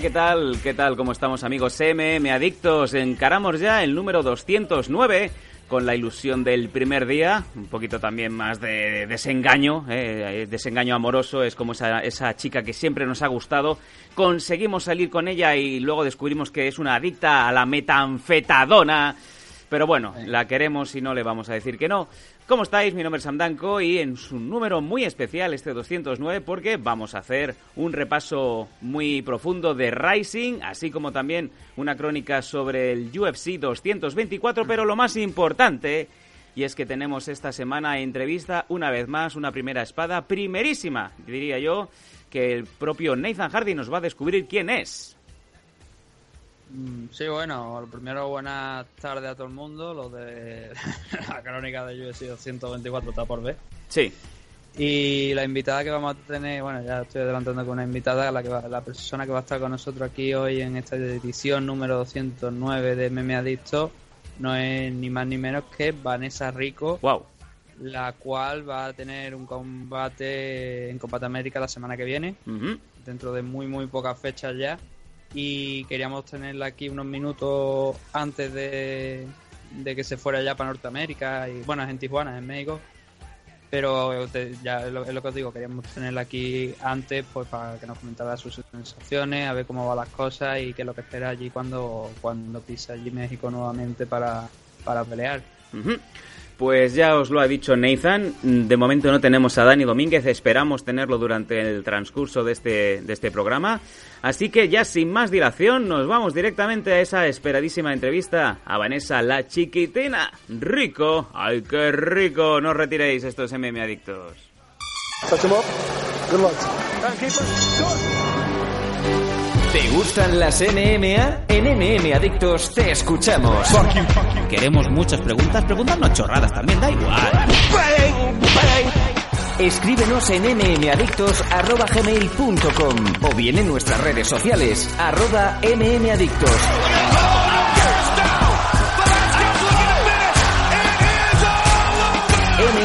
Hola, ¿qué tal? ¿Qué tal? ¿Cómo estamos amigos MM Adictos? Encaramos ya el número 209 con la ilusión del primer día, un poquito también más de desengaño, eh, desengaño amoroso, es como esa, esa chica que siempre nos ha gustado. Conseguimos salir con ella y luego descubrimos que es una adicta a la metanfetadona. Pero bueno, la queremos y no le vamos a decir que no. ¿Cómo estáis? Mi nombre es Sam Danko y en su número muy especial, este 209, porque vamos a hacer un repaso muy profundo de Rising, así como también una crónica sobre el UFC 224, pero lo más importante, y es que tenemos esta semana entrevista, una vez más, una primera espada, primerísima, diría yo, que el propio Nathan Hardy nos va a descubrir quién es. Mm, Sí, bueno, lo primero buenas tardes a todo el mundo, lo de la crónica de UFC 224 está por ver. Sí, Y la invitada que vamos a tener, bueno, ya estoy adelantando con una invitada, la, que va- la persona que va a estar con nosotros aquí hoy en esta edición número 209 de Meme Adicto, no es ni más ni menos que Vanessa Rico, wow. la cual va a tener un combate en Combate América la semana que viene. Dentro de muy muy pocas fechas ya y queríamos tenerla aquí unos minutos antes de, de que se fuera ya para Norteamérica y bueno es en Tijuana en México pero ya es lo, que os digo queríamos tenerla aquí antes pues para que nos comentara sus sensaciones a ver cómo van las cosas y qué es lo que espera allí cuando cuando pisa allí México nuevamente para para pelear. Pues ya os lo ha dicho Nathan, de momento no tenemos a Dani Domínguez, esperamos tenerlo durante el transcurso de este, de este programa. Así que ya sin más dilación nos vamos directamente a esa esperadísima entrevista a Vanessa la chiquitina. Rico, ay qué rico, no os retiréis estos MM adictos. ¿Te gustan las NMA? En MM Adictos te escuchamos. Queremos muchas preguntas, preguntarnos chorradas también, da igual. Escríbenos en mmadictos.gmail.com o bien en nuestras redes sociales, arroba mmadictos.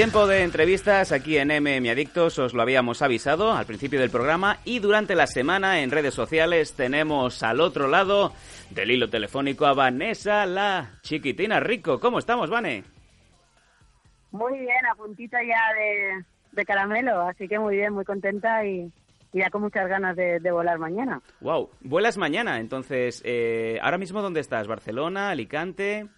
Tiempo de entrevistas aquí en MM Adictos, os lo habíamos avisado al principio del programa y durante la semana en redes sociales tenemos al otro lado del hilo telefónico a Vanessa, la chiquitina rico. ¿Cómo estamos, Vane? Muy bien, a puntito ya de, de caramelo, así que muy bien, muy contenta y, y ya con muchas ganas de, de volar mañana. Wow, vuelas mañana, entonces, eh, ¿ahora mismo dónde estás? ¿Barcelona, Alicante?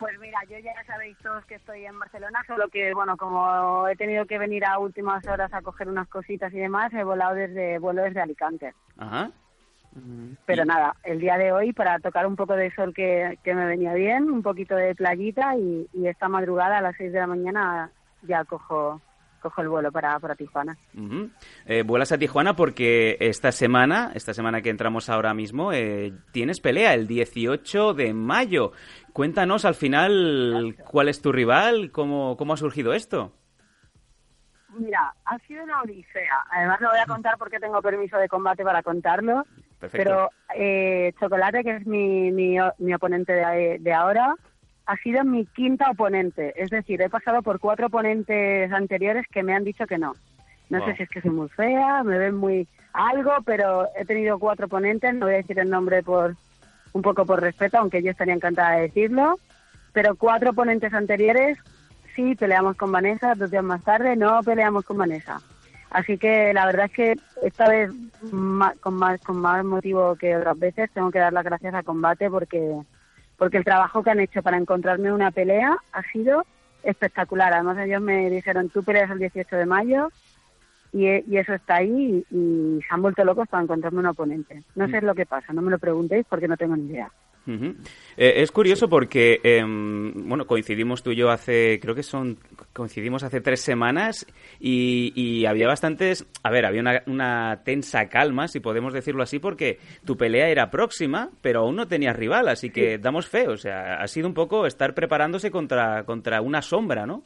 Pues mira, yo ya sabéis todos que estoy en Barcelona, solo que, bueno, como he tenido que venir a últimas horas a coger unas cositas y demás, he volado desde, vuelo desde Alicante. Ajá. Pero nada, el día de hoy para tocar un poco de sol que, que me venía bien, un poquito de playita y, y esta madrugada a las 6 de la mañana ya cojo, cojo el vuelo para, para Tijuana. Eh, vuelas a Tijuana porque esta semana, esta semana que entramos ahora mismo, eh, tienes pelea el 18 de mayo. Cuéntanos al final cuál es tu rival, cómo, cómo ha surgido esto. Mira, ha sido una odisea. Además, lo voy a contar porque tengo permiso de combate para contarlo. Perfecto. Pero eh, Chocolate, que es mi, mi, mi oponente de, de ahora, ha sido mi quinta oponente. Es decir, he pasado por cuatro oponentes anteriores que me han dicho que no. No Wow. sé si es que soy muy fea, me ven muy algo, pero he tenido cuatro oponentes. No voy a decir el nombre por un poco por respeto, aunque yo estaría encantada de decirlo. Pero cuatro oponentes anteriores, sí, peleamos con Vanessa. Dos días más tarde, no peleamos con Vanessa. Así que la verdad es que esta vez ma- con más con más motivo que otras veces tengo que dar las gracias a Combate porque porque el trabajo que han hecho para encontrarme una pelea ha sido espectacular. Además ellos me dijeron tú peleas el 18 de mayo y, e- y eso está ahí y, y se han vuelto locos para encontrarme un oponente. No sé lo que pasa, no me lo preguntéis porque no tengo ni idea. Eh, es curioso porque, em, bueno, coincidimos tú y yo hace, creo que son, coincidimos hace tres semanas y, y había bastantes, a ver, había una, una tensa calma, si podemos decirlo así, porque tu pelea era próxima, pero aún no tenías rival, así que damos fe, o sea, ha sido un poco estar preparándose contra, contra una sombra, ¿no?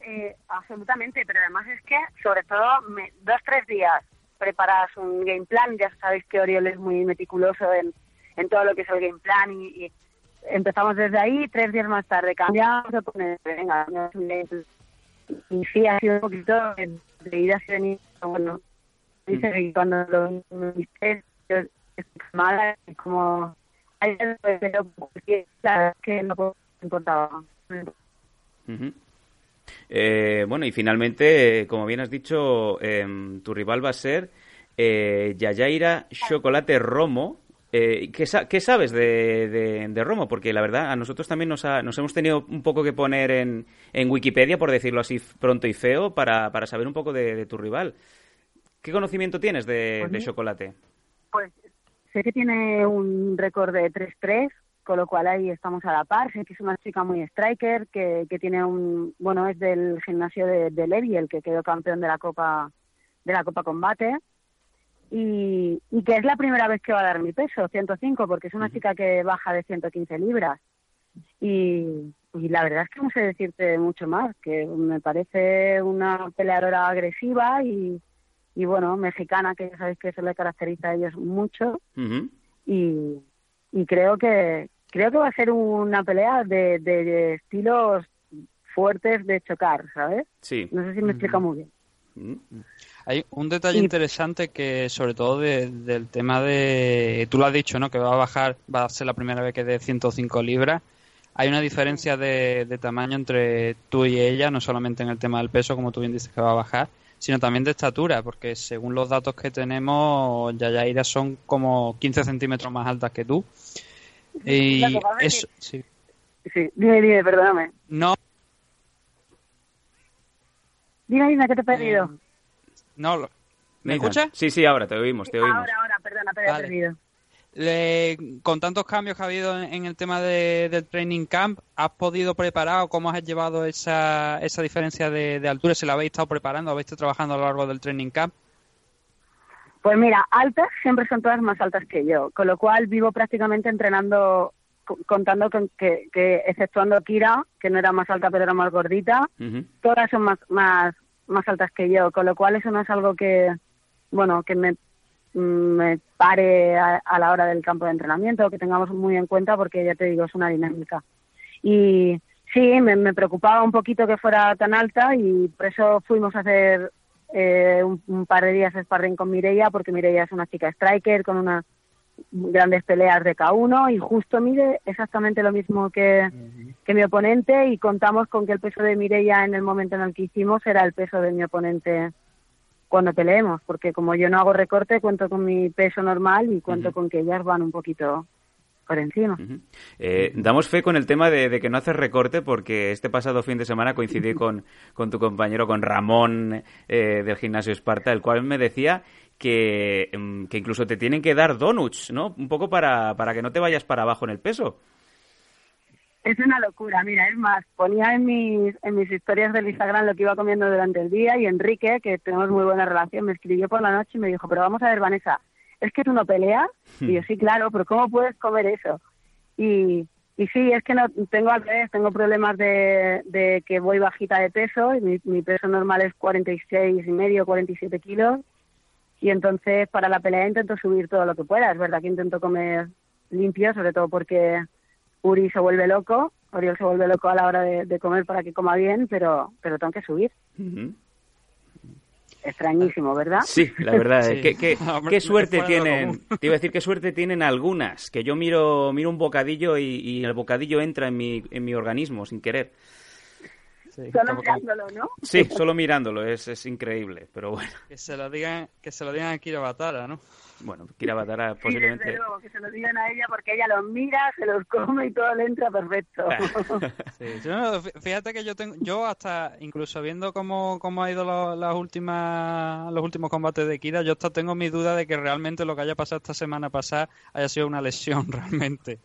Eh, absolutamente, pero además es que, sobre todo, me- dos, tres días preparas un game plan. Ya sabéis que Oriol es muy meticuloso en, en todo lo que es el game plan y, empezamos desde ahí. Tres días más tarde cambiamos de poner, venga. Y sí, ha sido un poquito de, idas y. Bueno, dice que cuando lo viste, yo mala, como. Pero porque, claro, es que no importaba. Eh, bueno, y finalmente, eh, como bien has dicho, em, tu rival va a ser eh, Yayaira Chocolate Romo. Eh, ¿qué, sa- qué sabes de, de- de Romo? Porque la verdad, a nosotros también nos, ha- nos hemos tenido un poco que poner en, en Wikipedia, por decirlo así pronto y feo, para, para saber un poco de, de tu rival. ¿Qué conocimiento tienes de, Pues Chocolate? Pues sé que tiene un récord de 3-3, con lo cual ahí estamos a la par. Sé que es una chica muy striker, que, que tiene un, bueno, es del gimnasio de, de Levi, el que quedó campeón de la Copa, de la Copa Combate. Y, y que es la primera vez que va a dar mi peso, 105, porque es una chica que baja de 115 libras. Y, y la verdad es que no sé decirte mucho más, que me parece una peleadora agresiva y, y bueno, mexicana, que ya sabéis que eso le caracteriza a ellos mucho. Y, y creo que creo que va a ser una pelea de, de- de estilos fuertes de chocar, ¿sabes? Sí. No sé si me explica muy bien. Mm. Hay un detalle Y- interesante que, sobre todo de- del tema de. Tú lo has dicho, ¿no? Que va a bajar, va a ser la primera vez que dé 105 libras. Hay una diferencia de, de tamaño entre tú y ella, no solamente en el tema del peso, como tú bien dices que va a bajar, sino también de estatura, porque según los datos que tenemos, Yayaira son como 15 centímetros más altas que tú. Y eso, sí. Sí, dime, dime, perdóname. No, Dime, dime, ¿qué te he perdido? eh, no, lo- ¿me escuchas? Sí, sí, ahora te oímos, te oímos. ahora, ahora, perdona, te había Vale. perdido. Le- con tantos cambios que ha habido en, en el tema de- del training camp, ¿has podido preparar o cómo has llevado esa, esa diferencia de, de altura? ¿Se la habéis estado preparando? ¿Habéis estado trabajando a lo largo del training camp? Pues mira, altas siempre son todas más altas que yo, con lo cual vivo prácticamente entrenando, co- contando con que, que exceptuando Kira, que no era más alta pero era más gordita, todas son más, más, más altas que yo, con lo cual eso no es algo que, bueno, que me, me pare a, a la hora del campo de entrenamiento, que tengamos muy en cuenta porque ya te digo, es una dinámica. Y sí, me, preocupaba un poquito que fuera tan alta y por eso fuimos a hacer eh, un, un par de días de sparring con Mireia, porque Mireia es una chica striker con unas grandes peleas de K1 y justo mide exactamente lo mismo que, que mi oponente y contamos con que el peso de Mireia en el momento en el que hicimos era el peso de mi oponente cuando peleemos, porque como yo no hago recorte, cuento con mi peso normal y cuento con que ellas van un poquito por encima. Ujú. Eh, damos fe con el tema de, de que no haces recorte porque este pasado fin de semana coincidí con, con tu compañero, con Ramón eh, del gimnasio Esparta, el cual me decía que, mm, que incluso te tienen que dar donuts, ¿no? Un poco para, para que no te vayas para abajo en el peso. Es una locura, mira, es más, ponía en mis, en mis historias del Instagram lo que iba comiendo durante el día y Enrique, que tenemos muy buena relación, me escribió por la noche y me dijo, pero vamos a ver, Vanessa, ¿es que tú no peleas? Y yo, sí, claro, pero ¿cómo puedes comer eso? Y, y sí, es que no tengo al revés, tengo problemas de, de que voy bajita de peso, y mi, mi peso normal es 46 y medio, 47 kilos, y entonces para la pelea intento subir todo lo que pueda, es verdad que intento comer limpio, sobre todo porque Uri se vuelve loco, Oriol se vuelve loco a la hora de, de comer para que coma bien, pero, pero tengo que subir. Ujú. Extrañísimo, ¿verdad? Sí, la verdad. Sí. ¿Qué, qué- Hombre, qué suerte tienen? Te iba a decir qué suerte tienen algunas. Que yo miro, miro un bocadillo y, y el bocadillo entra en mi, en mi organismo sin querer. Sí, Solo mirándolo, ¿no? Sí, solo mirándolo, es, es increíble. Pero bueno, Que se lo digan, que se lo digan a Kira Batara, ¿no? bueno, Kira Batara Sí, desde posiblemente... luego, que se lo digan a ella porque ella los mira, se los come y todo le entra perfecto. Sí, yo fíjate que yo tengo, yo hasta incluso viendo cómo, cómo ha ido lo- las últimas, los últimos combates de Kira, yo hasta tengo mi duda de que realmente lo que haya pasado esta semana pasada haya sido una lesión realmente.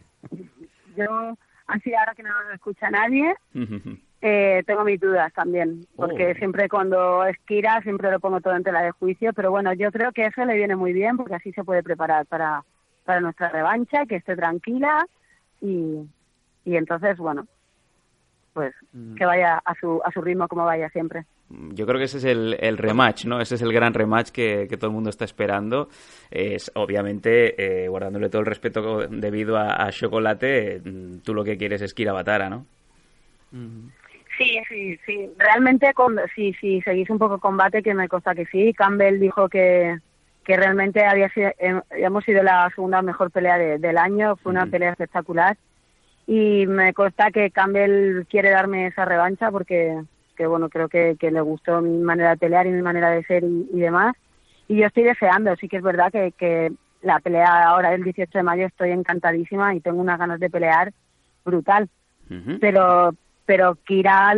Yo, así ahora que no nos escucha nadie, eh, tengo mis dudas también, porque Oh. siempre cuando es Kira siempre lo pongo todo en tela de juicio, pero bueno, yo creo que eso le viene muy bien porque así se puede preparar para, para nuestra revancha, que esté tranquila y, y entonces, bueno, pues Mm. que vaya a su, a su ritmo como vaya siempre. Yo creo que ese es el, el rematch, ¿no? Ese es el gran rematch que, que todo el mundo está esperando. Es obviamente, eh, guardándole todo el respeto debido a, a Chocolate, mm, tú lo que quieres es Kira Batara, ¿no? Sí, sí, sí. Realmente, con, sí, sí, seguís un poco combate, que me consta que sí. Campbell dijo que, que realmente había sido, eh, habíamos sido la segunda mejor pelea de- del año. Fue una pelea espectacular. Y me consta que Campbell quiere darme esa revancha porque, que bueno, creo que, que le gustó mi manera de pelear y mi manera de ser y, y demás. Y yo estoy deseando, sí que es verdad que, que la pelea ahora el 18 de mayo estoy encantadísima y tengo unas ganas de pelear brutal pero pero Kira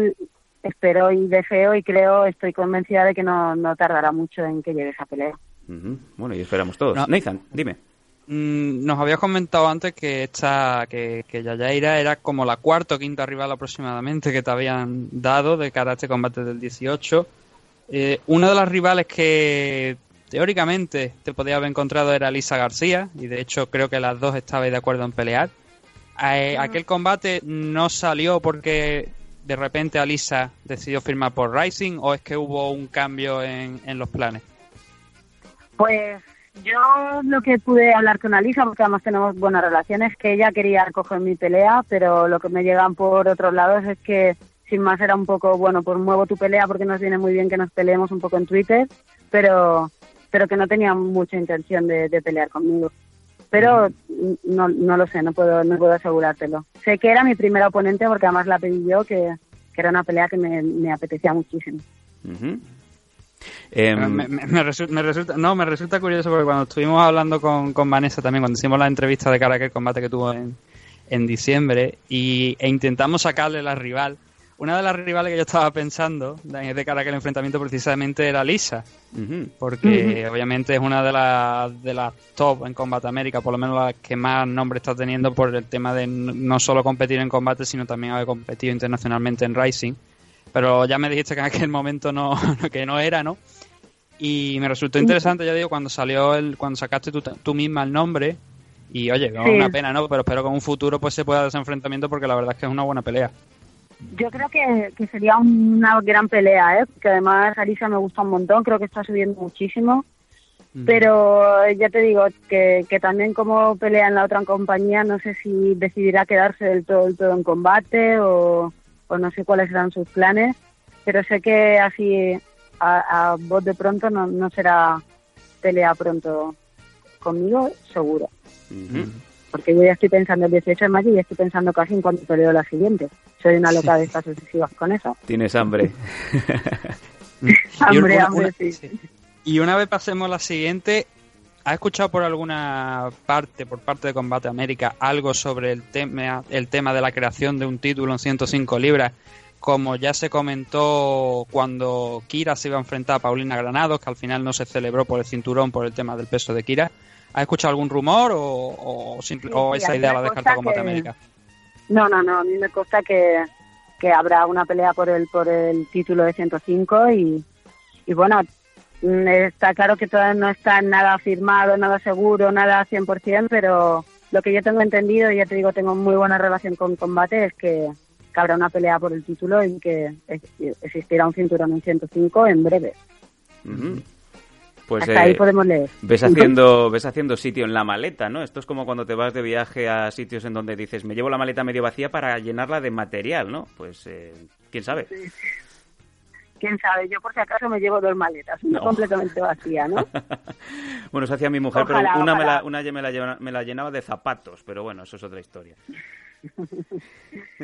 espero y deseo y creo, estoy convencida de que no, no tardará mucho en que llegue esa pelea. Ujú. Bueno, y esperamos todos. No. Nathan, dime. Mm, nos habías comentado antes que esta que, que Yayaira era como la cuarta o quinta rival aproximadamente que te habían dado de cara a este combate del 18. Eh, una de las rivales que teóricamente te podía haber encontrado era Lisa García y de hecho creo que las dos estabais de acuerdo en pelear. Eh, aquel combate no salió porque de repente Alisa decidió firmar por Rising o es que hubo un cambio en, en los planes. Pues yo lo que pude hablar con Alisa, porque además tenemos buenas relaciones, que ella quería coger mi pelea, pero lo que me llegan por otros lados es que sin más era un poco, bueno, pues muevo tu pelea porque nos viene muy bien que nos peleemos un poco en Twitter, pero pero que no tenía mucha intención de, de pelear conmigo. Pero no, no lo sé, no puedo, no puedo asegurártelo. Sé que era mi primera oponente porque además la pedí yo, que, que era una pelea que me, me apetecía muchísimo. Em, me, me- me resu- me resulta, no, me resulta curioso porque cuando estuvimos hablando con, con Vanessa también, cuando hicimos la entrevista de cara a aquel combate que tuvo en, en diciembre y, e intentamos sacarle la rival, una de las rivales que yo estaba pensando de, de cara a aquel enfrentamiento precisamente era Lisa, porque obviamente es una de las de las top en Combate América, por lo menos la que más nombre está teniendo por el tema de no solo competir en combate, sino también haber competido internacionalmente en Rising. Pero ya me dijiste que en aquel momento no que no era, ¿no? Y me resultó interesante, ya digo, cuando salió el cuando sacaste tú, tú misma el nombre y oye, Sí. una pena, ¿no? Pero espero que en un futuro pues se pueda dar ese enfrentamiento porque la verdad es que es una buena pelea. Yo creo que, que sería una gran pelea, ¿eh? Que además Arisa me gusta un montón, creo que está subiendo muchísimo. Pero ya te digo que, que también como pelea en la otra compañía, no sé si decidirá quedarse del todo, del todo en combate o, o no sé cuáles serán sus planes. Pero sé que así a, a voz de pronto no, no será pelea pronto conmigo, seguro. Porque yo ya estoy pensando el 18 de mayo y ya estoy pensando casi en cuanto peleo la siguiente. Soy una loca de estas sucesivas con eso. Tienes hambre. Hambre, una- hambre, una- sí. sí. Y una vez pasemos a la siguiente, ¿has escuchado por alguna parte, por parte de Combate América, algo sobre el tema, el tema de la creación de un título en 105 libras? Como ya se comentó cuando Kira se iba a enfrentar a Paulina Granados, que al final no se celebró por el cinturón por el tema del peso de Kira. ¿Has escuchado algún rumor o, o simple- Sí, o sí, esa idea la descarta consta Combate que- América? No, no, no. A mí me consta que, que habrá una pelea por el por el título de 105 y, y bueno, mm, está claro que todavía no está nada firmado, nada seguro, nada 100%, pero lo que yo tengo entendido, y ya te digo, tengo muy buena relación con combate, es que, que habrá una pelea por el título y que ex- existirá un cinturón en 105 en breve. Pues Hasta eh, ahí podemos leer. ves haciendo ves haciendo sitio en la maleta, ¿no? Esto es como cuando te vas de viaje a sitios en donde dices, me llevo la maleta medio vacía para llenarla de material, ¿no? Pues eh, quién sabe. Quién sabe, yo por si acaso me llevo dos maletas, una No. completamente vacía, ¿no? Bueno, eso hacía mi mujer, Ojalá, pero una, me la, una me la, llena- me la llenaba de zapatos, pero bueno, eso es otra historia.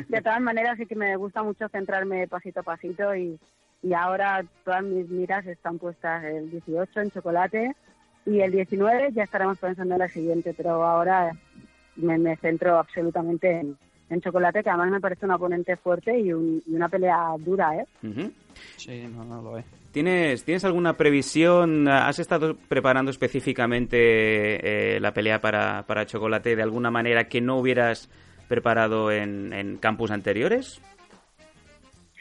de todas maneras, sí que me gusta mucho centrarme pasito a pasito y, y ahora todas mis miras están puestas el 18 en chocolate y el 19 ya estaremos pensando en la siguiente, pero ahora me, me centro absolutamente en, en chocolate, que además me parece un oponente fuerte y, un- y una pelea dura, ¿eh? Sí, no, no lo es. ¿Tienes, ¿Tienes alguna previsión? ¿Has estado preparando específicamente eh, la pelea para, para Chocolate de alguna manera que no hubieras preparado en, en campus anteriores?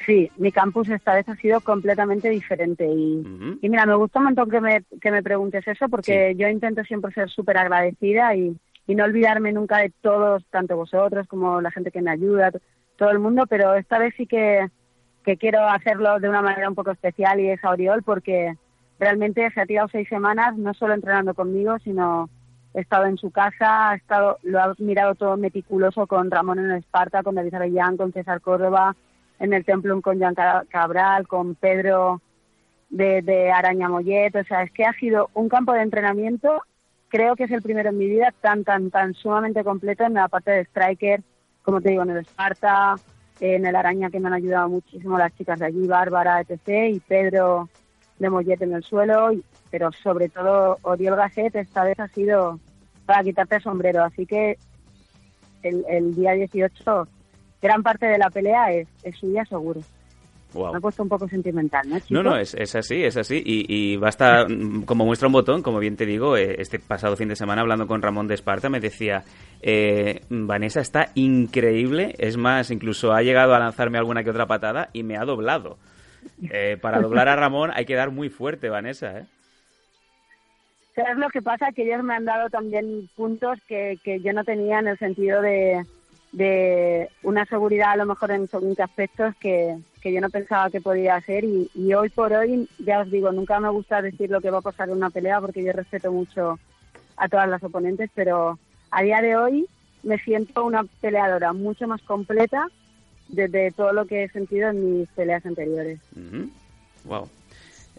Sí, mi campus esta vez ha sido completamente diferente y, mira, me gusta un montón que me, que me preguntes eso porque yo intento siempre ser súper agradecida y, y no olvidarme nunca de todos, tanto vosotros como la gente que me ayuda, todo el mundo, pero esta vez sí que, que quiero hacerlo de una manera un poco especial y es a Oriol porque realmente se ha tirado seis semanas no solo entrenando conmigo, sino he estado en su casa, ha estado, lo ha mirado todo meticuloso con Ramón en el Esparta, con David Avellán, con César Córdoba, en el Templum con Ca- Cabral, con Pedro de, de Araña Mollet, o sea, es que ha sido un campo de entrenamiento, creo que es el primero en mi vida tan, tan, tan sumamente completo en la parte de striker, como te digo, en el Esparta, en el Araña que me han ayudado muchísimo las chicas de allí, Bárbara, etc., y Pedro de Mollet en el suelo, y- pero sobre todo Oriol Gasset esta vez ha sido para quitarte el sombrero, así que el, el día 18 gran parte de la pelea es, es suya seguro. Me he puesto un poco sentimental, ¿no, No, chicos? no, es, es así, es así. Y, y basta, mm, como muestra un botón, como bien te digo, eh, este pasado fin de semana hablando con Ramón de Esparta me decía, eh, Vanessa está increíble, es más, incluso ha llegado a lanzarme alguna que otra patada y me ha doblado. Eh, para doblar a Ramón hay que dar muy fuerte, Vanessa, ¿eh? ¿Sabes lo que pasa? Que ellos me han dado también puntos que, que yo no tenía en el sentido de, de una seguridad a lo mejor en según qué aspectos que, que yo no pensaba que podía ser y, y hoy por hoy, ya os digo, nunca me gusta decir lo que va a pasar en una pelea porque yo respeto mucho a todas las oponentes, pero a día de hoy me siento una peleadora mucho más completa desde todo lo que he sentido en mis peleas anteriores. Wow.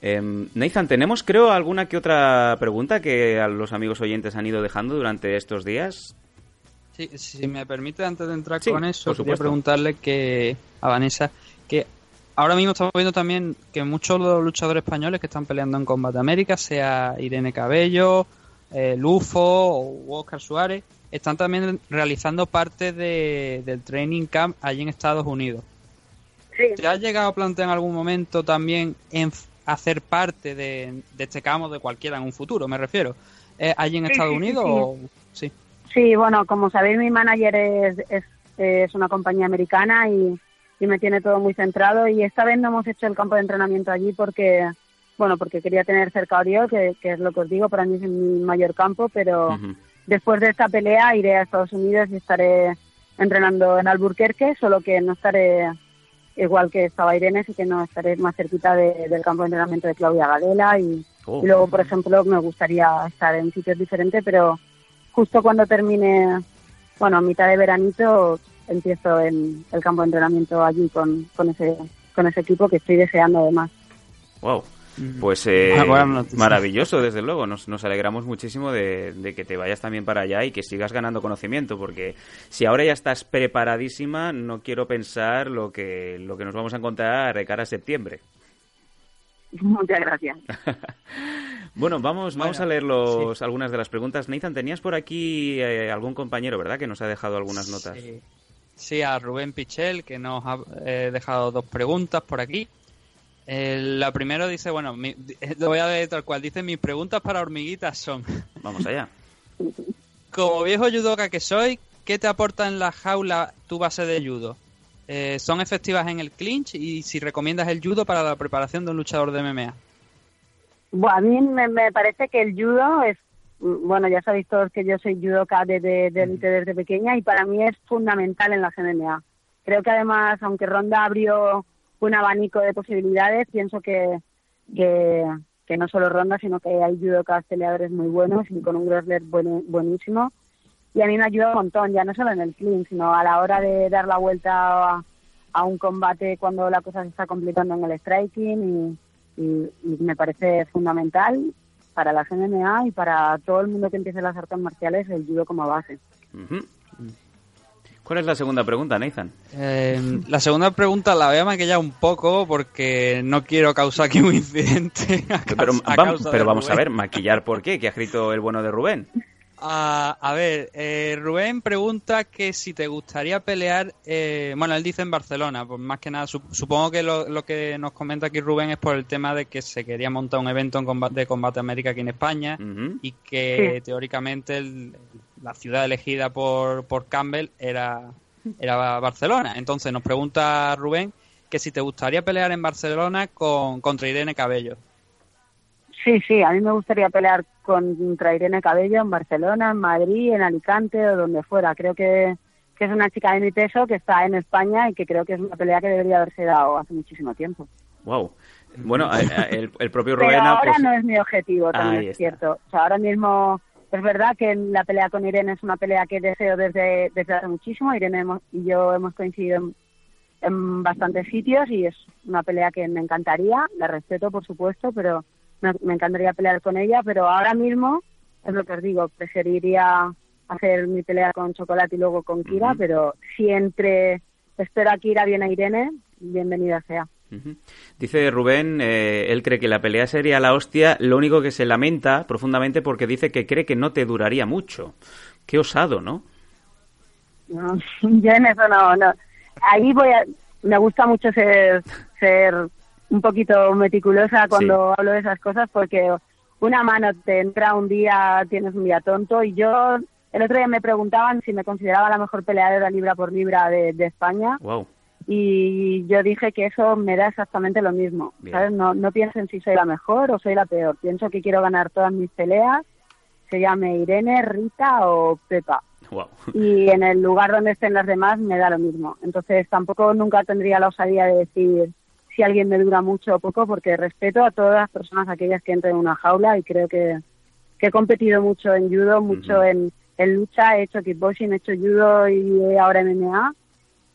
Em, Nathan, tenemos creo alguna que otra pregunta que a los amigos oyentes han ido dejando durante estos días. Sí, si me permite, antes de entrar Sí, con eso, quería preguntarle que a Vanessa que ahora mismo estamos viendo también que muchos de los luchadores españoles que están peleando en Combate América, sea Irene Cabello, eh, Lufo o Oscar Suárez, están también realizando parte de- del training camp allí en Estados Unidos. ¿Te has llegado a plantear en algún momento también en hacer parte de, de este campo de cualquiera en un futuro, me refiero? ¿Eh, ¿Allí en Sí, Estados sí, sí, Unidos sí. o...? Sí. Sí, bueno, como sabéis, mi manager es, es, es una compañía americana y, y me tiene todo muy centrado. Y esta vez no hemos hecho el campo de entrenamiento allí porque, bueno, porque quería tener cerca a Oriol, que, que es lo que os digo, para mí es mi mayor campo, pero después de esta pelea iré a Estados Unidos y estaré entrenando en Albuquerque, solo que no estaré igual que estaba Irene, sí que no estaré más cerquita de- del campo de entrenamiento de Claudia Gadela y, Oh. y luego, por ejemplo, me gustaría estar en sitios diferentes, pero justo cuando termine, bueno, a mitad de veranito, empiezo en el campo de entrenamiento allí con, con ese con ese equipo que estoy deseando además. Wow. Pues eh, Ah, maravilloso, desde luego. Nos, nos alegramos muchísimo de, de que te vayas también para allá y que sigas ganando conocimiento, porque si ahora ya estás preparadísima, no quiero pensar lo que, lo que nos vamos a encontrar de cara a septiembre. Muchas gracias. Bueno, vamos, vamos a leer los, algunas de las preguntas. Nathan, tenías por aquí eh, algún compañero, ¿verdad? Que nos ha dejado algunas notas. Sí. Sí, a Rubén Pichel, que nos ha eh, dejado dos preguntas por aquí. Eh, la primera dice, bueno, mi- lo voy a leer tal cual. Dice, mis preguntas para hormiguitas son, Vamos allá. como viejo judoka que soy, ¿qué te aporta en la jaula tu base de judo? Eh, ¿Son efectivas en el clinch? Y si recomiendas el judo para la preparación de un luchador de MMA. Bueno, a mí me, me parece que el judo es, bueno, ya sabéis todos que yo soy judoka desde de élite desde pequeña y para mí es fundamental en la MMA. Creo que además, aunque Ronda abrió un abanico de posibilidades, pienso que, que, que no solo Ronda, sino que hay judokas peleadores muy buenos y con un wrestler bueno- buenísimo. Y a mí me ayuda un montón, ya no solo en el clean, sino a la hora de dar la vuelta a, a un combate cuando la cosa se está complicando en el striking y, y, y me parece fundamental para las MMA y para todo el mundo que empiece las artes marciales el judo como base. ¿Cuál es la segunda pregunta, Nathan? Eh, la segunda pregunta la voy a maquillar un poco porque no quiero causar aquí un incidente. a Pero, a vamos, causa pero de vamos a ver, maquillar por qué, que ha escrito el bueno de Rubén. Ah, a ver, eh, Rubén pregunta que si te gustaría pelear, eh, bueno, él dice en Barcelona, pues más que nada, sup- supongo que lo, lo que nos comenta aquí Rubén es por el tema de que se quería montar un evento en comba- de Combate América aquí en España y que Sí. teóricamente el- la ciudad elegida por, por Campbell era, era Barcelona. Entonces nos pregunta Rubén que si te gustaría pelear en Barcelona con, contra Irene Cabello. Sí, sí, a mí me gustaría pelear contra Irene Cabello en Barcelona, en Madrid, en Alicante o donde fuera. Creo que, que es una chica de mi peso que está en España y que creo que es una pelea que debería haberse dado hace muchísimo tiempo. Wow. Bueno, a- a- el, el propio Rubén ahora pues- no es mi objetivo, también Ahí es está. cierto. O sea, ahora mismo es verdad que la pelea con Irene es una pelea que deseo desde, desde hace muchísimo. Irene hemos- y yo hemos coincidido en, en bastantes sitios y es una pelea que me encantaría. La respeto, por supuesto, pero me, me encantaría pelear con ella. Pero ahora mismo, es lo que os digo, preferiría hacer mi pelea con Chocolate y luego con Kira, Ujú. pero si entre espero a Kira viene a Irene, bienvenida sea. Dice Rubén, eh, él cree que la pelea sería la hostia, lo único que se lamenta profundamente porque dice que cree que no te duraría mucho. Qué osado, ¿no? No, yo en eso no, no. Ahí voy a, me gusta mucho ser, ser un poquito meticulosa cuando hablo de esas cosas porque una mano te entra un día, tienes un día tonto y yo el otro día me preguntaban si me consideraba la mejor peleadora libra por libra de, de España Wow. y yo dije que eso me da exactamente lo mismo, Bien. ¿sabes? No, no pienso en si soy la mejor o soy la peor, pienso que quiero ganar todas mis peleas, se llame Irene, Rita o Pepa Wow. y en el lugar donde estén las demás me da lo mismo. Entonces tampoco nunca tendría la osadía de decir si alguien me dura mucho o poco porque respeto a todas las personas aquellas que entran en una jaula y creo que, que he competido mucho en judo, mucho en, en lucha, he hecho kickboxing, he hecho judo y ahora MMA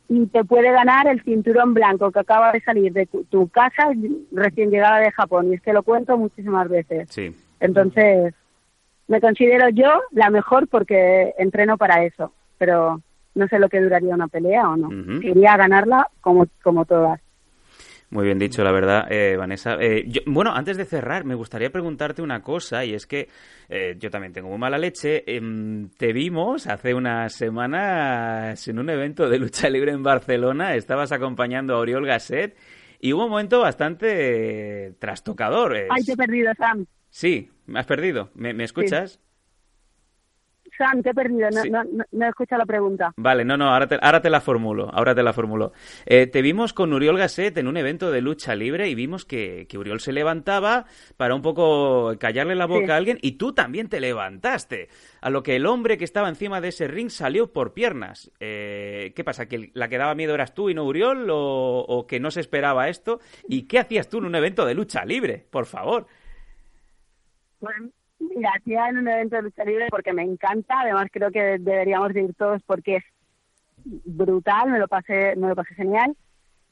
y te puede ganar el cinturón blanco que acaba de salir de tu, tu casa recién llegada de Japón y es que lo cuento muchísimas veces. Sí. Entonces, me considero yo la mejor porque entreno para eso, pero no sé lo que duraría una pelea o no. Ujú. Quería ganarla como, como todas. Muy bien dicho, la verdad, eh, Vanessa. Eh, yo- bueno, antes de cerrar, me gustaría preguntarte una cosa, y es que eh, yo también tengo muy mala leche. Em, te vimos hace unas semanas en un evento de lucha libre en Barcelona, estabas acompañando a Oriol Gasset, y hubo un momento bastante trastocador. Ay, te he perdido, Sam. Sí, me has perdido. ¿Me, me escuchas? Sam, te he perdido. No, Sí. no, no, no he escuchado la pregunta. Vale, no, no, ahora te, ahora te la formulo, ahora te la formulo. Eh, te vimos con Uriol Gasset en un evento de lucha libre y vimos que, que Uriol se levantaba para un poco callarle la boca Sí. a alguien y tú también te levantaste. A lo que el hombre que estaba encima de ese ring salió por piernas. Eh, ¿Qué pasa? ¿Que la que daba miedo eras tú y no Uriol? ¿O, o que no se esperaba esto? ¿Y qué hacías tú en un evento de lucha libre? Por favor. Pues, mira, hacía en un evento de lucha libre porque me encanta. Además, creo que deberíamos de ir todos porque es brutal. Me lo pasé, me lo pasé genial.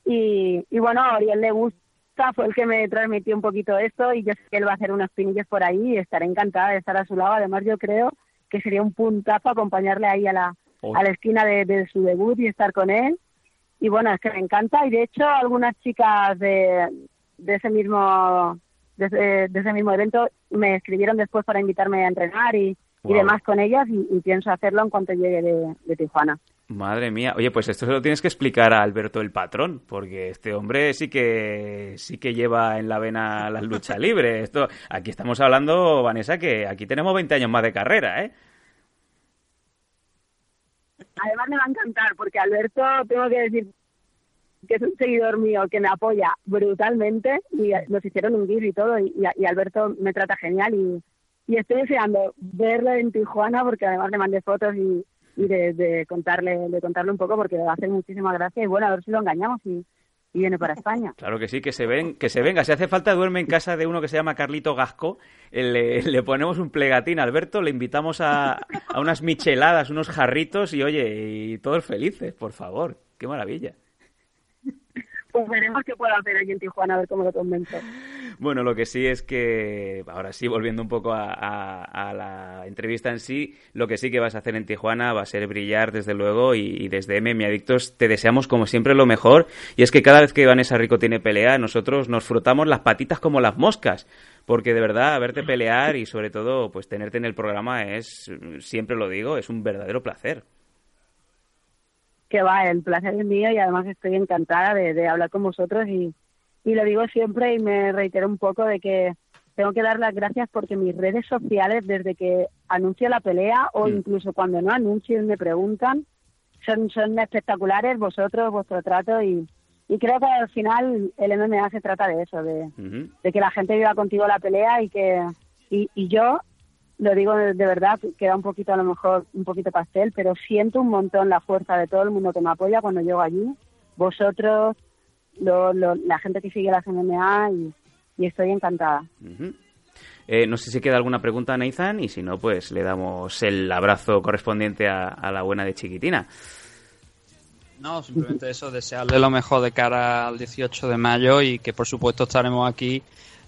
Y, y bueno, a Oriol le gusta, fue el que me transmitió un poquito esto y yo sé que él va a hacer unos pinillos por ahí y estaré encantada de estar a su lado. Además, yo creo que sería un puntazo acompañarle ahí a la, Oh. a la esquina de, de su debut y estar con él. Y bueno, es que me encanta. Y de hecho, algunas chicas de, de ese mismo de ese, de ese mismo evento me escribieron después para invitarme a entrenar y, y demás con ellas y, y pienso hacerlo en cuanto llegue de, de Tijuana. Madre mía. Oye, pues esto se lo tienes que explicar a Alberto el patrón, porque este hombre sí que sí que lleva en la vena la lucha libre. Esto, aquí estamos hablando, Vanessa, que aquí tenemos 20 años más de carrera, ¿eh? Además me va a encantar porque Alberto, tengo que decir que es un seguidor mío que me apoya brutalmente y nos hicieron un gif y todo y, y Alberto me trata genial y, y estoy deseando verlo en Tijuana porque además le mandé fotos y, y de, de contarle de contarle un poco porque le va a hacer muchísima gracia y bueno, a ver si lo engañamos y, y viene para España. Claro que sí, que se ven, que se venga. Si hace falta duerme en casa de uno que se llama Carlito Gasco, eh, le, le ponemos un plegatín a Alberto, le invitamos a, a unas micheladas, unos jarritos y oye, y todos felices, por favor. Qué maravilla. Pues veremos qué puedo hacer aquí en Tijuana, a ver cómo lo convenzo. Bueno, lo que sí es que, ahora sí, volviendo un poco a la entrevista en sí, lo que sí que vas a hacer en Tijuana va a ser brillar, desde luego, y, y desde MM Adictos te deseamos, como siempre, lo mejor. Y es que cada vez que Vanessa Rico tiene pelea, nosotros nos frotamos las patitas como las moscas. Porque de verdad, verte pelear y sobre todo, pues tenerte en el programa es, siempre lo digo, es un verdadero placer. Que va, el placer es mío y además estoy encantada de, de hablar con vosotros y, y lo digo siempre y me reitero un poco de que tengo que dar las gracias porque mis redes sociales, desde que anuncio la pelea o Mm. incluso cuando no anuncio y me preguntan, son, son espectaculares vosotros, vuestro trato y, y creo que al final el MMA se trata de eso, de, que la gente viva contigo la pelea y que y, y yo lo digo de, de verdad queda un poquito a lo mejor un poquito pastel pero siento un montón la fuerza de todo el mundo que me apoya cuando llego allí vosotros lo- lo- la gente que sigue las MMA y, y estoy encantada. Eh, no sé si queda alguna pregunta a Nathan y si no, pues le damos el abrazo correspondiente a, a la buena de Chiquitina. No, simplemente eso, desearle lo mejor de cara al 18 de mayo y que por supuesto estaremos aquí,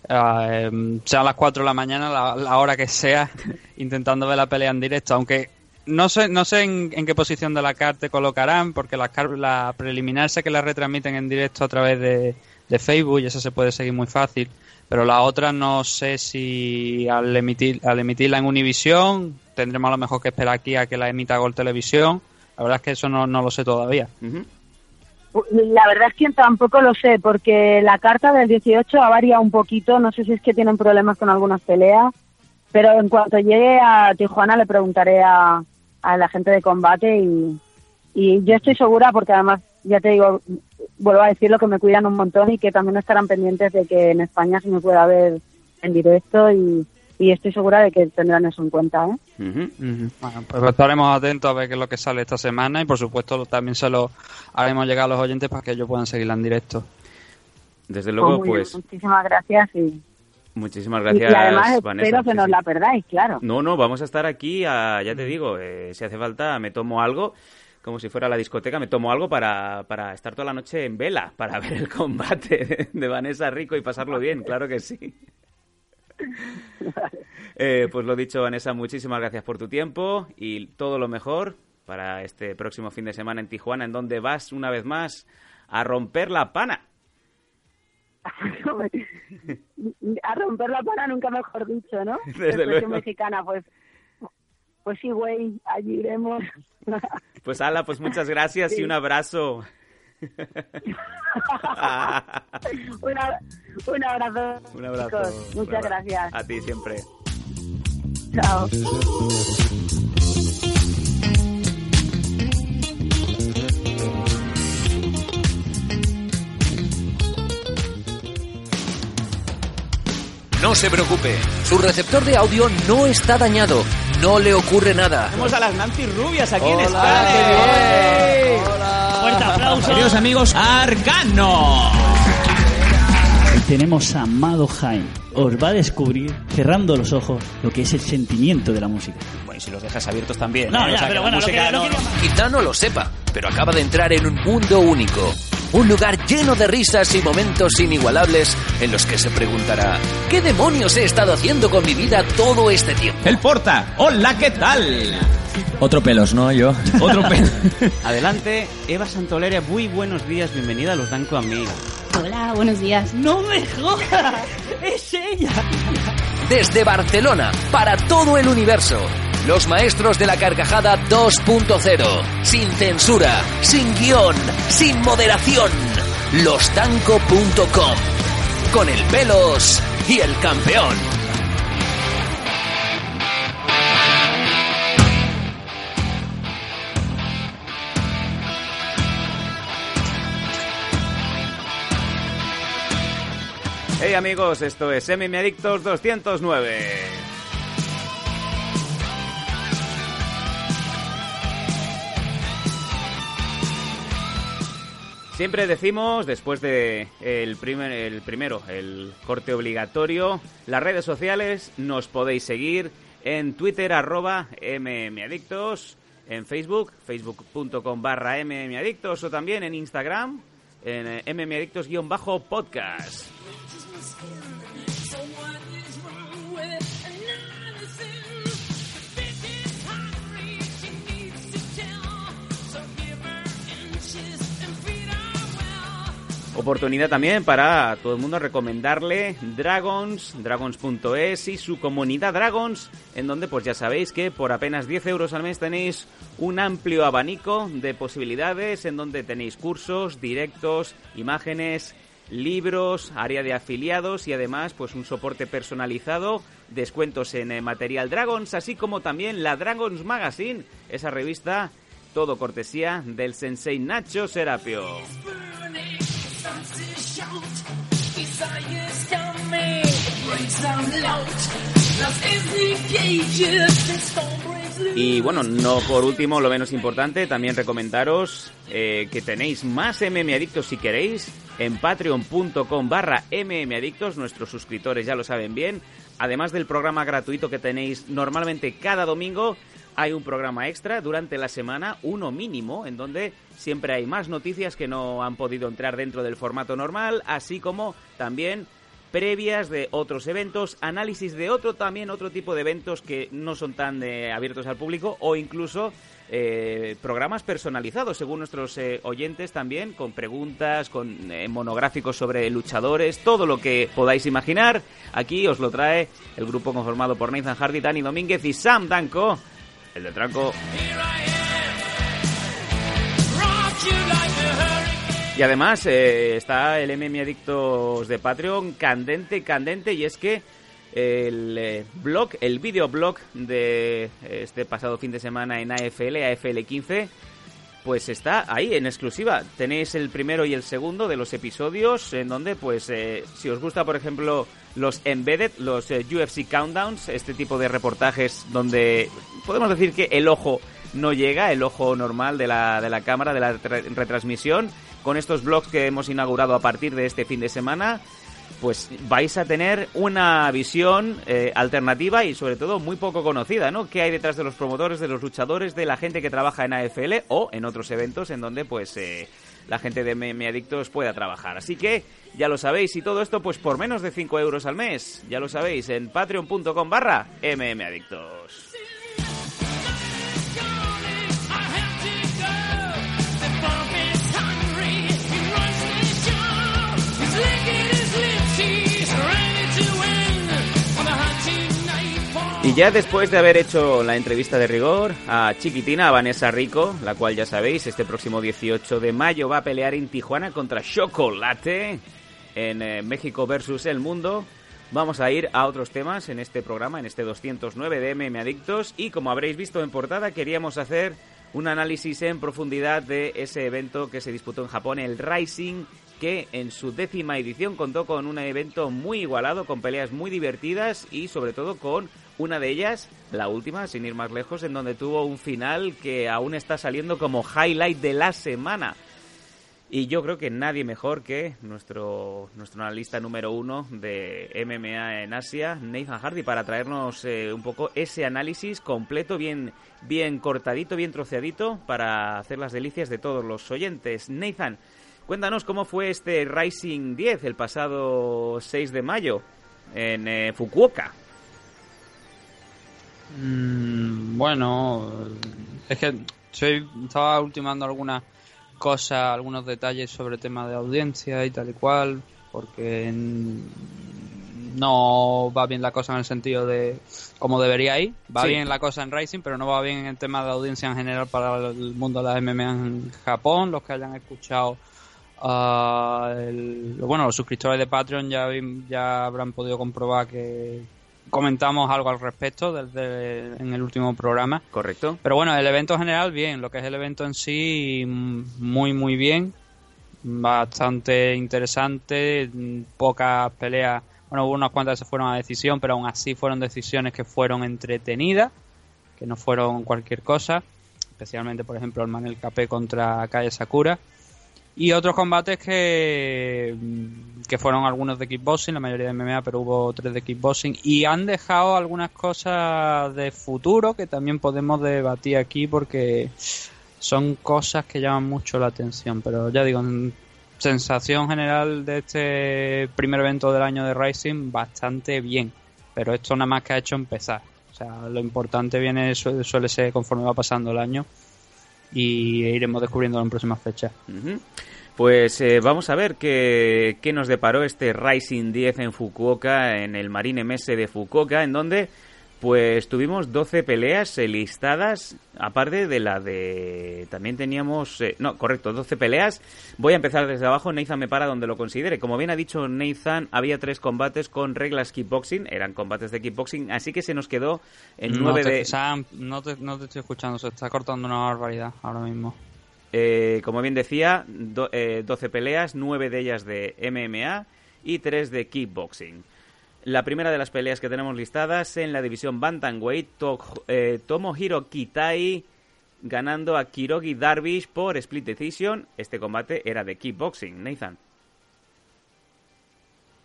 eh, sea a las 4 de la mañana, la, la hora que sea, intentando ver la pelea en directo, aunque no sé, no sé en, en qué posición de la carta te colocarán, porque la, preliminar sé que la retransmiten en directo a través de, de Facebook y eso se puede seguir muy fácil, pero la otra no sé si al emitir, al emitirla en Univisión tendremos a lo mejor que esperar aquí a que la emita Gol Televisión. La verdad es que eso no, no lo sé todavía. La verdad es que tampoco lo sé porque la carta del 18 ha variado un poquito no sé si es que tienen problemas con algunas peleas pero en cuanto llegue a Tijuana le preguntaré a, la gente de combate y, y yo estoy segura porque además ya te digo vuelvo a decirlo que me cuidan un montón y que también estarán pendientes de que en España se me pueda ver en directo y, y estoy segura de que tendrán eso en cuenta ¿eh? Ujú. Bueno, pues estaremos atentos a ver qué es lo que sale esta semana y por supuesto también se lo haremos llegar a los oyentes para que ellos puedan seguirla en directo. Desde luego, bien, pues muchísimas gracias y, muchísimas gracias, y además Vanessa. espero que Sí, no sí. la perdáis claro No, no, vamos a estar aquí, a- ya te digo, eh, si hace falta me tomo algo, como si fuera la discoteca, me tomo algo para, para estar toda la noche en vela, para ver el combate de, de Vanessa Rico y pasarlo bien, claro que sí. Eh, pues lo dicho, Vanessa, muchísimas gracias por tu tiempo y todo lo mejor para este próximo fin de semana en Tijuana, en donde vas una vez más a romper la pana. a romper la pana nunca mejor dicho, ¿no? Desde luego. mexicana, pues, pues sí, güey, allí iremos. Pues Ala, pues muchas gracias y un abrazo. un, un abrazo. Un abrazo. chicos. Muchas abrazo. gracias. A ti siempre. Chao. No se preocupe, su receptor de audio no está dañado, no le ocurre nada. Tenemos a las Nancy Rubias aquí en Hola, España. qué bien. Fuerte aplauso. Queridos amigos, Arcano. Y tenemos a Amado Jaime. Os va a descubrir, cerrando los ojos, lo que es el sentimiento de la música. Bueno, y si los dejas abiertos también. No, ¿eh? ya, O sea, pero que la bueno, lo música que- lo no- Quizá no lo sepa, pero acaba de entrar en un mundo único. Un lugar lleno de risas y momentos inigualables en los que se preguntará, ¿qué demonios he estado haciendo con mi vida todo este tiempo? El Porta. Hola, ¿qué tal? Otro pelos, ¿no? Yo. Otro pelos. Adelante, Eva Santolera, muy buenos días, bienvenida a los Danco Amiga. Hola, buenos días. ¡No me jodas! ¡Es ella! Desde Barcelona, para todo el universo. Los maestros de la carcajada 2.0. Sin censura, sin guion, sin moderación. Lostanco.com. Con el pelos y el campeón. Hey amigos, esto es Adictos 209. Siempre decimos, después de el, primer, el primero, el corte obligatorio, las redes sociales nos podéis seguir en Twitter, arroba mmadictos, en Facebook, facebook.com barra mmadictos o también en Instagram, en eh, mmadictos-podcast. Oportunidad también para todo el mundo recomendarle Dragons, dragons.es y su comunidad Dragons, en donde pues ya sabéis que por apenas 10 euros al mes tenéis un amplio abanico de posibilidades, en donde tenéis cursos, directos, imágenes, libros, área de afiliados y además pues un soporte personalizado, descuentos en eh, material Dragons, así como también la Dragons Magazine, esa revista todo cortesía del sensei Nacho Serapio. Y bueno, no por último, lo menos importante, también recomendaros eh, que tenéis más MM Adictos si queréis en patreon.com barra mmadictos, nuestros suscriptores ya lo saben bien, además del programa gratuito que tenéis normalmente cada domingo, hay un programa extra durante la semana, uno mínimo, en donde siempre hay más noticias que no han podido entrar dentro del formato normal, así como también previas de otros eventos, análisis de otro también otro tipo de eventos que no son tan eh, abiertos al público o incluso eh, programas personalizados según nuestros eh, oyentes también con preguntas, con monográficos sobre luchadores, todo lo que podáis imaginar. Aquí os lo trae el grupo conformado por Nathan Hardy, Dani Domínguez y Sam Danko el de Tranco. Y además eh, está el MM Adictos de Patreon candente, candente, y es que el eh, blog, el videoblog de este pasado fin de semana en AFL, AFL 15, pues está ahí en exclusiva. Tenéis el primero y el segundo de los episodios en donde, pues, eh, si os gusta, por ejemplo, los embedded, los eh, UFC countdowns, este tipo de reportajes donde podemos decir que el ojo no llega, el ojo normal de la, de la cámara, de la retransmisión, con estos blogs que hemos inaugurado a partir de este fin de semana, pues vais a tener una visión eh, alternativa y sobre todo muy poco conocida, ¿no? ¿Qué hay detrás de los promotores, de los luchadores, de la gente que trabaja en AFL o en otros eventos en donde pues eh, la gente de Meme Adictos pueda trabajar? Así que ya lo sabéis y todo esto pues por menos de 5 euros al mes, ya lo sabéis en patreon.com barra mmadictos. Y ya después de haber hecho la entrevista de rigor a Chiquitina, a Vanessa Rico, la cual ya sabéis, este próximo 18 de mayo va a pelear en Tijuana contra Chocolate en eh, México versus el mundo. Vamos a ir a otros temas en este programa, en este 209 de MM Adictos. Y como habréis visto en portada, queríamos hacer un análisis en profundidad de ese evento que se disputó en Japón, el Rising que en su décima edición contó con un evento muy igualado, con peleas muy divertidas y sobre todo con una de ellas, la última, sin ir más lejos, en donde tuvo un final que aún está saliendo como highlight de la semana. Y yo creo que nadie mejor que nuestro, nuestro analista número uno de MMA en Asia, Nathan Hardy, para traernos eh, un poco ese análisis completo, bien, bien cortadito, bien troceadito, para hacer las delicias de todos los oyentes. Nathan, Cuéntanos cómo fue este Rising 10 el pasado 6 de mayo en eh, Fukuoka. Mm, bueno, es que estaba ultimando algunas cosas, algunos detalles sobre tema de audiencia y tal y cual, porque no va bien la cosa en el sentido de como debería ir. Va bien la cosa en Rising, pero no va bien en el tema de audiencia en general para el mundo de las MMA en Japón. Los que hayan escuchado Ah, bueno, los suscriptores de Patreon ya, ya habrán podido comprobar que comentamos algo al respecto desde en el último programa. Correcto. Pero bueno, el evento general, bien. Lo que es el evento en sí, muy, muy bien. Bastante interesante. Pocas peleas. Bueno, hubo unas cuantas que se fueron a decisión, pero aún así fueron decisiones que fueron entretenidas, que no fueron cualquier cosa. Especialmente, por ejemplo, el Manel Capé contra Kaya Sakura y otros combates que, que fueron algunos de kickboxing, la mayoría de MMA, pero hubo tres de kickboxing. Y han dejado algunas cosas de futuro que también podemos debatir aquí porque son cosas que llaman mucho la atención. Pero ya digo, sensación general de este primer evento del año de Rising, bastante bien. Pero esto nada más que ha hecho empezar. O sea, lo importante viene, suele ser conforme va pasando el año y iremos descubriendo en próximas fechas. Pues eh, vamos a ver qué, qué, nos deparó este Rising 10 en Fukuoka, en el Marine MS de Fukuoka, en donde pues tuvimos 12 peleas listadas, aparte de la de... También teníamos... Eh, no, correcto, 12 peleas. Voy a empezar desde abajo, Nathan me para donde lo considere. Como bien ha dicho Nathan, había tres combates con reglas kickboxing, eran combates de kickboxing, así que se nos quedó en no 9 te, de... Sam, no te, no te estoy escuchando, se está cortando una barbaridad ahora mismo. Eh, como bien decía, do, eh, 12 peleas, 9 de ellas de MMA y 3 de kickboxing. La primera de las peleas que tenemos listadas en la división Bantamweight, to, eh, Tomohiro Kitai ganando a Kirogi Darvish por split decision. Este combate era de kickboxing, Nathan.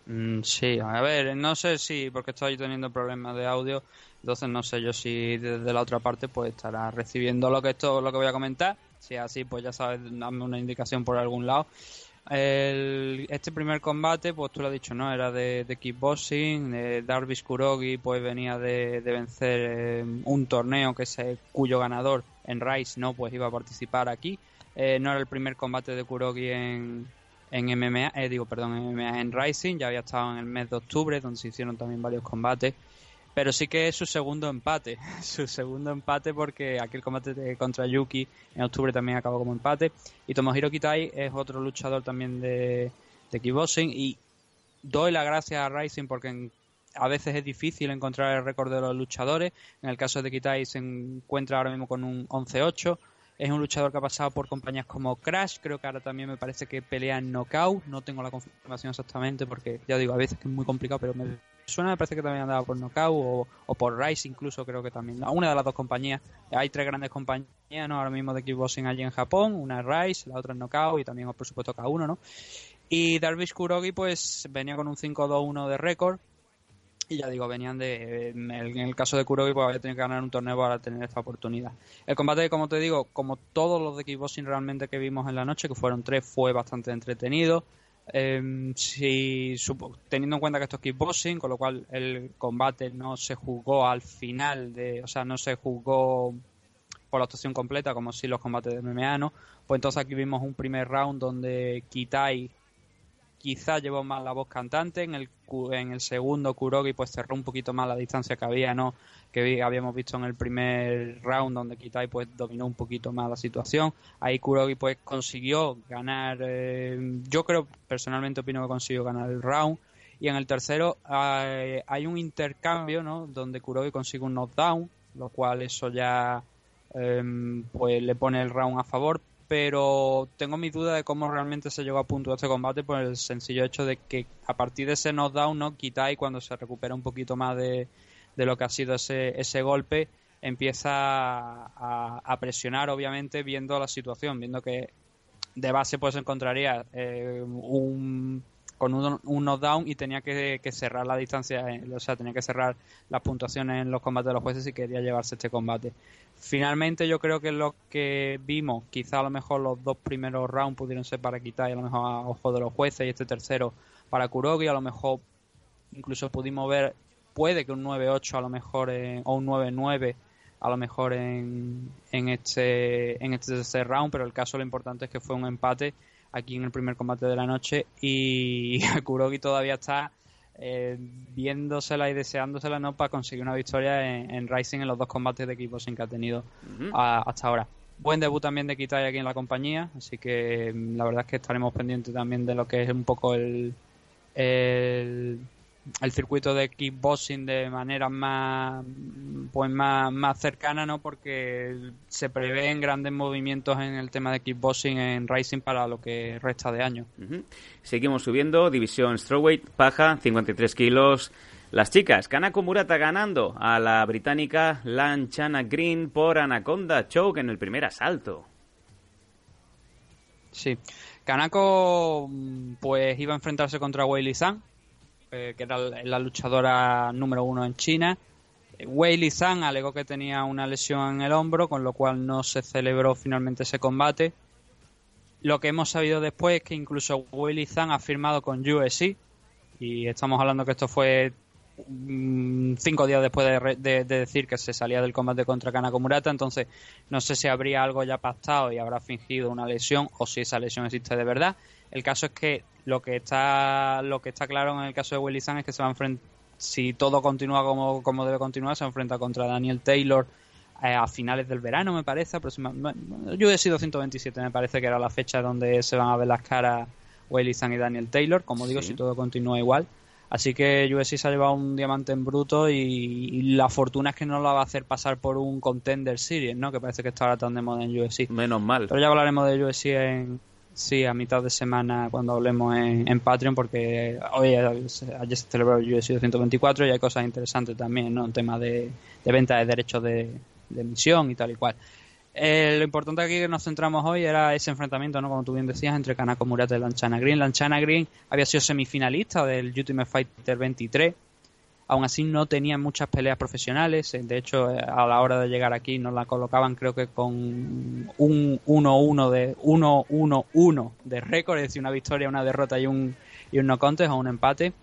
Mm, sí, a ver, no sé si, porque estoy teniendo problemas de audio, entonces no sé yo si desde la otra parte pues estará recibiendo lo que esto, lo que voy a comentar. Si es así, pues ya sabes, dame una indicación por algún lado. El, este primer combate, pues tú lo has dicho, ¿no? Era de, kickboxing. Eh, Darvish Kurogi, pues venía de, vencer eh, un torneo que es cuyo ganador en Rice, ¿no? Pues iba a participar aquí. Eh, no era el primer combate de Kurogi en, en MMA, eh, digo, perdón, en MMA en Rising. Ya había estado en el mes de octubre, donde se hicieron también varios combates pero sí que es su segundo empate, su segundo empate porque aquel combate contra Yuki en octubre también acabó como empate. Y Tomohiro Kitai es otro luchador también de, de kickboxing. Y doy la gracia a Rising porque en, a veces es difícil encontrar el récord de los luchadores, en el caso de Kitai se encuentra ahora mismo con un 11-8 es un luchador que ha pasado por compañías como Crash, creo que ahora también me parece que pelea en Knockout, no tengo la confirmación exactamente porque ya digo, a veces es muy complicado, pero me suena, me parece que también andaba por Knockout o, por Rice incluso, creo que también. Una de las dos compañías, hay tres grandes compañías ahora mismo de kickboxing allí en Japón, una es Rice, la otra es Knockout y también por supuesto K1, ¿no? Y Darvish Kurogi pues venía con un 5-2-1 de récord, y ya digo, venían de. En el, caso de Kurogi, pues había tenido que ganar un torneo para tener esta oportunidad. El combate, como te digo, como todos los de kickboxing realmente que vimos en la noche, que fueron tres, fue bastante entretenido. Eh, si, teniendo en cuenta que esto es kickboxing, con lo cual el combate no se jugó al final, de, o sea, no se jugó por la actuación completa, como si los combates de MMA, ¿no? Pues entonces aquí vimos un primer round donde Kitai quizá llevó más la voz cantante, en el, en el segundo Kurogi pues cerró un poquito más la distancia que había, ¿no? Que habíamos visto en el primer round donde Kitai pues dominó un poquito más la situación. Ahí Kurogi pues consiguió ganar, eh, yo creo personalmente opino que consiguió ganar el round. Y en el tercero hay, hay un intercambio, ¿no? Donde Kurogi consigue un knockdown, lo cual eso ya eh, pues le pone el round a favor, pero tengo mi duda de cómo realmente se llegó a punto este combate por el sencillo hecho de que a partir de ese knockdown, ¿no? Kitai cuando se recupera un poquito más de, lo que ha sido ese, ese golpe, empieza a, presionar, obviamente, viendo la situación, viendo que de base pues encontraría eh, un con un, un knockdown y tenía que, cerrar la distancia, eh, o sea, tenía que cerrar las puntuaciones en los combates de los jueces si quería llevarse este combate. Finalmente yo creo que lo que vimos, quizá a lo mejor los dos primeros rounds pudieron ser para y a lo mejor a ojo de los jueces y este tercero para Kurogi, a lo mejor incluso pudimos ver, puede que un 9-8 a lo mejor o un 9-9 a lo mejor en, en, este, en este tercer round, pero el caso lo importante es que fue un empate aquí en el primer combate de la noche y Kurogi todavía está eh, viéndosela y deseándosela no para conseguir una victoria en, Rising en los dos combates de equipos que ha tenido hasta ahora. Buen debut también de Kitai aquí en la compañía, así que mm, la verdad es que estaremos pendientes también de lo que es un poco el, el el circuito de kickboxing de manera más pues más, más cercana no porque se prevén grandes movimientos en el tema de kickboxing en Rising para lo que resta de año. Seguimos subiendo división strawweight paja 53 kilos. Las chicas Kanako Murata ganando a la británica Lanchana Green por Anaconda Choke en el primer asalto. Sí. Kanako pues iba a enfrentarse contra Weili Zhang eh, que era la luchadora número uno en China. Wei Li Zhang alegó que tenía una lesión en el hombro, con lo cual no se celebró finalmente ese combate. Lo que hemos sabido después es que incluso Willy Zhang ha firmado con USC y estamos hablando que esto fue mm, cinco días después de- de decir que se salía del combate contra Kanako Murata, entonces no sé si habría algo ya pactado y habrá fingido una lesión o si esa lesión existe de verdad. El caso es que lo que está lo que está claro en el caso de Willy es que se va a enfrentar si todo continúa como, como debe continuar, se enfrenta contra Daniel Taylor eh, a finales del verano, me parece. aproximadamente. Yo he sido 127, me parece que era la fecha donde se van a ver las caras Zhang y Daniel Taylor, como digo, Sí. si todo continúa igual. Así que UFC se ha llevado un diamante en bruto y, y la fortuna es que no la va a hacer pasar por un Contender Series, ¿no? Que parece que está ahora tan de moda en UFC. Menos mal. Pero ya hablaremos de UFC en, sí, a mitad de semana cuando hablemos en, Patreon, porque hoy ayer se celebró el UFC 224 y hay cosas interesantes también, ¿no? En tema de, venta de derechos de, de emisión y tal y cual. Eh, lo importante aquí que nos centramos hoy era ese enfrentamiento, ¿no? Como tú bien decías, entre Kanako Murata y Lanchana Green. Lanchana Green había sido semifinalista del Ultimate Fighter 23. Aún así no tenía muchas peleas profesionales. De hecho, eh, a la hora de llegar aquí nos la colocaban creo que con un 1-1 de 1-1-1 de récord, es decir, una victoria, una derrota y un, y un no contest o un empate.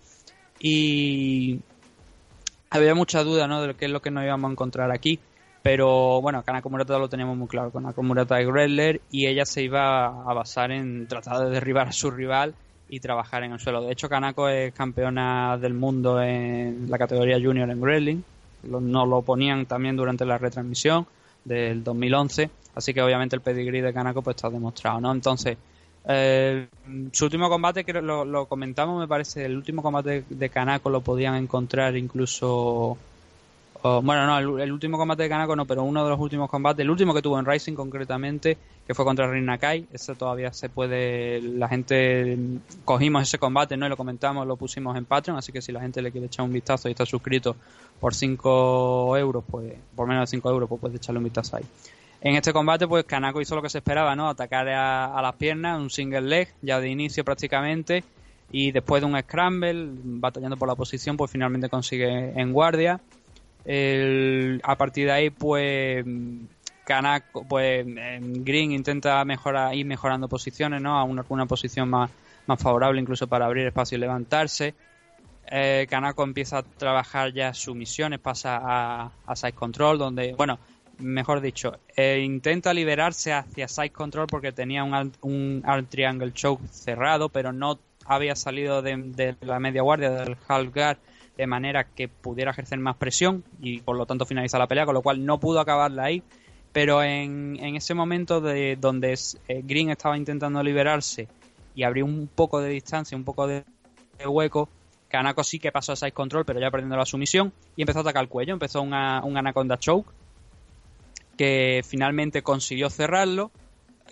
Y había mucha duda, ¿no? De qué es lo que nos íbamos a encontrar aquí. Pero bueno, Kanako Murata lo teníamos muy claro. Kanako Murata es Wrestler y ella se iba a basar en tratar de derribar a su rival y trabajar en el suelo. De hecho, Kanako es campeona del mundo en la categoría junior en wrestling. Nos lo ponían también durante la retransmisión del 2011. Así que obviamente el pedigrí de Kanako pues está demostrado, ¿no? Entonces, eh, su último combate, que lo comentamos, me parece, el último combate de Kanako lo podían encontrar incluso... o, bueno, no, el, el último combate de Kanako no, pero uno de los últimos combates, el último que tuvo en Rising concretamente, que fue contra Rin Nakai, ese todavía se puede, la gente cogimos ese combate, ¿no? Y lo comentamos, lo pusimos en Patreon, así que si la gente le quiere echar un vistazo y está suscrito por 5 euros, pues, por menos de 5 euros, pues puede echarle un vistazo ahí. En este combate, pues Kanako hizo lo que se esperaba, ¿no? Atacar a, a las piernas, un single leg, ya de inicio prácticamente, y después de un scramble, batallando por la posición, pues finalmente consigue en guardia. A partir de ahí, pues Kanako, pues em, Green intenta mejorar, ir mejorando posiciones, ¿no? A una, una posición más, más favorable incluso para abrir espacio y levantarse. Eh, Kanako empieza a trabajar ya sus misiones, pasa a, Side Control, donde, bueno, mejor dicho, eh, intenta liberarse hacia Side Control porque tenía un, un Triangle Choke cerrado, pero no había salido de, de la media guardia del half guard de manera que pudiera ejercer más presión y por lo tanto finaliza la pelea, con lo cual no pudo acabarla ahí. Pero en, ese momento de donde eh, Green estaba intentando liberarse y abrió un poco de distancia, un poco de, hueco, Kanako sí que pasó a side control, pero ya perdiendo la sumisión y empezó a atacar el cuello. Empezó un Anaconda Choke que finalmente consiguió cerrarlo.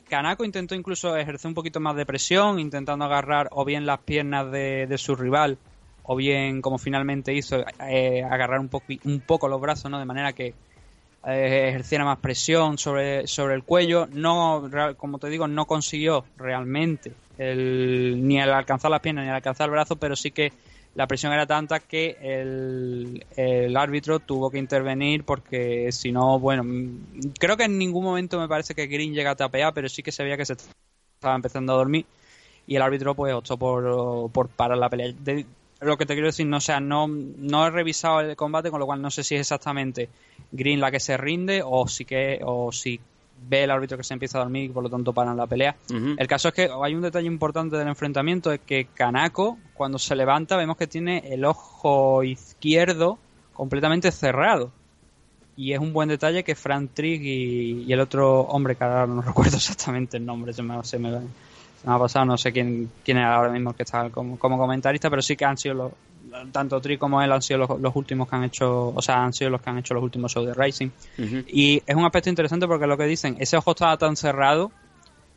Kanako intentó incluso ejercer un poquito más de presión, intentando agarrar o bien las piernas de, de su rival, o bien, como finalmente hizo, eh, agarrar un, poco un poco los brazos, ¿no? De manera que eh, ejerciera más presión sobre, sobre el cuello. No, como te digo, no consiguió realmente el, ni el alcanzar las piernas ni el alcanzar el brazo, pero sí que la presión era tanta que el, el árbitro tuvo que intervenir porque si no, bueno, creo que en ningún momento me parece que Green llega a tapear, pero sí que se veía que se estaba empezando a dormir y el árbitro pues optó por, por parar la pelea. De- lo que te quiero decir, no, o sea, no, no he revisado el combate, con lo cual no sé si es exactamente Green la que se rinde o si que o si ve el árbitro que se empieza a dormir y por lo tanto paran la pelea. El caso es que hay un detalle importante del enfrentamiento, es que Kanako, cuando se levanta, vemos que tiene el ojo izquierdo completamente cerrado. Y es un buen detalle que Frank Trigg y, y el otro hombre, que ahora no recuerdo exactamente el nombre, se me, se me, se me ha pasado, no sé quién, quién era ahora mismo el que está como, como comentarista, pero sí que han sido los, tanto Trigg como él han sido los, los últimos que han hecho, o sea, han sido los que han hecho los últimos shows de Racing. Y es un aspecto interesante porque lo que dicen, ese ojo estaba tan cerrado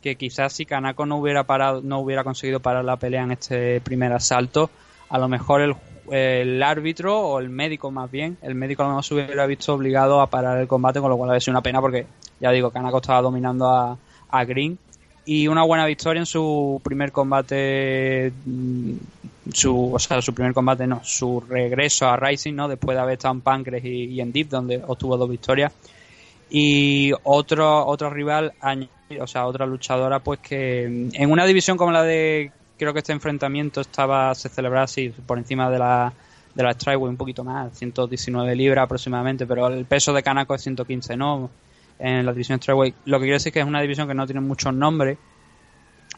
que quizás si Kanako no hubiera parado, no hubiera conseguido parar la pelea en este primer asalto, a lo mejor el, el árbitro o el médico más bien, el médico a lo mejor se hubiera visto obligado a parar el combate, con lo cual ha sido una pena porque, ya digo, Kanako estaba dominando a, a Green y una buena victoria en su primer combate mm, su o sea su primer combate no su regreso a Rising no después de haber estado en Pancras y, en Deep donde obtuvo dos victorias y otro otro rival o sea, otra luchadora, pues que en una división como la de, creo que este enfrentamiento estaba, se celebraba así, por encima de la, de la Strikeway un poquito más, 119 libras aproximadamente, pero el peso de Kanako es 115, ¿no? En la división Strikeway. Lo que quiere decir que es una división que no tiene muchos nombres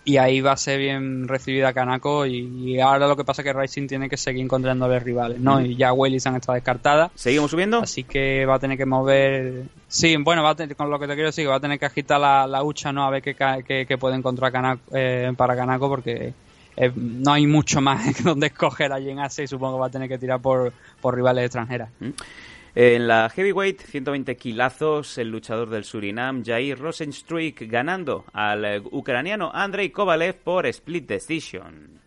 y ahí va a ser bien recibida Kanako y, ahora lo que pasa es que Rising tiene que seguir encontrándole rivales, ¿no? Y ya Wellison está descartada. ¿Seguimos subiendo? Así que va a tener que mover... Sí, bueno, va a tener, con lo que te quiero decir, va a tener que agitar la, la hucha, ¿no? A ver qué, qué, qué puede encontrar Kanako, eh, para Kanako porque eh, no hay mucho más donde escoger allí en Asia y supongo que va a tener que tirar por, por rivales extranjeras. En la heavyweight, 120 kilazos, el luchador del Surinam, Jair Rosenstruik, ganando al eh, ucraniano Andrei Kovalev por split decision.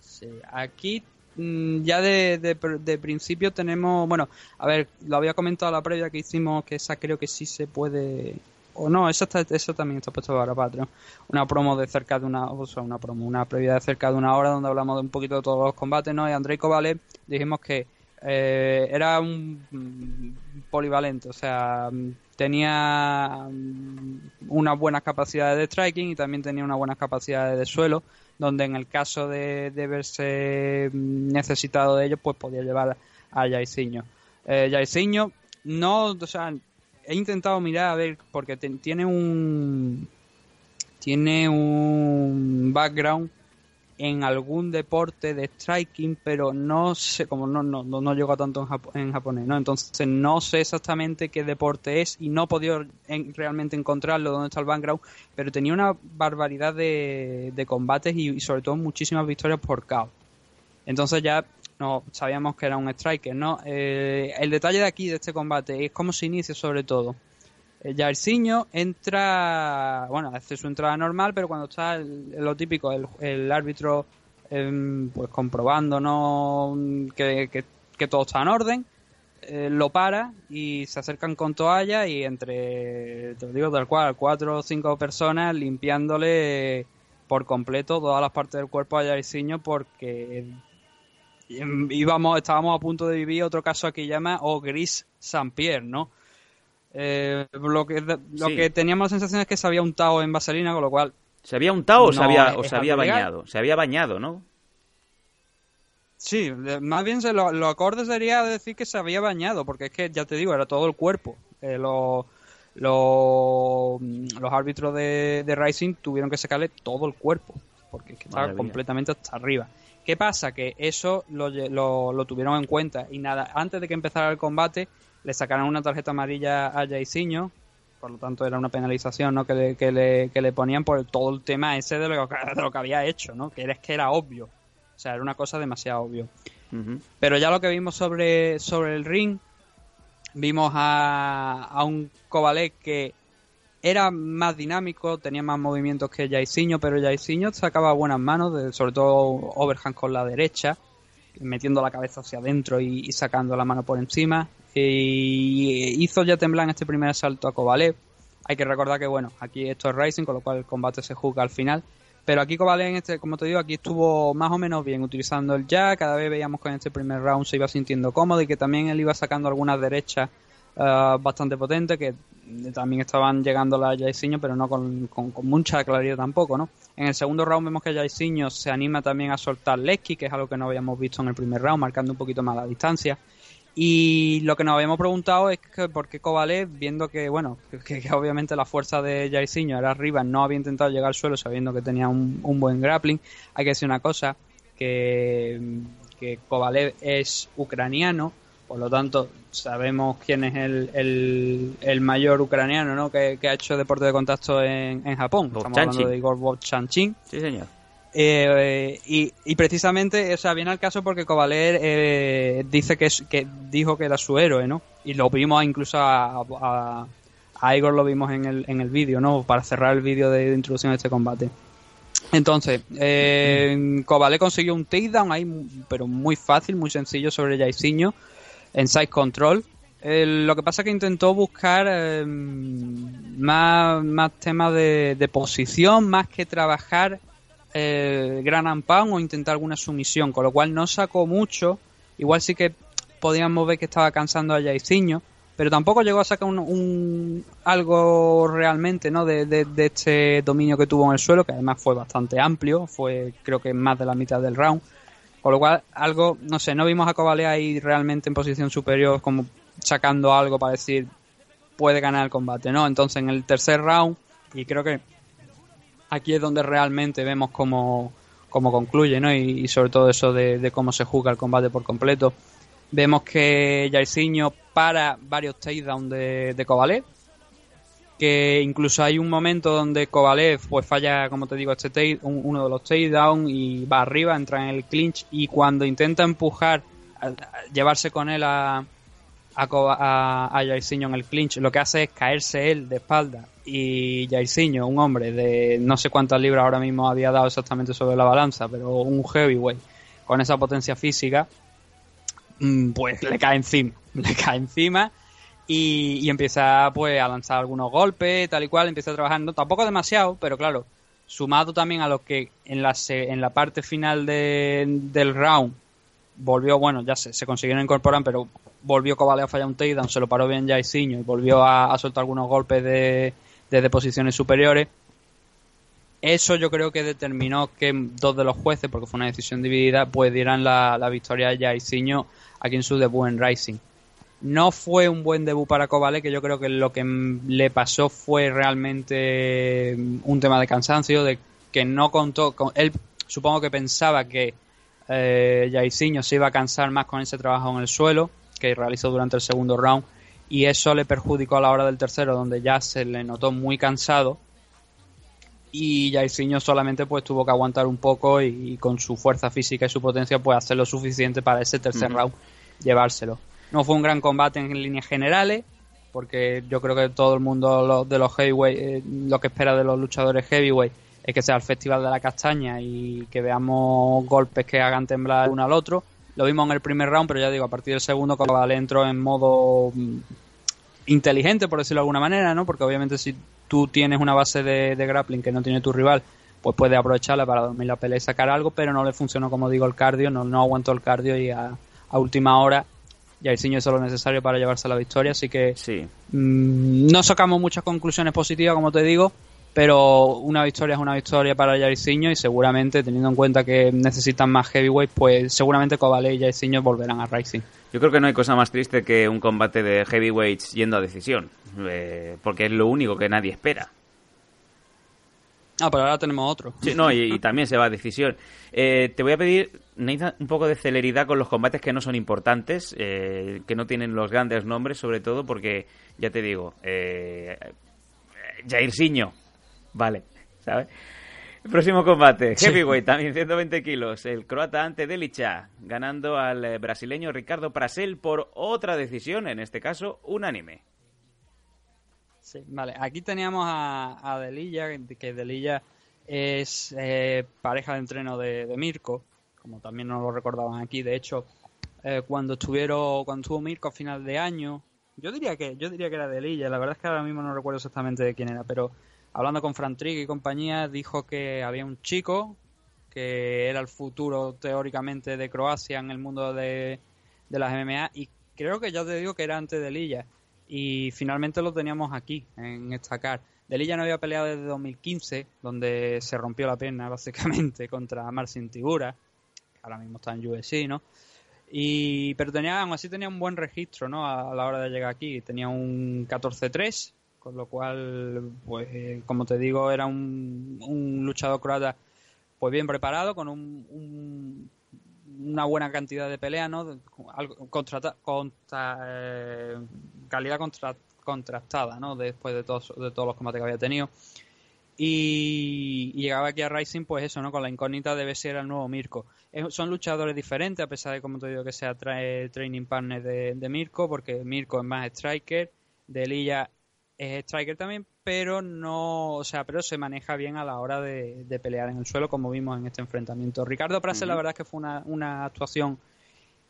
Sí, aquí mm, ya de, de, principio tenemos, bueno, a ver, lo había comentado la previa que hicimos, que esa creo que sí se puede, o no, eso, está, eso también está puesto para Patreon. Una promo de cerca de una, o sea, una promo, una previa de cerca de una hora donde hablamos de un poquito de todos los combates, ¿no? Y Andrei Kovalev dijimos que eh, era un polivalente, o sea, tenía mm, unas buenas capacidades de striking y también tenía unas buenas capacidades de suelo, donde en el caso de, verse mm, necesitado de ellos, pues podía llevar a Jairzinho. Eh, Jairzinho no, o sea, he intentado mirar a ver, porque tiene un tiene un background en algún deporte de striking, pero no sé, como no, no, no, llego a tanto en, japonés, ¿no? Entonces no sé exactamente qué deporte es y no he podido realmente encontrarlo dónde está el background, pero tenía una barbaridad de, de combates y, sobre todo muchísimas victorias por KO. Entonces ya no sabíamos que era un striker, ¿no? Eh, el detalle de aquí, de este combate, es cómo se inicia sobre todo. Eh, Jairzinho entra, bueno, hace su entrada normal, pero cuando está lo típico, el, árbitro em, pues comprobando ¿no? que, que, todo está en orden, eh, lo para y se acercan con toalla y entre, te digo tal cual, cuatro o cinco personas limpiándole por completo todas las partes del cuerpo a Jairzinho porque íbamos, estábamos a punto de vivir otro caso aquí llama o Gris Saint-Pierre, ¿no? Eh, lo que, lo que teníamos la sensación es que se había untado en vaselina, con lo cual... ¿Se había untado o se había, o se había bañado? Se había bañado, ¿no? Sí, más bien se lo, lo acorde sería decir que se había bañado, porque es que, ya te digo, era todo el cuerpo. Eh, los árbitros de, de Rising tuvieron que sacarle todo el cuerpo, porque es que estaba completamente hasta arriba. ¿Qué pasa? Que eso lo, lo, lo, tuvieron en cuenta y nada, antes de que empezara el combate le sacaron una tarjeta amarilla a Jairzinho, por lo tanto era una penalización ¿no? que, le, que, le, que le ponían por todo el tema ese de lo, que, de lo que había hecho, ¿no? que era, que era obvio, o sea, era una cosa demasiado obvio. Pero ya lo que vimos sobre, sobre el ring, vimos a, a un Kovalev que era más dinámico, tenía más movimientos que Jairzinho, pero Jairzinho sacaba buenas manos, sobre todo overhand con la derecha, metiendo la cabeza hacia adentro y sacando la mano por encima y hizo ya temblar este primer asalto a Kovalev. Hay que recordar que, bueno, aquí esto es Rising, con lo cual el combate se juzga al final. Pero aquí Kovalev, este, como te digo, aquí estuvo más o menos bien utilizando el jab. Cada vez veíamos que en este primer round se iba sintiendo cómodo y que también él iba sacando algunas derechas eh, bastante potentes que también estaban llegando a Jairzinho, pero no con, mucha claridad tampoco, ¿no? En el segundo round vemos que Jairzinho se anima también a soltar Lesky, que es algo que no habíamos visto en el primer round, marcando un poquito más la distancia. Y lo que nos habíamos preguntado es que por qué Kovalev, viendo que, bueno, que, obviamente la fuerza de Jairzinho era arriba, no había intentado llegar al suelo sabiendo que tenía un, buen grappling. Hay que decir una cosa, que, que Kovalev es ucraniano, por lo tanto sabemos quién es el, el, mayor ucraniano ¿no? que, ha hecho deporte de contacto en, en Japón. Estamos hablando de Igor Chanchin. Sí, señor. Eh, y, precisamente, o sea, viene al caso porque Covaler eh, dice que, es, que dijo que era su héroe, ¿no? Y lo vimos incluso a, a, Igor, lo vimos en el, en el vídeo, ¿no? Para cerrar el vídeo de, introducción a este combate. Entonces, eh, consiguió un takedown ahí, pero muy fácil, muy sencillo sobre Jairzinho en side control. lo que pasa es que intentó buscar eh, más, temas de, posición, más que trabajar eh, Gran Pound o intentar alguna sumisión, con lo cual no sacó mucho. Igual sí que podíamos ver que estaba cansando a Jairzinho, pero tampoco llegó a sacar un, un- algo realmente ¿no? De, de- de este dominio que tuvo en el suelo, que además fue bastante amplio, fue creo que más de la mitad del round. Con lo cual, algo, no sé, no vimos a Kovalev ahí realmente en posición superior, como sacando algo para decir puede ganar el combate, ¿no? Entonces en el tercer round, y creo que aquí es donde realmente vemos cómo, cómo concluye, ¿no? Y, sobre todo eso de, cómo se juega el combate por completo. Vemos que Jairzinho para varios takedowns de, de que incluso hay un momento donde Kovalev pues falla, como te digo, este take- un- uno de los takedowns y va arriba, entra en el clinch y cuando intenta empujar, llevarse con él a, a, a, en el clinch, lo que hace es caerse él de espalda. Y Jairzinho, un hombre de no sé cuántas libras ahora mismo había dado exactamente sobre la balanza, pero un heavyweight con esa potencia física, mm, pues le cae encima, le cae encima y, empieza pues a lanzar algunos golpes, tal y cual, empieza no, tampoco demasiado, pero claro, sumado también a lo que en la, en la parte final de- del round volvió, bueno, ya se, se consiguieron incorporar, pero volvió Kovalev a fallar un takedown, se lo paró bien Jairzinho y volvió a, a soltar algunos golpes de, desde posiciones superiores. Eso yo creo que determinó que dos de los jueces, porque fue una decisión dividida, pues dieran la, la victoria a Jairzinho aquí en su debut en Rising. No fue un buen debut para Kovalev, que yo creo que lo que le pasó fue realmente mm, un tema de cansancio, de que no contó con él. Supongo que pensaba que eh, Jairzinho se iba a cansar más con ese trabajo en el suelo que realizó durante el segundo round y eso le perjudicó a la hora del tercero donde ya se le notó muy cansado y Jairzinho solamente pues tuvo que aguantar un poco y, y con su fuerza física y su potencia pues hacer lo suficiente para ese tercer round llevárselo. No fue un gran combate en líneas generales porque yo creo que todo el mundo lo- de los heavyweight eh, lo que espera de los luchadores heavyweight es que sea el festival de la castaña y que veamos golpes que hagan temblar uno al otro. Lo vimos en el primer round, pero ya digo, a partir del segundo Kovalev entró en modo mm, inteligente, por decirlo de alguna manera, ¿no? Porque obviamente si tú tienes una base de, de grappling que no tiene tu rival, pues puede aprovecharla para dormir la pelea y sacar algo, pero no le funcionó, como digo, el cardio, no, no aguantó el cardio y a última hora Jairzinho hizo lo necesario para llevarse la victoria, así que mm, no sacamos muchas conclusiones positivas, como te digo, pero una victoria es una victoria para Jairzinho y seguramente, teniendo en cuenta que necesitan más heavyweight, pues seguramente Kovalev y Jairzinho volverán a Rising. Yo creo que no hay cosa más triste que un combate de heavyweights yendo a decisión, eh, porque es lo único que nadie espera. Ah, pero ahora tenemos otro. Sí, no, y, y también se va a decisión. Eh, te voy a pedir, Nathan, un poco de celeridad con los combates que no son importantes, eh, que no tienen los grandes nombres, sobre todo porque, ya te digo, eh, Jairzinho, vale, ¿sabes? Próximo combate, Sí. heavyweight, también 120 kilos. El croata ante Delicha, ganando al eh, brasileño Ricardo Prasel por otra decisión, en este caso unánime. Sí, vale. Aquí teníamos a, a Delilla, que Delilla es eh, pareja de entreno de, de Mirko, como también nos lo recordaban aquí. De hecho, eh, cuando estuvieron, cuando estuvo Mirko a final de año, yo diría que yo diría que era Delilla. La verdad es que ahora mismo no recuerdo exactamente de quién era, pero hablando con Fran y compañía, dijo que había un chico que era el futuro teóricamente de Croacia en el mundo de, de las MMA y creo que ya te digo que era antes de Lilla y finalmente lo teníamos aquí en esta car. Delilla no había peleado desde 2015 donde se rompió la pierna básicamente contra Marcin Tibura ahora mismo está en UFC, ¿no? Y, pero tenía, aún así tenía un buen registro, ¿no? A, la hora de llegar aquí. Tenía un 14-3, con lo cual, pues, eh, como te digo, era un, un luchador croata, pues bien preparado, con un, un- una buena cantidad de peleas, ¿no? Contra, eh, calidad contra- contrastada, ¿no? Después de todos, de todos los combates que había tenido. Y, y llegaba aquí a Rising, pues eso, ¿no? Con la incógnita de ver si era el nuevo Mirko. Es- son luchadores diferentes, a pesar de, como te digo, que sea tra- training partner de, de Mirko, porque Mirko es más striker, Delilla es striker también, pero no, o sea, pero se maneja bien a la hora de, de pelear en el suelo, como vimos en este enfrentamiento. Ricardo Prase, la verdad es que fue una, una actuación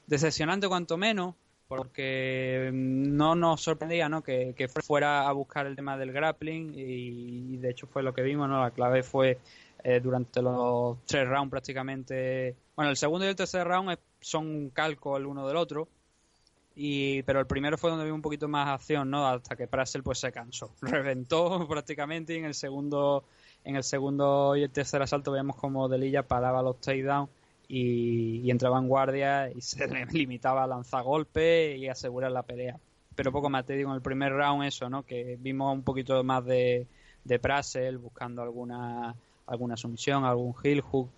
decepcionante cuanto menos, porque no nos sorprendía ¿no? Que, fuera a buscar el tema del grappling y, de hecho fue lo que vimos, ¿no? La clave fue eh, durante los tres rounds prácticamente, bueno, el segundo y el tercer round son un calco el uno del otro y pero el primero fue donde vi un poquito más acción, ¿no? Hasta que Prassel pues se cansó, reventó prácticamente y en el segundo en el segundo y el tercer asalto veíamos como Delilla paraba los takedowns y, y entraba en guardia y se limitaba a lanzar golpes y asegurar la pelea. Pero poco más te digo, en el primer round eso, ¿no? Que vimos un poquito más de, de Prassel buscando alguna, alguna sumisión, algún heel hook,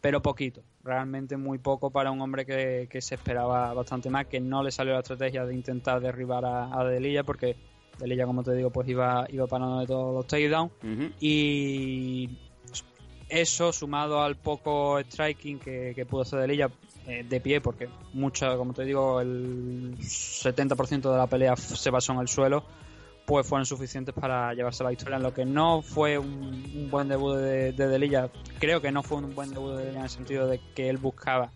pero poquito, realmente muy poco para un hombre que, que se esperaba bastante más, que no le salió la estrategia de intentar derribar a, a Delilla porque Delilla, como te digo, pues iba, iba parando de todos los takedowns Ujú. y eso sumado al poco striking que, pudo hacer Delilla eh, de pie, porque mucho, como te digo, el 70% de la pelea se basó en el suelo, pues fueron suficientes para llevarse la victoria. En lo que no fue un, buen debut de, de creo que no fue un buen debut de Delilla en el sentido de que él buscaba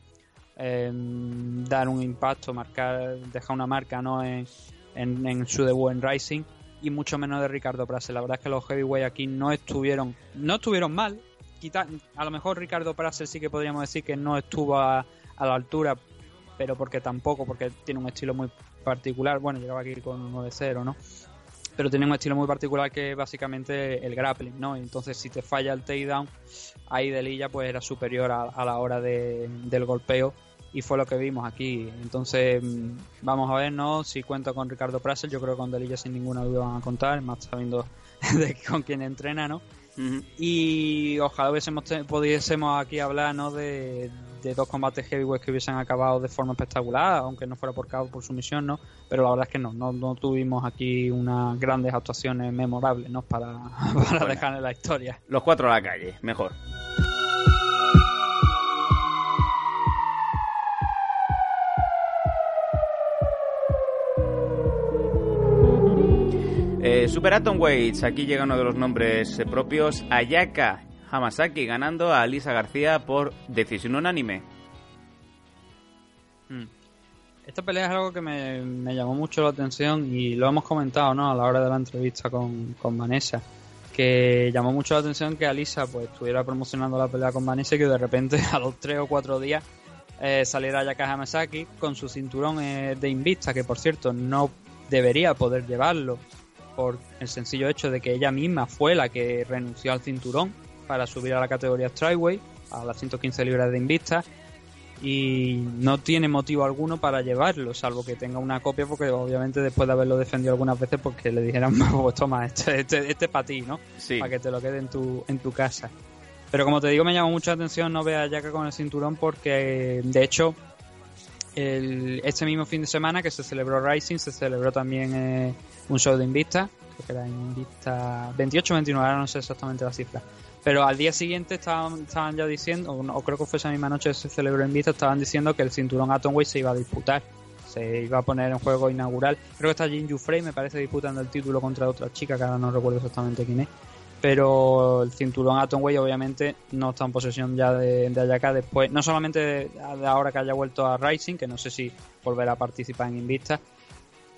eh, dar un impacto, marcar, dejar una marca ¿no? en, en, en su debut en Rising y mucho menos de Ricardo Prase. La verdad es que los heavyweight aquí no estuvieron, no estuvieron mal. A lo mejor Ricardo Prase sí que podríamos decir que no estuvo a, la altura, pero porque tampoco, porque tiene un estilo muy particular. Bueno, llegaba aquí con 9-0, ¿no? Pero tiene un estilo muy particular que es básicamente el grappling, ¿no? Entonces, si te falla el takedown, ahí Delilla pues era superior a, la hora de- del golpeo y fue lo que vimos aquí. Entonces, mm, vamos a ver, ¿no? Si cuenta con Ricardo Prasel, yo creo que con Delilla sin ninguna duda van a contar, más sabiendo de con quién entrena, ¿no? Y ojalá hubiésemos pudiésemos aquí hablar, ¿no? De, de dos combates heavyweight que hubiesen acabado de forma espectacular, aunque no fuera por cabo por sumisión, ¿no? Pero la verdad es que no, no, no tuvimos aquí unas grandes actuaciones memorables, ¿no? Para, para dejar en la historia. Los cuatro a la calle, mejor. Super Atomweights, aquí llega uno de los nombres eh, propios, Ayaka Hamasaki ganando a Alisa García por decisión unánime. Mm. Esta pelea es algo que me, llamó mucho la atención y lo hemos comentado ¿no? a la hora de la entrevista con, con Vanessa. Que llamó mucho la atención que Alisa pues estuviera promocionando la pelea con Vanessa y que de repente a los 3 o 4 días eh, saliera Yaka Hamasaki con su cinturón eh, de Invista, que por cierto no debería poder llevarlo por el sencillo hecho de que ella misma fue la que renunció al cinturón para subir a la categoría Strikeway, a las 115 libras de Invista y no tiene motivo alguno para llevarlo, salvo que tenga una copia, porque obviamente después de haberlo defendido algunas veces, porque le dijeran, pues toma, este, este, este para ti, ¿no? Sí. Para que te lo quede en tu, en tu casa. Pero como te digo, me llamó mucha atención no ver a Yaka con el cinturón, porque de hecho, el, este mismo fin de semana que se celebró Rising, se celebró también eh, un show de Invista, que era Invista 28 29, ahora no sé exactamente la cifra. Pero al día siguiente estaban, estaban ya diciendo, o, creo que fue esa misma noche que se celebró en Vista, estaban diciendo que el cinturón Atomweight se iba a disputar. Se iba a poner en juego inaugural. Creo que está Jinju Frey, me parece, disputando el título contra otra chica, que ahora no recuerdo exactamente quién es. Pero el cinturón Atomweight obviamente no está en posesión ya de, de Ayaka después, no solamente de, ahora que haya vuelto a Rising, que no sé si volverá a participar en Invista,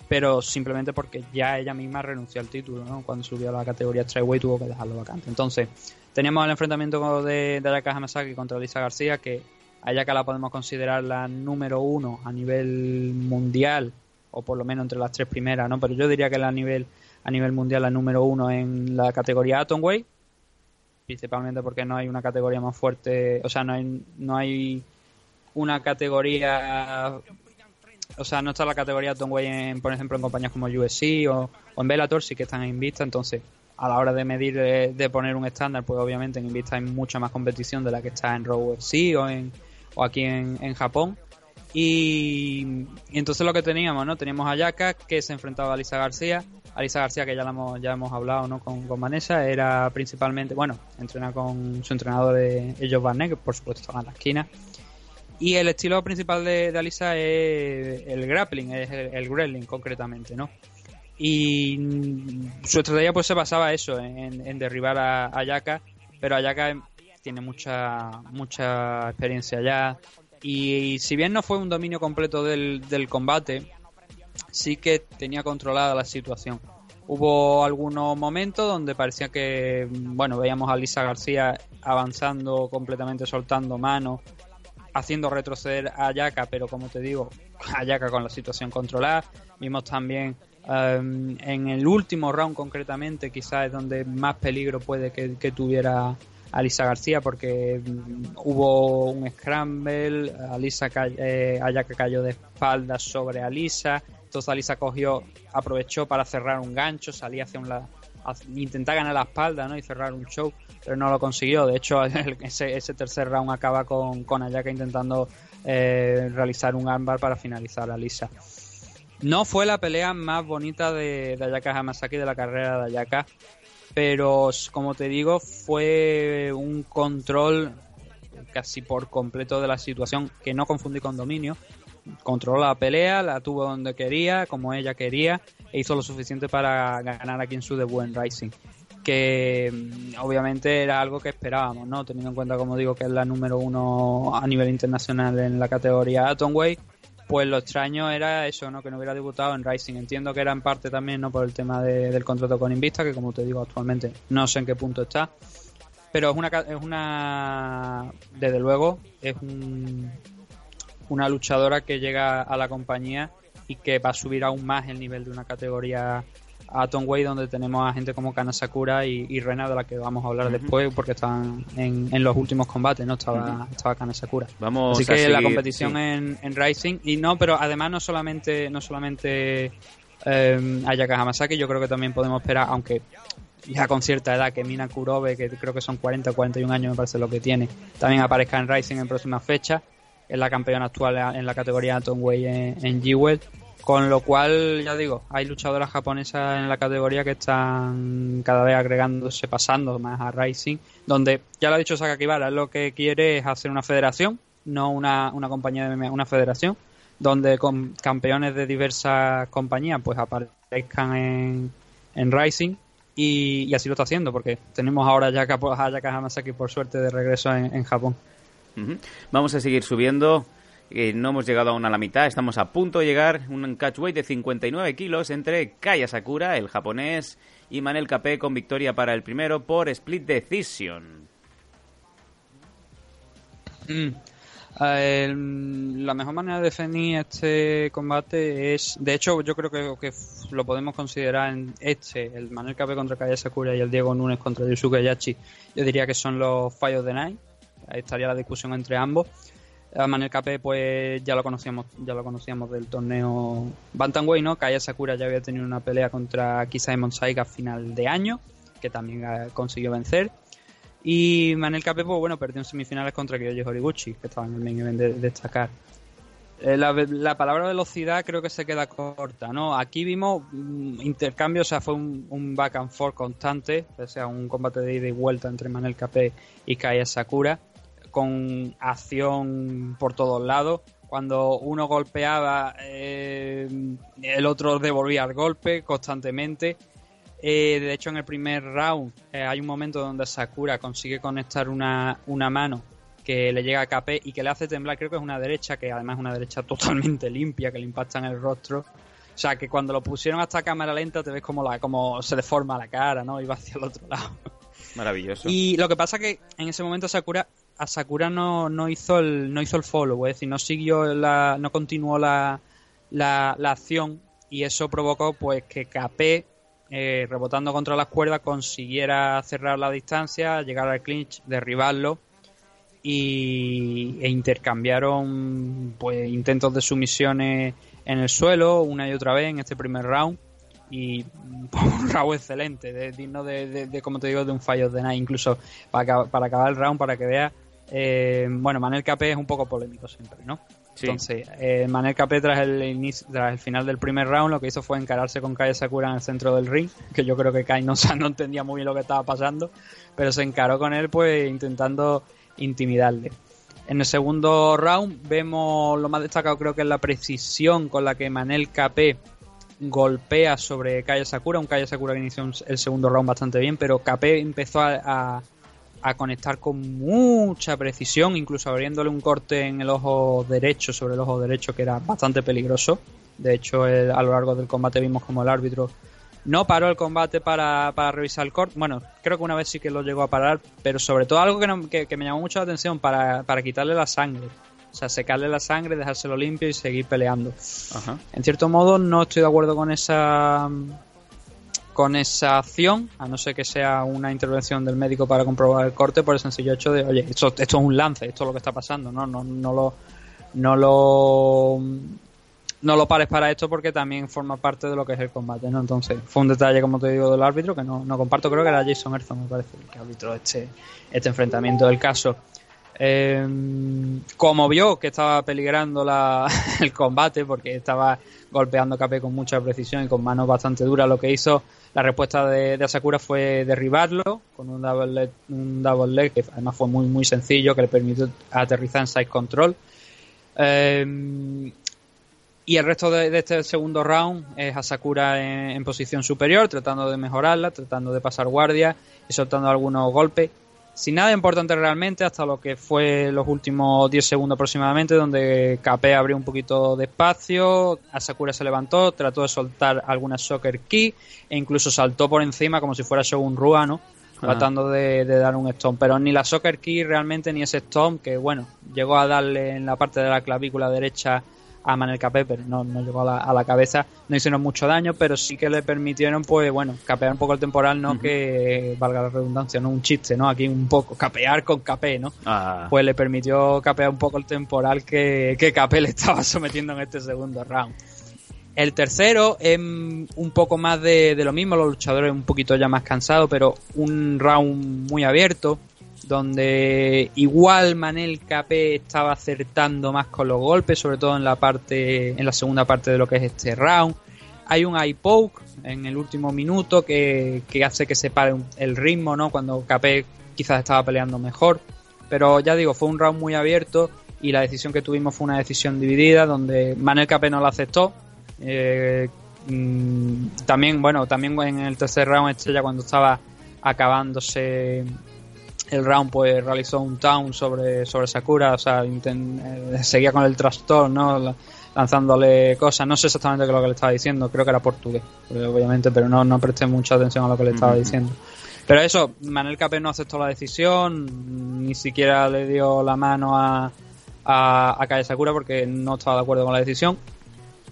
pero simplemente porque ya ella misma renunció al título, ¿no? Cuando subió a la categoría Strikeway tuvo que dejarlo vacante. Entonces, teníamos el enfrentamiento de, de Ayaka Hamasaki contra Lisa García, que Ayaka la podemos considerar la número uno a nivel mundial, o por lo menos entre las tres primeras, ¿no? Pero yo diría que la nivel, a nivel mundial la número uno en la categoría Atomweight, principalmente porque no hay una categoría más fuerte, o sea, no hay, no hay una categoría o sea, no está la categoría Atomweight, en, por ejemplo, en compañías como USC o, en Bellator, sí que están en Invista, entonces a la hora de medir, eh, de poner un estándar, pues obviamente en Invista hay mucha más competición de la que está en Raw UFC o, en, o aquí en, en Japón. Y, entonces lo que teníamos, ¿no? Teníamos a Yaka que se enfrentaba a Alisa García. Alisa García, que ya la hemos, ya hemos hablado, ¿no? Con, con Vanessa, era principalmente, bueno, entrena con su entrenador ellos Barnett, que por supuesto estaba en la esquina. Y el estilo principal de, de Alisa es el grappling, es el, el concretamente, ¿no? Y su estrategia pues se basaba eso, en, en derribar a, a Yaka, pero Ayaka tiene mucha mucha experiencia ya y, si bien no fue un dominio completo del, combate, sí que tenía controlada la situación. Hubo algunos momentos donde parecía que, bueno, veíamos a Lisa García avanzando completamente, soltando manos haciendo retroceder a Ayaka, pero como te digo, Ayaka con la situación controlada. Vimos también um, en el último round concretamente, quizás es donde más peligro puede que tuviera Alisa García, porque um, hubo un scramble, Alisa eh, Ayaka cayó de espaldas sobre Alisa, entonces Alisa cogió, aprovechó para cerrar un gancho, salía hacia un intentar ganar la espalda ¿no? y cerrar un show, pero no lo consiguió. De hecho, ese, ese tercer round acaba con, con Ayaka intentando eh, realizar un armbar para finalizar a Lisa. No fue la pelea más bonita de, de Ayaka Hamasaki de la carrera de Ayaka, pero como te digo, fue un control casi por completo de la situación que no confundí con dominio. Controló la pelea, la tuvo donde quería, como ella quería, e hizo lo suficiente para ganar aquí en su debut en Rising. Que mm, obviamente era algo que esperábamos, ¿no? Teniendo en cuenta, como digo, que es la número uno a nivel internacional en la categoría Atomweight, pues lo extraño era eso, ¿no? Que no hubiera debutado en Rising. Entiendo que era en parte también, ¿no? Por el tema del contrato con Invista, que como te digo, actualmente no sé en qué punto está. Pero es una, es una desde luego, es una luchadora que llega a la compañía y que va a subir aún más el nivel de una categoría a Way donde tenemos a gente como Kana Sakura y, Rena de la que vamos a hablar después porque están en, los últimos combates no estaba estaba Kana Sakura. Vamos así que la competición en, en Rising y no pero además no solamente no solamente eh, Ayaka Hamasaki yo creo que también podemos esperar aunque ya con cierta edad que Mina Kurobe que creo que son 40 o 41 años me parece lo que tiene también aparezca en Rising en próximas fechas es la campeona actual en la categoría Atomweight en, en G-Well. Con lo cual, ya digo, hay luchadoras japonesas en la categoría que están cada vez agregándose, pasando más a Rising, donde ya lo ha dicho Sakakibara, lo que quiere es hacer una federación, no una, una compañía de una federación, donde con campeones de diversas compañías pues aparezcan en, en Rising y, así lo está haciendo, porque tenemos ahora ya a Yaka Hamasaki por suerte de regreso en Japón. Vamos a seguir subiendo. Eh, no hemos llegado aún a la mitad, estamos a punto de llegar. Un catchweight de 59 kilos entre Kaya Sakura, el japonés, y Manel Capé con victoria para el primero por split decision. Mm. la mejor manera de definir este combate es, de hecho, yo creo que, lo podemos considerar en este, el Manel Capé contra Kaya Sakura y el Diego Núñez contra Yusuke Yachi. Yo diría que son los of the Night Ahí estaría la discusión entre ambos. Manel Capé, pues ya lo conocíamos, ya lo conocíamos del torneo Bantamweight, ¿no? Kaya Sakura ya había tenido una pelea contra Kisaemon Saiga a final de año, que también consiguió vencer. Y Manel Capé, pues bueno, perdió en semifinales contra Kyoji Horiguchi, que estaba en el main de, destacar. Eh, la, palabra velocidad creo que se queda corta, ¿no? Aquí vimos intercambio, o sea, fue un, back and forth constante, o sea, un combate de ida y vuelta entre Manel Capé y Kaya Sakura con acción por todos lados. Cuando uno golpeaba, eh, el otro devolvía el golpe constantemente. Eh, de hecho, en el primer round eh, hay un momento donde Sakura consigue conectar una, una mano que le llega a KP y que le hace temblar, creo que es una derecha, que además es una derecha totalmente limpia, que le impacta en el rostro. O sea, que cuando lo pusieron hasta cámara lenta te ves como, la, como se deforma la cara, ¿no? Y va hacia el otro lado. Maravilloso. Y lo que pasa que en ese momento Sakura a Sakura no, no hizo el no hizo el follow, es decir, no siguió la no continuó la, la, acción y eso provocó pues que KP eh, rebotando contra las cuerdas consiguiera cerrar la distancia, llegar al clinch, derribarlo y, e intercambiaron pues intentos de sumisiones en el suelo una y otra vez en este primer round y un round excelente, digno de, como te digo, de un fallo de nada, incluso para, para acabar el round, para que veas eh, bueno, Manel Capé es un poco polémico siempre, ¿no? Entonces, eh, Manel Capé tras el, tras el final del primer round lo que hizo fue encararse con Kai Sakura en el centro del ring, que yo creo que Kai no, no entendía muy bien lo que estaba pasando, pero se encaró con él pues intentando intimidarle. En el segundo round vemos lo más destacado creo que es la precisión con la que Manel Capé golpea sobre Kaya Sakura, un Kaya Sakura que inició el segundo round bastante bien, pero Capé empezó a a conectar con mucha precisión, incluso abriéndole un corte en el ojo derecho, sobre el ojo derecho, que era bastante peligroso. De hecho, a lo largo del combate vimos como el árbitro no paró el combate para, para revisar el corte. Bueno, creo que una vez sí que lo llegó a parar, pero sobre todo algo que, que, me llamó mucho la atención para, para quitarle la sangre. O sea, secarle la sangre, dejárselo limpio y seguir peleando. Ajá. En cierto modo, no estoy de acuerdo con esa con esa acción, a no ser que sea una intervención del médico para comprobar el corte, por el sencillo hecho de, oye, esto, esto es un lance, esto es lo que está pasando, no, no, no lo, no lo, no lo pares para esto porque también forma parte de lo que es el combate, ¿no? Entonces, fue un detalle, como te digo, del árbitro que no, no comparto, creo que era Jason Erzon, me parece, el que arbitró este, este enfrentamiento del caso. Eh, como vio que estaba peligrando el combate porque estaba golpeando a KP con mucha precisión y con manos bastante duras, lo que hizo la respuesta de, Asakura fue derribarlo con un double, leg, que además fue muy muy sencillo que le permitió aterrizar en side control. Eh, y el resto de, este segundo round es Asakura en, en posición superior, tratando de mejorarla, tratando de pasar guardia y soltando algunos golpes sin nada importante realmente hasta lo que fue los últimos 10 segundos aproximadamente donde KP abrió un poquito de espacio, Asakura se levantó, trató de soltar alguna soccer key e incluso saltó por encima como si fuera Shogun Rua, ¿no? tratando de, de, dar un stomp, pero ni la soccer key realmente ni ese stomp que bueno, llegó a darle en la parte de la clavícula derecha a Manel Capé, pero no, no llegó a la, a la, cabeza, no hicieron mucho daño, pero sí que le permitieron, pues bueno, capear un poco el temporal, no uh -huh. que valga la redundancia, no un chiste, ¿no? Aquí un poco, capear con Capé, ¿no? Ah. Pues le permitió capear un poco el temporal que, que Capé le estaba sometiendo en este segundo round. El tercero es un poco más de, de lo mismo, los luchadores un poquito ya más cansados, pero un round muy abierto, donde igual Manel Capé estaba acertando más con los golpes, sobre todo en la parte, en la segunda parte de lo que es este round. Hay un eye poke en el último minuto que, hace que se pare el ritmo, ¿no? Cuando Capé quizás estaba peleando mejor. Pero ya digo, fue un round muy abierto y la decisión que tuvimos fue una decisión dividida donde Manel Capé no la aceptó. Eh, mmm, también, bueno, también en el tercer round, ya cuando estaba acabándose el round pues realizó un town sobre, sobre Sakura, o sea, intent, eh, seguía con el trastorno, ¿no? lanzándole cosas, no sé exactamente qué es lo que le estaba diciendo, creo que era portugués, obviamente, pero no, no presté mucha atención a lo que le estaba diciendo. Pero eso, Manel Capé no aceptó la decisión, ni siquiera le dio la mano a, a, a Kaya Sakura porque no estaba de acuerdo con la decisión.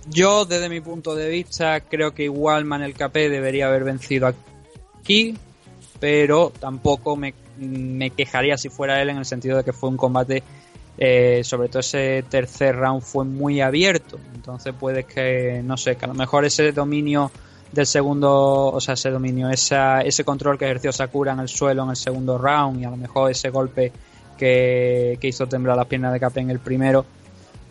Yo, desde mi punto de vista, creo que igual Manel Capé debería haber vencido aquí, pero tampoco me me quejaría si fuera él en el sentido de que fue un combate eh, sobre todo ese tercer round fue muy abierto. Entonces puede que no sé que a lo mejor ese dominio del segundo o sea ese dominio esa, ese control que ejerció Sakura en el suelo en el segundo round y a lo mejor ese golpe que, que hizo temblar las piernas de Capé en el primero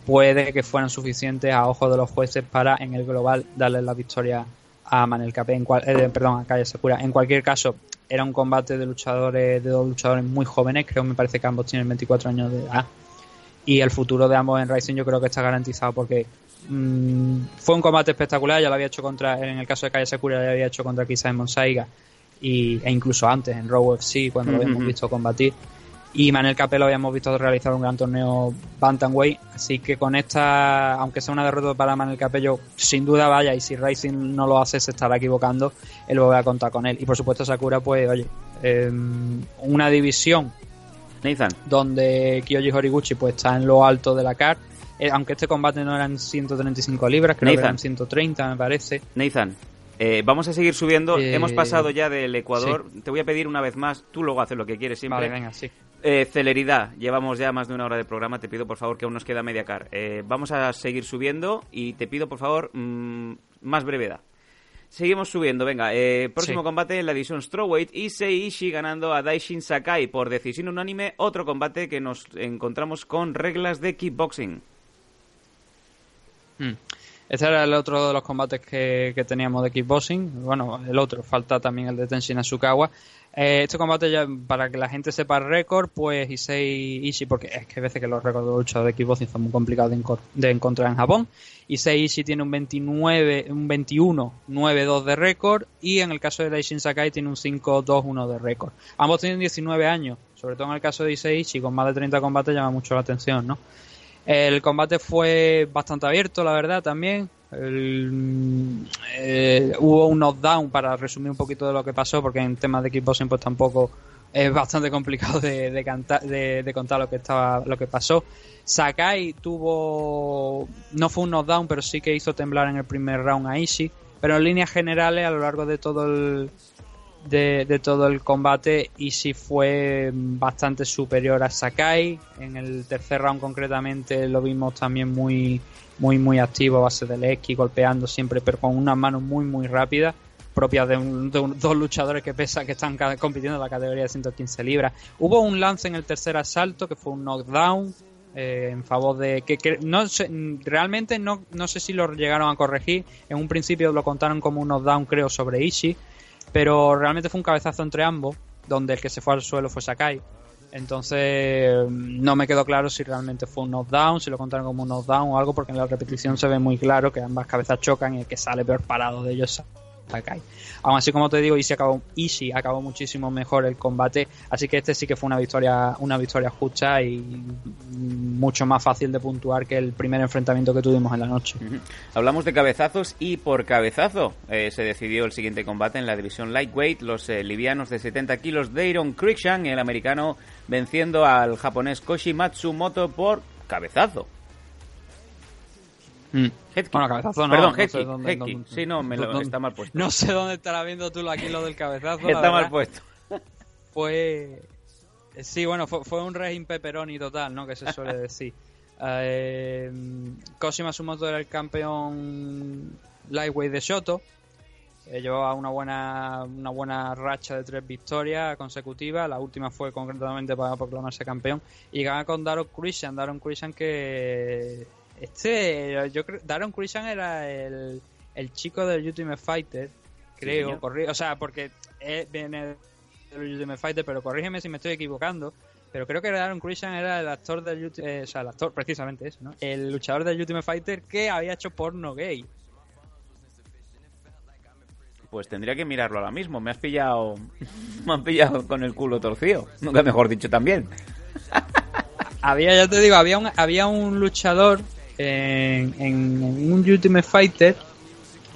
puede que fueran suficientes a ojos de los jueces para en el global darle la victoria a Manel Capé en cual, eh, perdón a Kaya Sakura. En cualquier caso era un combate de luchadores, de dos luchadores muy jóvenes, creo me parece que ambos tienen 24 años de edad. Y el futuro de ambos en Rising yo creo que está garantizado porque mmm, fue un combate espectacular, ya lo había hecho contra, en el caso de Kaya Sakura, ya había hecho contra quizás en Monsaiga y, e incluso antes en Raw FC cuando lo habíamos visto combatir. Y Manel Capé lo habíamos visto realizar un gran torneo Bantamweight, así que con esta, aunque sea una derrota para Manel Capé, yo sin duda vaya, y si Racing no lo hace se estará equivocando, él va a contar con él. Y por supuesto Sakura, pues, oye, eh, una división Nathan. donde Kyoji Horiguchi pues está en lo alto de la CAR, eh, aunque este combate no eran 135 libras, creo Nathan. que eran 130 me parece. Nathan, eh, vamos a seguir subiendo. Eh, Hemos pasado ya del Ecuador. Sí. Te voy a pedir una vez más, tú luego haces lo que quieres siempre. Vale, venga, sí. Eh, celeridad, llevamos ya más de una hora de programa, te pido por favor que aún nos queda media car. Eh, vamos a seguir subiendo y te pido por favor mmm, más brevedad. Seguimos subiendo, venga. Eh, próximo sí. combate en la división Strawweight. Issei Ishii ganando a Daishin Sakai por decisión unánime. Otro combate que nos encontramos con reglas de kickboxing. Hmm. Este era el otro de los combates que, que, teníamos de kickboxing. Bueno, el otro, falta también el de Tenshin Asukawa. Eh, este combate, ya, para que la gente sepa el récord, pues Issei Ishii, porque es que a veces que los récords de lucha de kickboxing son muy complicados de, encontrar en Japón. Issei Ishii tiene un 29, un 21-9-2 de récord y en el caso de Daishin Sakai tiene un 5-2-1 de récord. Ambos tienen 19 años, sobre todo en el caso de Issei Ishii, con más de 30 combates llama mucho la atención, ¿no? El combate fue bastante abierto, la verdad, también. Eh, hubo un knockdown para resumir un poquito de lo que pasó, porque en temas de kickboxing pues tampoco es bastante complicado de, cantar- de contar lo que estaba lo que pasó. Sakai tuvo no fue un knockdown, pero sí que hizo temblar en el primer round a Ishii, pero en líneas generales a lo largo de todo el de, de todo el combate Ishii fue bastante superior a Sakai. En el tercer round concretamente lo vimos también muy muy muy activo a base del X, golpeando siempre, pero con unas manos muy muy rápidas propias de, un- dos luchadores que pesan que están compitiendo en la categoría de 115 libras. Hubo un lance en el tercer asalto que fue un knockdown eh, en favor de que, no sé, realmente no, no sé si lo llegaron a corregir. En un principio lo contaron como un knockdown creo sobre Ishii, pero realmente fue un cabezazo entre ambos, donde el que se fue al suelo fue Sakai. Entonces mm, no me quedó claro si realmente fue un knockdown, si lo contaron como un knockdown o algo, porque en la repetición se ve muy claro que ambas cabezas chocan y el que sale peor parado de ellos Aún así, como te digo, Ishii acabó, Ishii acabó muchísimo mejor el combate, así que este sí que fue una victoria, una victoria justa y mucho más fácil de puntuar que el primer enfrentamiento que tuvimos en la noche. Hablamos de cabezazos y por cabezazo eh, se decidió el siguiente combate en la división lightweight. Los eh, livianos de 70 kilos, Dairon Cruikshank, el americano, venciendo al japonés Koshi Matsumoto por cabezazo. Bueno, cabezazo no. Perdón, no sé headkick, dónde- headkick. dónde- Sí, no, me lo- dónde- está mal puesto. No sé dónde estará viendo tú aquí lo del cabezazo. Está mal puesto. Fue. Sí, bueno, fue, fue un régimen pepperoni total, ¿no? Que se suele decir. Eh, Koshi Matsumoto era el campeón lightweight de Shoto. Eh, llevaba una buena, una buena racha de tres victorias consecutivas. La última fue concretamente para proclamarse campeón. Y gana con Daron Christian. Daron Christian que. Este, yo creo. Daron Christian era el, el chico del Ultimate Fighter. Creo, corri- o sea, porque viene del Ultimate Fighter, pero corrígeme si me estoy equivocando. Pero creo que Daron Christian era el actor del eh, o sea, el actor, precisamente eso, ¿no? El luchador del Ultimate Fighter que había hecho porno gay. Pues tendría que mirarlo ahora mismo. Me has pillado. Me han pillado con el culo torcido. Nunca mejor dicho también. Había, ya te digo, había un, había un luchador en, en- un Ultimate Fighter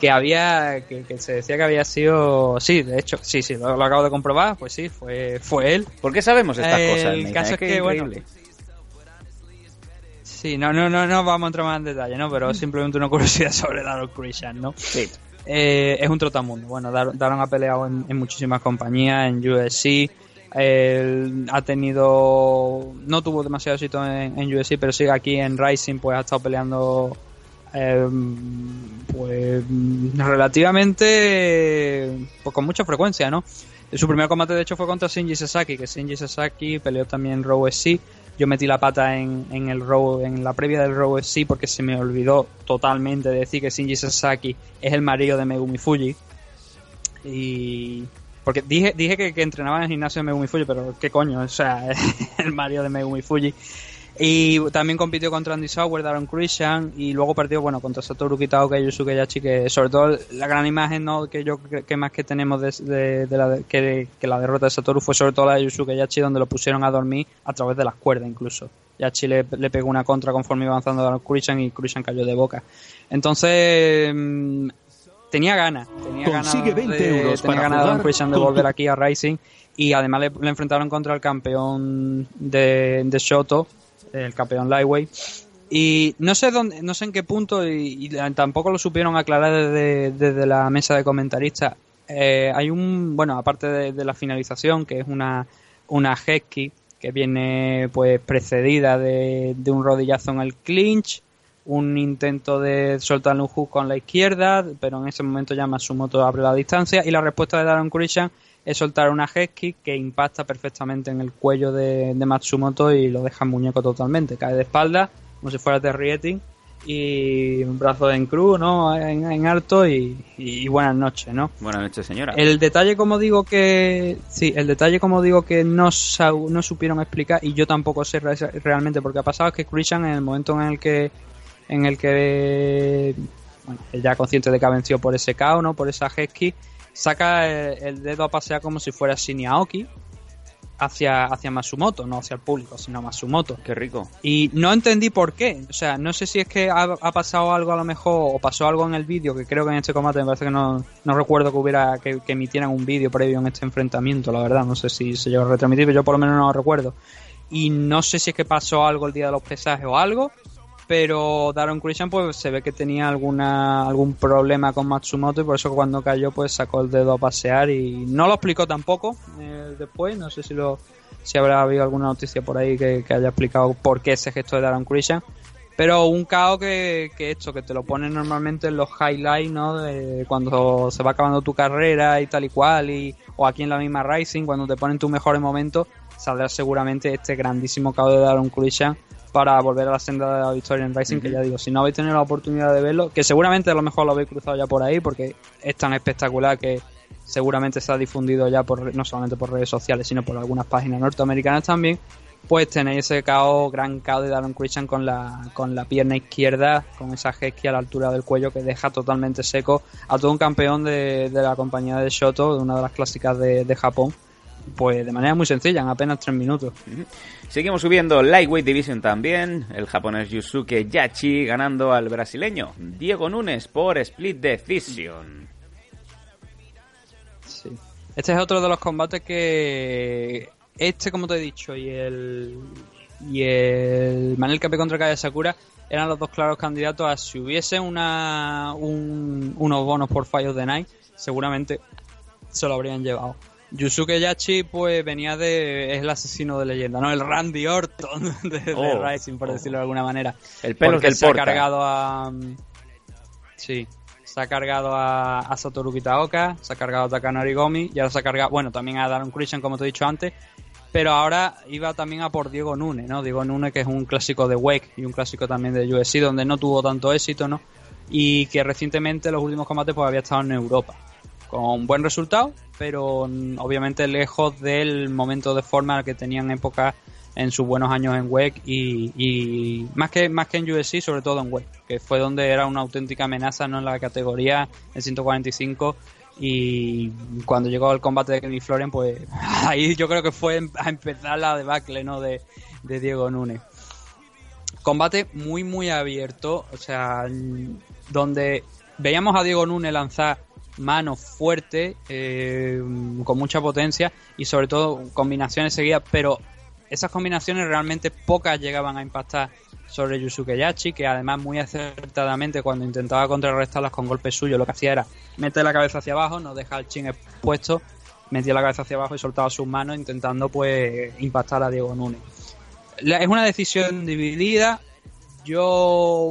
que había que, que se decía que había sido sí de hecho sí sí lo, lo acabo de comprobar pues sí fue fue él ¿Por qué sabemos estas El cosas? Nathan? caso es que, bueno. Sí, no, no, no, no vamos a entrar más en detalle, ¿no? Pero simplemente una curiosidad sobre Daron Christian, ¿no? Sí. Eh, es un trotamundo. Bueno, Dar- Daron ha peleado en, en muchísimas compañías, en UFC. Él ha tenido. No tuvo demasiado éxito en, en UFC, pero sí aquí en Rising, pues ha estado peleando. eh, pues relativamente. Pues con mucha frecuencia, ¿no? Su primer combate, de hecho, fue contra Shinji Sasaki, que Shinji Sasaki peleó también en. Yo metí la pata en, en el Raw, en la previa del Raw porque se me olvidó totalmente decir que Shinji Sasaki es el marido de Megumi Fuji. Y. Porque dije, dije que, que entrenaba en el gimnasio de Megumi Fuji, pero qué coño, o sea, el marido de Megumi Fuji. Y también compitió contra Andy Sauer, Daron Christian, y luego partió, bueno, contra Satoru Kitaoka y Yusuke Yachi, que sobre todo la gran imagen, ¿no? Que yo que más que tenemos de, de- de que, la derrota de Satoru fue sobre todo la de Yusuke Yachi, donde lo pusieron a dormir a través de las cuerdas incluso. Yachi le, le pegó una contra conforme iba avanzando Daron Christian y Christian cayó de boca. Entonces, mm, tenía ganas, tenía ganas Consigue 20 de, euros tenía para ganas jugar Christian de volver aquí a Rising y además le, le enfrentaron contra el campeón de, de Shoto, el campeón Lightweight. Y no sé dónde, no sé en qué punto y, y tampoco lo supieron aclarar desde, desde la mesa de comentaristas. Eh, hay un, bueno, aparte de, de la finalización, que es una, una Hesky, que viene pues precedida de, de un rodillazo en el clinch, un intento de soltarle un hook con la izquierda, pero en ese momento ya Matsumoto abre la distancia y la respuesta de Daron Christian es soltar una head kick que impacta perfectamente en el cuello de, de Matsumoto y lo deja muñeco totalmente. Cae de espalda, como si fuera Terrieting, y un brazo en cruz, ¿no? En, en alto y, y buenas noches, ¿no? Buenas noches, señora. El detalle, como digo que. Sí, el detalle, como digo, que no, no supieron explicar, y yo tampoco sé re- realmente por qué ha pasado, es que Christian, en el momento en el que. En el que. Bueno, ya consciente de que ha vencido por ese KO, ¿no? Por esa Hesky, saca el, el dedo a pasear como si fuera Shinya Aoki. hacia, hacia Matsumoto, no hacia el público, sino Matsumoto. Qué rico. Y no entendí por qué. O sea, no sé si es que ha, ha pasado algo a lo mejor, o pasó algo en el vídeo, que creo que en este combate me parece que no, no recuerdo que hubiera que, que emitieran un vídeo previo en este enfrentamiento, la verdad. No sé si se llegó a retransmitir, pero yo por lo menos no lo recuerdo. Y no sé si es que pasó algo el día de los pesajes o algo, pero Daron Christian pues se ve que tenía alguna algún problema con Matsumoto y por eso cuando cayó pues sacó el dedo a pasear y no lo explicó tampoco eh, después, no sé si lo si habrá habido alguna noticia por ahí que, que haya explicado por qué ese gesto de Daron Christian. Pero un KO que, que esto, que te lo ponen normalmente en los highlights, ¿no? De cuando se va acabando tu carrera y tal y cual, y, o aquí en la misma Rising, cuando te ponen tus mejores momentos, saldrá seguramente este grandísimo KO de Daron Christian para volver a la senda de la victoria en Rising, que ya digo, si no habéis tenido la oportunidad de verlo, que seguramente a lo mejor lo habéis cruzado ya por ahí, porque es tan espectacular que seguramente se ha difundido ya por no solamente por redes sociales, sino por algunas páginas norteamericanas también, pues tenéis ese KO, gran KO de Daron Christian con la, con la pierna izquierda, con esa gesquia a la altura del cuello que deja totalmente seco a todo un campeón de, de la compañía de Shoto, de una de las clásicas de, de Japón, pues de manera muy sencilla, en apenas tres minutos. Seguimos subiendo Lightweight Division también. El japonés Yusuke Yachi ganando al brasileño Diego Nunes por Split Decision. Sí. Este es otro de los combates que. Este, como te he dicho, y el. Y el Manel Cape contra Kaya Sakura eran los dos claros candidatos a si hubiese una, un- unos bonos por of the Night, seguramente se lo habrían llevado. Yusuke Yachi, pues venía de. es el asesino de leyenda, ¿no? El Randy Orton de, de Oh, Rising, por decirlo de alguna manera. El pelo del se ha cargado a. Sí. Se ha cargado a, a Satoru Kitaoka, se ha cargado a Takanori Gomi y ahora se ha cargado, bueno, también a Daron Christian, como te he dicho antes, pero ahora iba también a por Diego Nune, ¿no? Diego Nune, que es un clásico de Wake y un clásico también de UFC, donde no tuvo tanto éxito, ¿no? Y que recientemente en los últimos combates pues había estado en Europa. Con buen resultado, pero mm, obviamente lejos del momento de forma que tenían en época en sus buenos años en WEC y, más que más que en UFC, sobre todo en WEC, que fue donde era una auténtica amenaza no en la categoría en 145 y cuando llegó el combate de Kenny Florian, pues ahí yo creo que fue a empezar la debacle ¿no? de, de Diego Núñez. Combate muy muy abierto, o sea, mm, donde veíamos a Diego Núñez lanzar manos fuertes, eh, con mucha potencia y sobre todo combinaciones seguidas, pero esas combinaciones realmente pocas llegaban a impactar sobre Yusuke Yachi, que además muy acertadamente cuando intentaba contrarrestarlas con golpes suyos, lo que hacía era meter la cabeza hacia abajo, no dejar el chin expuesto, metía la cabeza hacia abajo y soltaba sus manos intentando pues impactar a Diego Núñez. Es una decisión dividida. Yo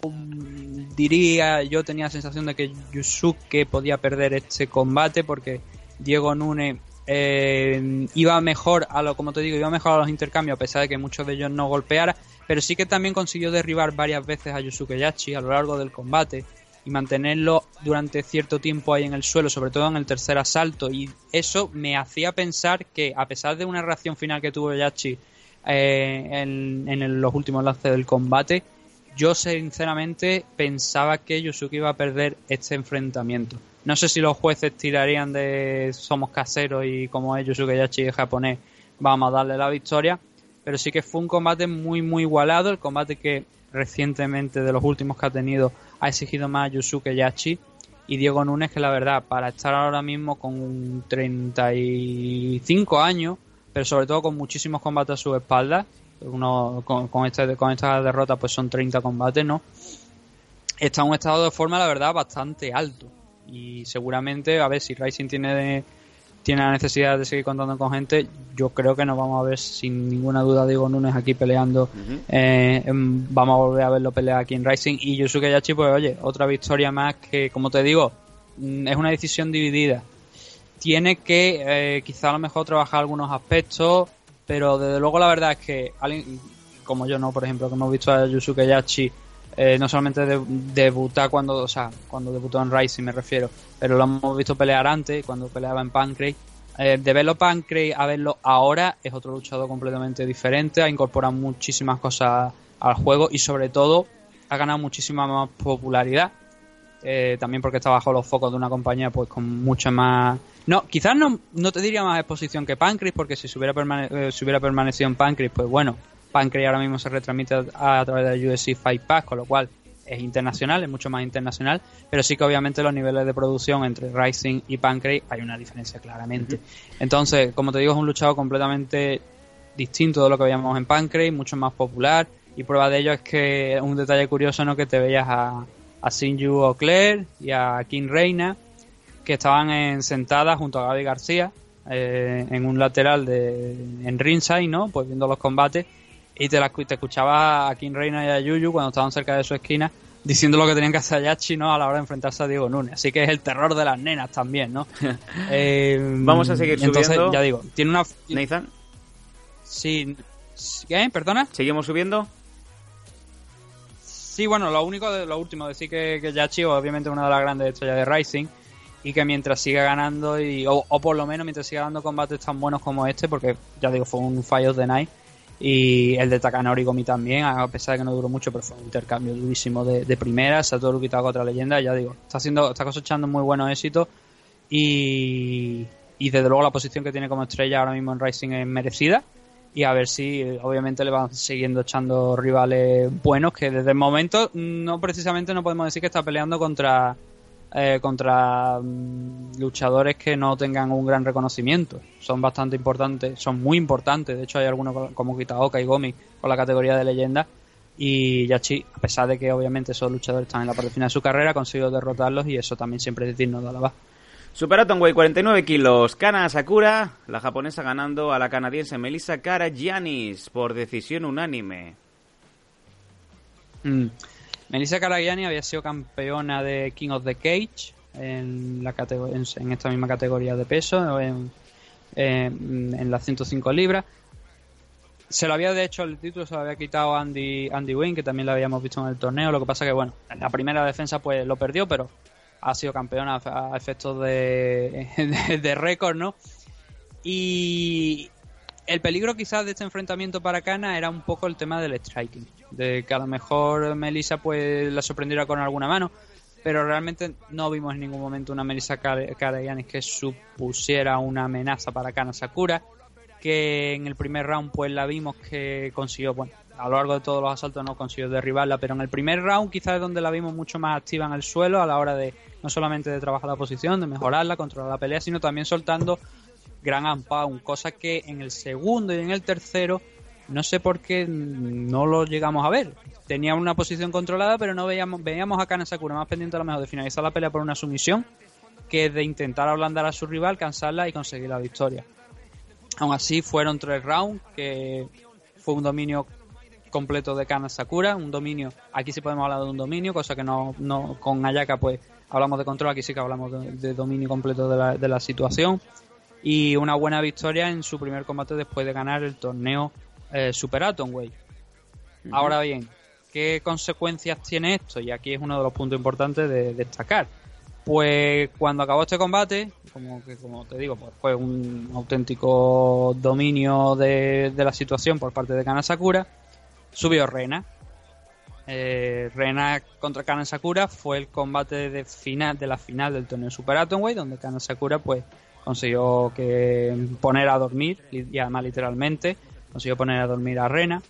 diría, yo tenía la sensación de que Yusuke podía perder este combate porque Diego Núñez eh, iba mejor a lo, como te digo, iba mejor a los intercambios a pesar de que muchos de ellos no golpeara, pero sí que también consiguió derribar varias veces a Yusuke Yachi a lo largo del combate y mantenerlo durante cierto tiempo ahí en el suelo, sobre todo en el tercer asalto. Y eso me hacía pensar que, a pesar de una reacción final que tuvo Yachi eh, en, en los últimos lances del combate, yo sinceramente pensaba que Yusuke iba a perder este enfrentamiento. No sé si los jueces tirarían de somos caseros y como es Yusuke Yachi es japonés, vamos a darle la victoria. Pero sí que fue un combate muy, muy igualado. El combate que recientemente, de los últimos que ha tenido, ha exigido más Yusuke Yachi y Diego Núñez, que la verdad, para estar ahora mismo con 35 años, pero sobre todo con muchísimos combates a su espalda, uno, con, con, este, con esta derrota pues son 30 combates, ¿no? Está en un estado de forma, la verdad, bastante alto. Y seguramente, a ver, si Rising tiene, tiene la necesidad de seguir contando con gente, yo creo que nos vamos a ver sin ninguna duda Diego Núñez aquí peleando. Eh, vamos a volver a verlo pelear aquí en Rising. Y Yusuke Yachi, pues oye, otra victoria más que, como te digo, mm, es una decisión dividida. Tiene que eh, quizá a lo mejor trabajar algunos aspectos, pero desde luego la verdad es que alguien como yo no, por ejemplo, que hemos visto a Yusuke Yachi eh, no solamente de- debutar cuando, o sea, cuando debutó en Rising me refiero, pero lo hemos visto pelear antes, cuando peleaba en Pancrase. Eh, de verlo Pancrase a verlo ahora es otro luchador completamente diferente, ha incorporado muchísimas cosas al juego y sobre todo ha ganado muchísima más popularidad. Eh, también porque está bajo los focos de una compañía pues con mucha más... No, quizás no, no te diría más exposición que Pancrase, porque si se hubiera, permane- eh, si hubiera permanecido en Pancrase, pues bueno, Pancrase ahora mismo se retransmite a, a través del UFC Fight Pass, con lo cual es internacional, es mucho más internacional, pero sí que obviamente los niveles de producción entre Rising y Pancrase hay una diferencia claramente. Entonces, como te digo, es un luchador completamente distinto de lo que veíamos en Pancrase, mucho más popular, y prueba de ello es que un detalle curioso, ¿no? Que te veías a, a Sinju O'Clair y a King Reina, que estaban en, sentadas junto a Gaby García, eh, en un lateral de, en ringside, ¿no? Pues viendo los combates, y te, la, te escuchaba a King Reina y a Yuyu cuando estaban cerca de su esquina, diciendo lo que tenían que hacer a Yachi, ¿no? A la hora de enfrentarse a Diego Nunes. Así que es el terror de las nenas también, ¿no? Eh, Vamos a seguir entonces, subiendo. ya digo, tiene una... Nathan, Sí, ¿qué? ¿Perdona? ¿seguimos subiendo? Sí, bueno, lo único, de, lo último, decir que, que Yachi obviamente una de las grandes estrellas de Rising y que mientras siga ganando, y, o, por lo menos mientras siga dando combates tan buenos como este, porque ya digo, fue un Fire of the Night y el de Takanori Gomi también, a pesar de que no duró mucho, pero fue un intercambio durísimo de, de primeras, Satoru Kitaga contra leyenda, ya digo, está haciendo, está cosechando muy buenos éxitos y, y desde luego la posición que tiene como estrella ahora mismo en Rising es merecida y a ver si obviamente le van siguiendo echando rivales buenos que desde el momento no precisamente no podemos decir que está peleando contra eh, contra mm, luchadores que no tengan un gran reconocimiento. Son bastante importantes son muy importantes. De hecho hay algunos co- como Kitaoka y Gomi con la categoría de leyenda. Y Yachi a pesar de que obviamente esos luchadores están en la parte final de su carrera ha conseguido derrotarlos y eso también siempre es digno de alabar Super Atomweight 49 kilos. Kana Sakura, la japonesa ganando a la canadiense Melissa Karagianis por decisión unánime. Mm. Melissa Caragiani había sido campeona de King of the Cage en, la en, esta misma categoría de peso, en, en, en las 105 libras. Se lo había, de hecho, el título se lo había quitado Andy, Andy Wynn, que también lo habíamos visto en el torneo. Lo que pasa que, bueno, en la primera defensa pues lo perdió, pero ha sido campeona a, efectos de, de, récord, ¿no? Y el peligro quizás de este enfrentamiento para Kana era un poco el tema del striking, de que a lo mejor Melissa pues la sorprendiera con alguna mano, pero realmente no vimos en ningún momento una Melissa Kar- Karagianis que supusiera una amenaza para Kana Sakura, que en el primer round pues la vimos que consiguió, bueno, a lo largo de todos los asaltos no consiguió derribarla, pero en el primer round quizás es donde la vimos mucho más activa en el suelo a la hora de no solamente de trabajar la posición, de mejorarla, controlar la pelea, sino también soltando gran unpound, cosa que en el segundo y en el tercero no sé por qué no lo llegamos a ver. Tenía una posición controlada, pero no veíamos, veíamos a Kana Sakura más pendiente a lo mejor de finalizar la pelea por una sumisión que de intentar ablandar a su rival, cansarla y conseguir la victoria. Aún así, fueron tres rounds, que fue un dominio completo de Kana Sakura, un dominio, aquí sí podemos hablar de un dominio, cosa que no, no con Ayaka pues hablamos de control, aquí sí que hablamos de, de dominio completo de la, de la situación y una buena victoria en su primer combate después de ganar el torneo eh, Super Atomweight. Ahora bien, ¿qué consecuencias tiene esto? Y aquí es uno de los puntos importantes de destacar. Pues cuando acabó este combate, como que como te digo, pues fue un auténtico dominio de, de la situación por parte de Kana Sakura, subió Rena. Eh, Rena contra Kana Sakura fue el combate de final de la final del torneo Super Atomweight, donde Kana Sakura pues consiguió poner a dormir y además literalmente consiguió poner a dormir a Rena.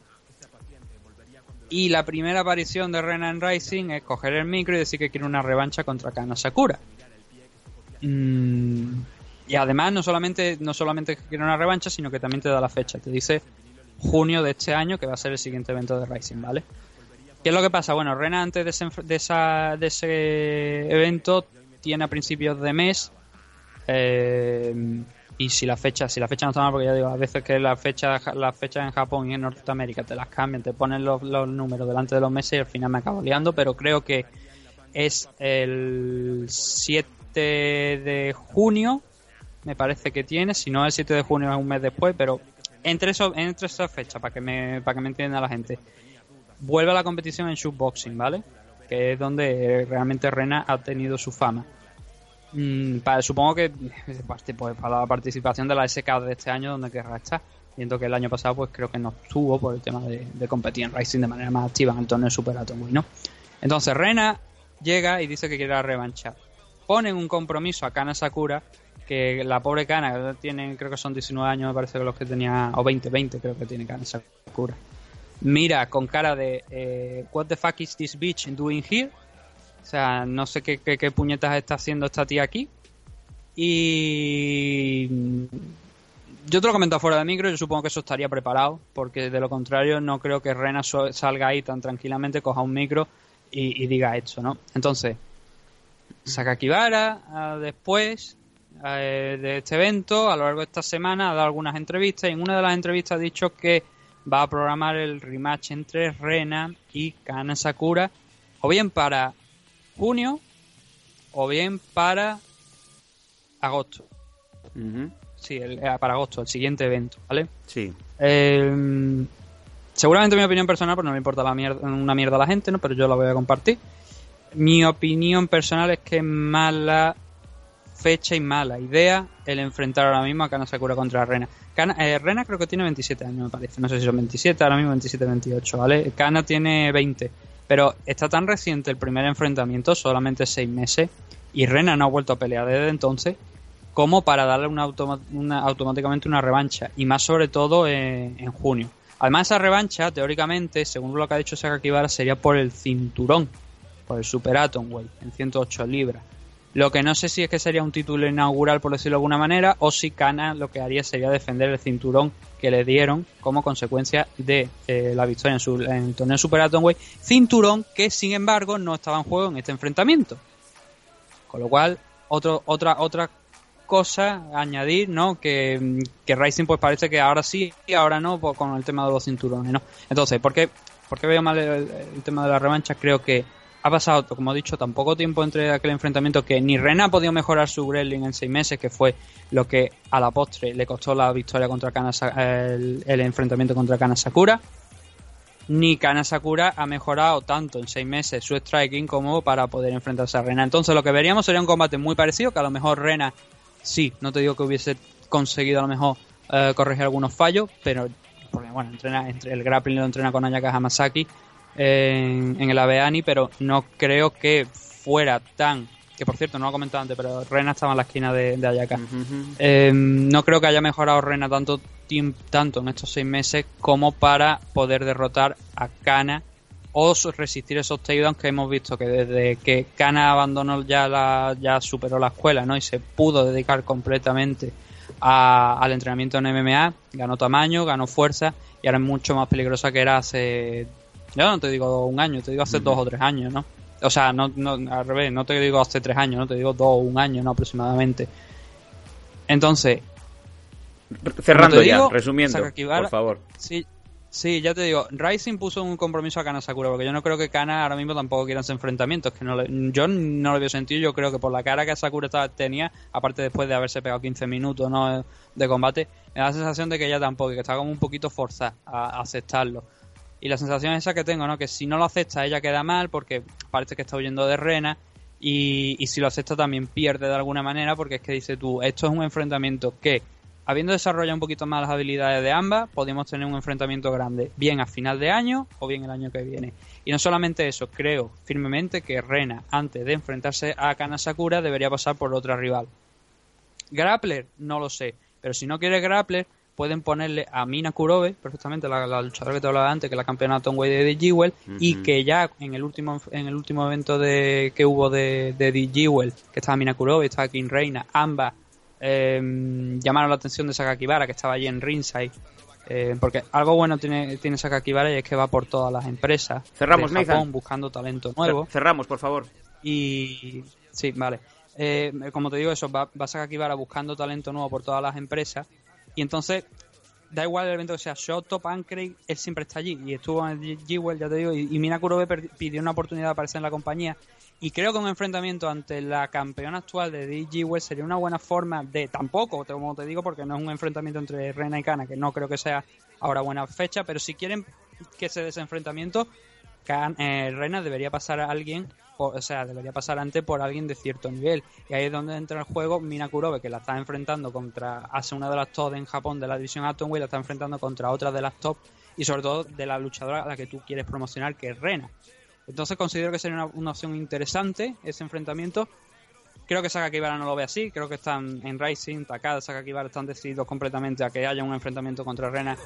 Y la primera aparición de Rena en Rising es coger el micro y decir que quiere una revancha contra Kana Sakura. Mm, y además no solamente no solamente quiere una revancha, sino que también te da la fecha. Te dice junio de este año que va a ser el siguiente evento de Rising, ¿vale? ¿Qué es lo que pasa? Bueno, Rena antes de ese, esa, de ese evento tiene a principios de mes eh, y si la fecha si la fecha no está mal porque ya digo a veces que la fecha las fechas en Japón y en Norteamérica te las cambian te ponen los, los números delante de los meses y al final me acabo liando pero creo que es el 7 de junio me parece que tiene si no el 7 de junio es un mes después pero entre eso entre esas fechas para que me para que me entienda la gente vuelve a la competición en shootboxing vale que es donde realmente Rena ha tenido su fama Mm, supongo que pues, para la participación de la SK de este año donde querrá estar. Viendo que el año pasado pues creo que no estuvo por el tema de, competir en Racing de manera más activa en el torneo Super Atomweight, ¿no? Entonces Rena llega y dice que quiere la revancha. Ponen un compromiso a Kana Sakura, que la pobre Kana, tiene, creo que son 19 años, me parece que los que tenía, o 20, 20 creo que tiene Kana Sakura. Mira con cara de, eh, what the fuck is this bitch doing here? O sea, no sé qué, qué, puñetas está haciendo esta tía aquí. Y yo te lo he comentado fuera de micro, yo supongo que eso estaría preparado, porque de lo contrario no creo que Rena salga ahí tan tranquilamente, coja un micro y, y diga esto, ¿no? Entonces, Sakakibara ah, después eh, de este evento, a lo largo de esta semana, ha dado algunas entrevistas y en una de las entrevistas ha dicho que va a programar el rematch entre Rena y Kana Sakura, o bien para junio, o bien para agosto. Sí, el- eh, para agosto, el siguiente evento, ¿vale? Sí. Eh, seguramente mi opinión personal, pues no le importa la mierda, una mierda a la gente, ¿no? Pero yo la voy a compartir. Mi opinión personal es que es mala fecha y mala idea el enfrentar ahora mismo a Kana Sakura contra Rena. Kana- eh, Rena creo que tiene 27 años, me parece. No sé si son 27, ahora mismo 27, 28, ¿vale? Kana tiene 20. Pero está tan reciente el primer enfrentamiento, solamente 6 meses, y Rena no ha vuelto a pelear desde entonces, como para darle una automáticamente una revancha, y más sobre todo en, en junio. Además, esa revancha, teóricamente, según lo que ha dicho Sakakibara, sería por el cinturón, por el Super Atomweight, en 108 libras. Lo que no sé si es que sería un título inaugural, por decirlo de alguna manera, o si Kana lo que haría sería defender el cinturón que le dieron como consecuencia de eh, la victoria en, su- el torneo Super Atomweight. Cinturón que, sin embargo, no estaba en juego en este enfrentamiento. Con lo cual, otro, otra, otra cosa añadir, ¿no? Que, que Rising pues parece que ahora sí y ahora no pues, con el tema de los cinturones, ¿no? Entonces, ¿por qué, por qué veo mal el tema de la revancha? Creo que ha pasado, como he dicho, tan poco tiempo entre aquel enfrentamiento que ni Rena ha podido mejorar su Gremlin en seis meses, que fue lo que a la postre le costó la victoria contra Kana, Sa- el, enfrentamiento contra Kana Sakura. Ni Kana Sakura ha mejorado tanto en seis meses su striking como para poder enfrentarse a Rena. Entonces lo que veríamos sería un combate muy parecido, que a lo mejor Rena, sí, no te digo que hubiese conseguido a lo mejor eh, corregir algunos fallos, pero bueno, entrena, entre el grappling lo entrena con Ayaka Hamasaki en, en el Abeani, pero no creo que fuera tan que por cierto no lo he comentado antes, pero Rena estaba en la esquina de, de Ayaka. Eh, no creo que haya mejorado Rena tanto, tanto en estos seis meses como para poder derrotar a Kana o resistir esos takedowns que hemos visto que desde que Kana abandonó ya la, ya superó la escuela ¿no? y se pudo dedicar completamente a- al entrenamiento en MMA, ganó tamaño, ganó fuerza y ahora es mucho más peligrosa que era hace, yo no te digo un año, te digo hace dos o tres años, ¿no? O sea, no, no, al revés, no te digo hace tres años, no te digo dos o un año, ¿no? Aproximadamente. Entonces, Cerrando ya, digo, resumiendo, por favor. Sí, sí, ya te digo, Rising puso un compromiso a Kana Sakura, porque yo no creo que Kana ahora mismo tampoco quiera ese enfrentamientos, que no le- yo no lo veo sentido, yo creo que por la cara que Sakura estaba- tenía, aparte después de haberse pegado 15 minutos ¿no? de combate, me da la sensación de que ella tampoco, que está como un poquito forzada a aceptarlo. Y la sensación es esa que tengo, ¿no? Que si no lo acepta ella queda mal porque parece que está huyendo de Rena y, y si lo acepta también pierde de alguna manera porque es que dice tú, esto es un enfrentamiento que, habiendo desarrollado un poquito más las habilidades de ambas, podemos tener un enfrentamiento grande, bien a final de año o bien el año que viene. Y no solamente eso, creo firmemente que Rena, antes de enfrentarse a Kana Sakura, debería pasar por otra rival. Grappler, no lo sé, pero si no quiere Grappler, pueden ponerle a Mina Kurobe, perfectamente, la, la luchadora que te hablaba antes, que es la campeona de Jewel, y que ya en el último en el último evento de que hubo de, de Jewel, que estaba Mina Kurobe, estaba King Reina, ambas eh, llamaron la atención de Sakakibara, que estaba allí en ringside. eh, porque algo bueno tiene, tiene Sakakibara y es que va por todas las empresas Cerramos, de Japón buscando talento nuevo. Cer- Cerramos, por favor. Y sí, vale. Eh, como te digo, eso, va, va Sakakibara buscando talento nuevo por todas las empresas. Y entonces, da igual el evento que sea Shot, Top, él siempre está allí. Y estuvo en el G-Well, ya te digo, y, Mina Kurobe pidió una oportunidad de aparecer en la compañía. Y creo que un enfrentamiento ante la campeona actual de DG sería una buena forma de, tampoco, como te digo, porque no es un enfrentamiento entre Rena y Kana, que no creo que sea ahora buena fecha, pero si quieren que se dé ese enfrentamiento, Kan- eh, Rena debería pasar a alguien, o, sea, debería pasar antes por alguien de cierto nivel. Y ahí es donde entra el juego Mina Kurobe, que la está enfrentando contra, hace una de las top en Japón de la división Atomweight, la está enfrentando contra otra de las top y sobre todo de la luchadora a la que tú quieres promocionar, que es Rena. Entonces considero que sería una, opción interesante ese enfrentamiento. Creo que Saka Kibara no lo ve así. Creo que están en Rising, Takada, Saka Kibara están decididos completamente a que haya un enfrentamiento contra Rena,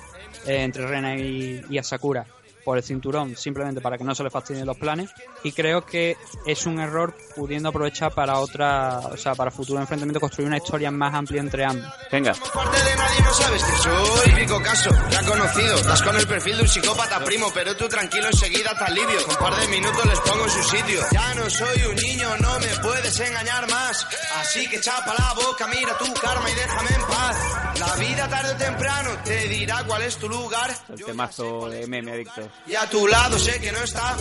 eh, entre Rena y Asakura por el cinturón, simplemente para que no se le fastidien los planes. Y creo que es un error pudiendo aprovechar para otra, o sea, para futuro enfrentamiento construir una historia más amplia entre ambos. Venga. Parte de nadie no sabes que soy Pico Caso, ya conocido. Estás con el perfil de un psicópata, primo, pero tú tranquilo enseguida te alivio. Un par de minutos les pongo en su sitio. Ya no soy un niño, no me puedes engañar más. Así que chapa la boca, mira tu karma y déjame en paz. La vida tarde o temprano te dirá cuál es tu lugar. El temazo de meme adictos. Y a tu lado sé que no está.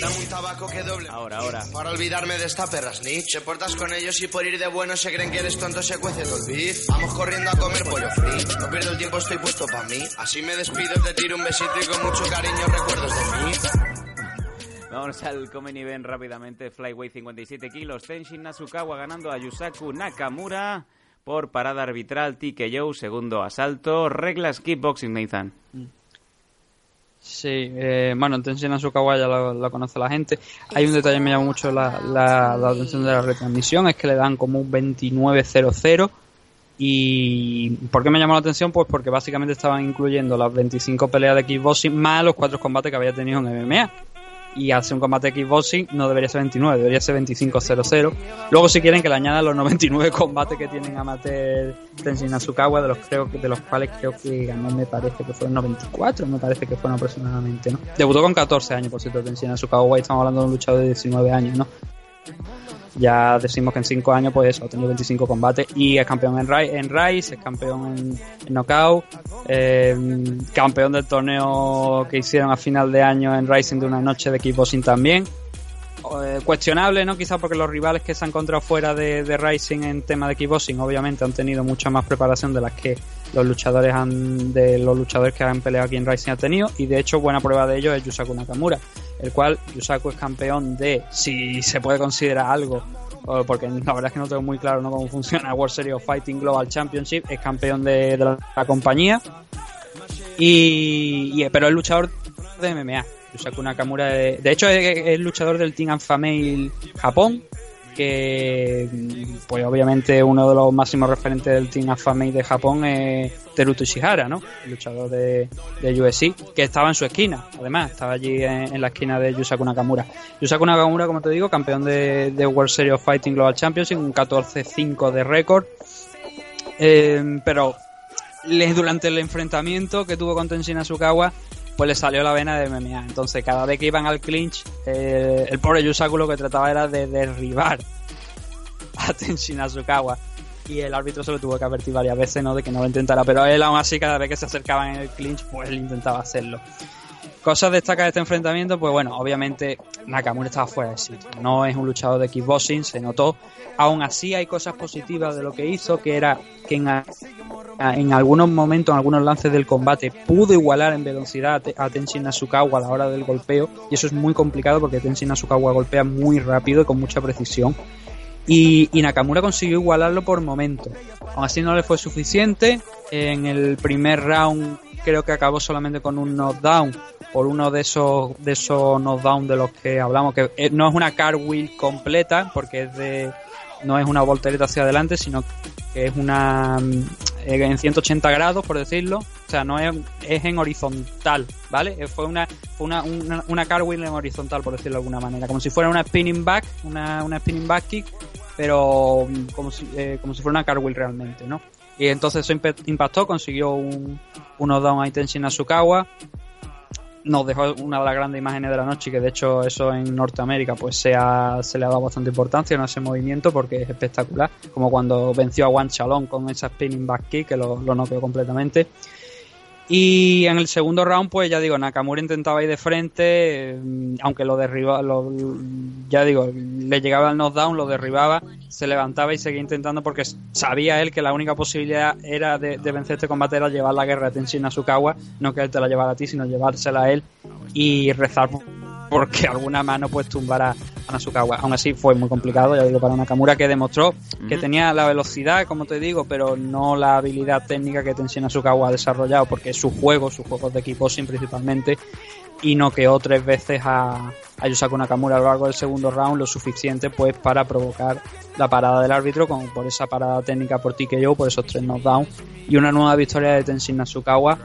Dame un tabaco que doble. Ahora, ahora. Para olvidarme de esta perra snitch. Se portas con ellos y por ir de bueno se creen que eres tonto, se cuece todo el beef. Vamos corriendo a comer pollo free. No pierdo el tiempo, estoy puesto para mí. Así me despido, te tiro un besito y con mucho cariño recuerdos de mí. Vamos al Comen Event rápidamente. Flyweight 57 kilos. Tenshin Nasukawa ganando a Yusaku Nakamura por parada arbitral. TKO, segundo asalto. Reglas kickboxing, Nathan. Sí, eh, bueno, en Tenshin Nasukawa ya lo, conoce la gente. Hay un detalle que me llama mucho la atención de la retransmisión, es que le dan como un 29-0-0. ¿Y por qué me llamó la atención? Pues porque básicamente estaban incluyendo las 25 peleas de kickboxing más los cuatro combates que había tenido en MMA. Y hacer un combate de no debería ser 29, debería ser 25-0-0. Luego si quieren que le añadan los 99 combates que tienen amateur Tenshin Nasukawa, de los, creo, de los cuales creo que ganó, me parece que fueron 94, me parece que fueron aproximadamente, ¿no? Debutó con 14 años, por cierto, Tenshin Nasukawa, y estamos hablando de un luchador de 19 años, ¿no? Ya decimos que en 5 años, pues eso, ha tenido 25 combates y es campeón en, Ri- en Rise, es campeón en, en Knockout, eh, campeón del torneo que hicieron a final de año en Rising de una noche de kickboxing también. Eh, cuestionable, ¿no? Quizás porque los rivales que se han encontrado fuera de, de Rising en tema de kickboxing, obviamente han tenido mucha más preparación de las que los luchadores han, de los luchadores que han peleado aquí en Rising han tenido. Y de hecho, buena prueba de ello es Yusaku Nakamura, el cual Yusaku es campeón de, si se puede considerar algo, porque la verdad es que no tengo muy claro ¿no? cómo funciona World Series of Fighting Global Championship, es campeón de, la, compañía. Y, pero es luchador de MMA. Yusaku Nakamura, de, de hecho, es, luchador del Team Male Japón, que pues obviamente uno de los máximos referentes del Team Male de Japón es Teruto Ishihara, ¿no? El luchador de, de UFC, que estaba en su esquina, además, estaba allí en, la esquina de Yusaku Nakamura. Yusaku Nakamura, como te digo, campeón de, de World Series of Fighting Global Championship, un 14-5 de récord. Eh, pero durante el enfrentamiento que tuvo con Tenshin Asukawa, pues le salió la vena de MMA. Entonces, cada vez que iban al clinch, eh, el pobre Yusaku lo que trataba era de derribar a Tenshin Asukawa. Y el árbitro se lo tuvo que advertir varias veces, ¿no? De que no lo intentara. Pero él, aún así, cada vez que se acercaban en el clinch, pues él intentaba hacerlo. Cosas destacadas de este enfrentamiento, pues bueno, obviamente Nakamura estaba fuera de sitio. No es un luchador de kickboxing, se notó. Aún así hay cosas positivas de lo que hizo, que era que en, algunos momentos, en algunos lances del combate, pudo igualar en velocidad a Te- a Tenshin Nasukawa a la hora del golpeo. Y eso es muy complicado porque Tenshin Nasukawa golpea muy rápido y con mucha precisión. Y, y Nakamura consiguió igualarlo por momentos. Aún así no le fue suficiente. En el primer round creo que acabó solamente con un knockdown por uno de esos de esos knockdown de los que hablamos que eh, no es una cartwheel completa porque es de no es una voltereta hacia adelante sino que es una mm, en 180 grados por decirlo. O sea no es, es en horizontal vale Eh, fue una una, una, una cartwheel en horizontal por decirlo de alguna manera. Como si fuera una spinning back una, una spinning back kick pero mm, como si, eh, como si fuera una cartwheel realmente no y entonces eso impactó consiguió un, un knockdown a Tenshin Asukawa nos dejó una de las grandes imágenes de la noche que de hecho eso en Norteamérica pues se, ha- se le ha dado bastante importancia a ese movimiento porque es espectacular. Como cuando venció a Juan Chalón con esa spinning back kick que lo, lo noqueó completamente y en el segundo round pues ya digo Nakamura intentaba ir de frente eh, aunque lo derriba lo, ya digo le llegaba el knockdown lo derribaba se levantaba y seguía intentando porque sabía él que la única posibilidad era de, vencer este combate era llevar la guerra a Tenshin Asukawa no que él te la llevara a ti sino llevársela a él y rezar por- porque alguna mano pues tumbara Nasukawa. Aún así fue muy complicado, ya digo, para Nakamura que demostró que tenía la velocidad, como te digo, pero no la habilidad técnica que Tenshin Nasukawa ha desarrollado, porque es su juego, sus juegos de kickboxing principalmente, y noqueó tres veces a, a Yusaku Nakamura a lo largo del segundo round, lo suficiente pues para provocar la parada del árbitro, como por esa parada técnica por TKO, por esos tres knockdowns, y una nueva victoria de Tenshin Nasukawa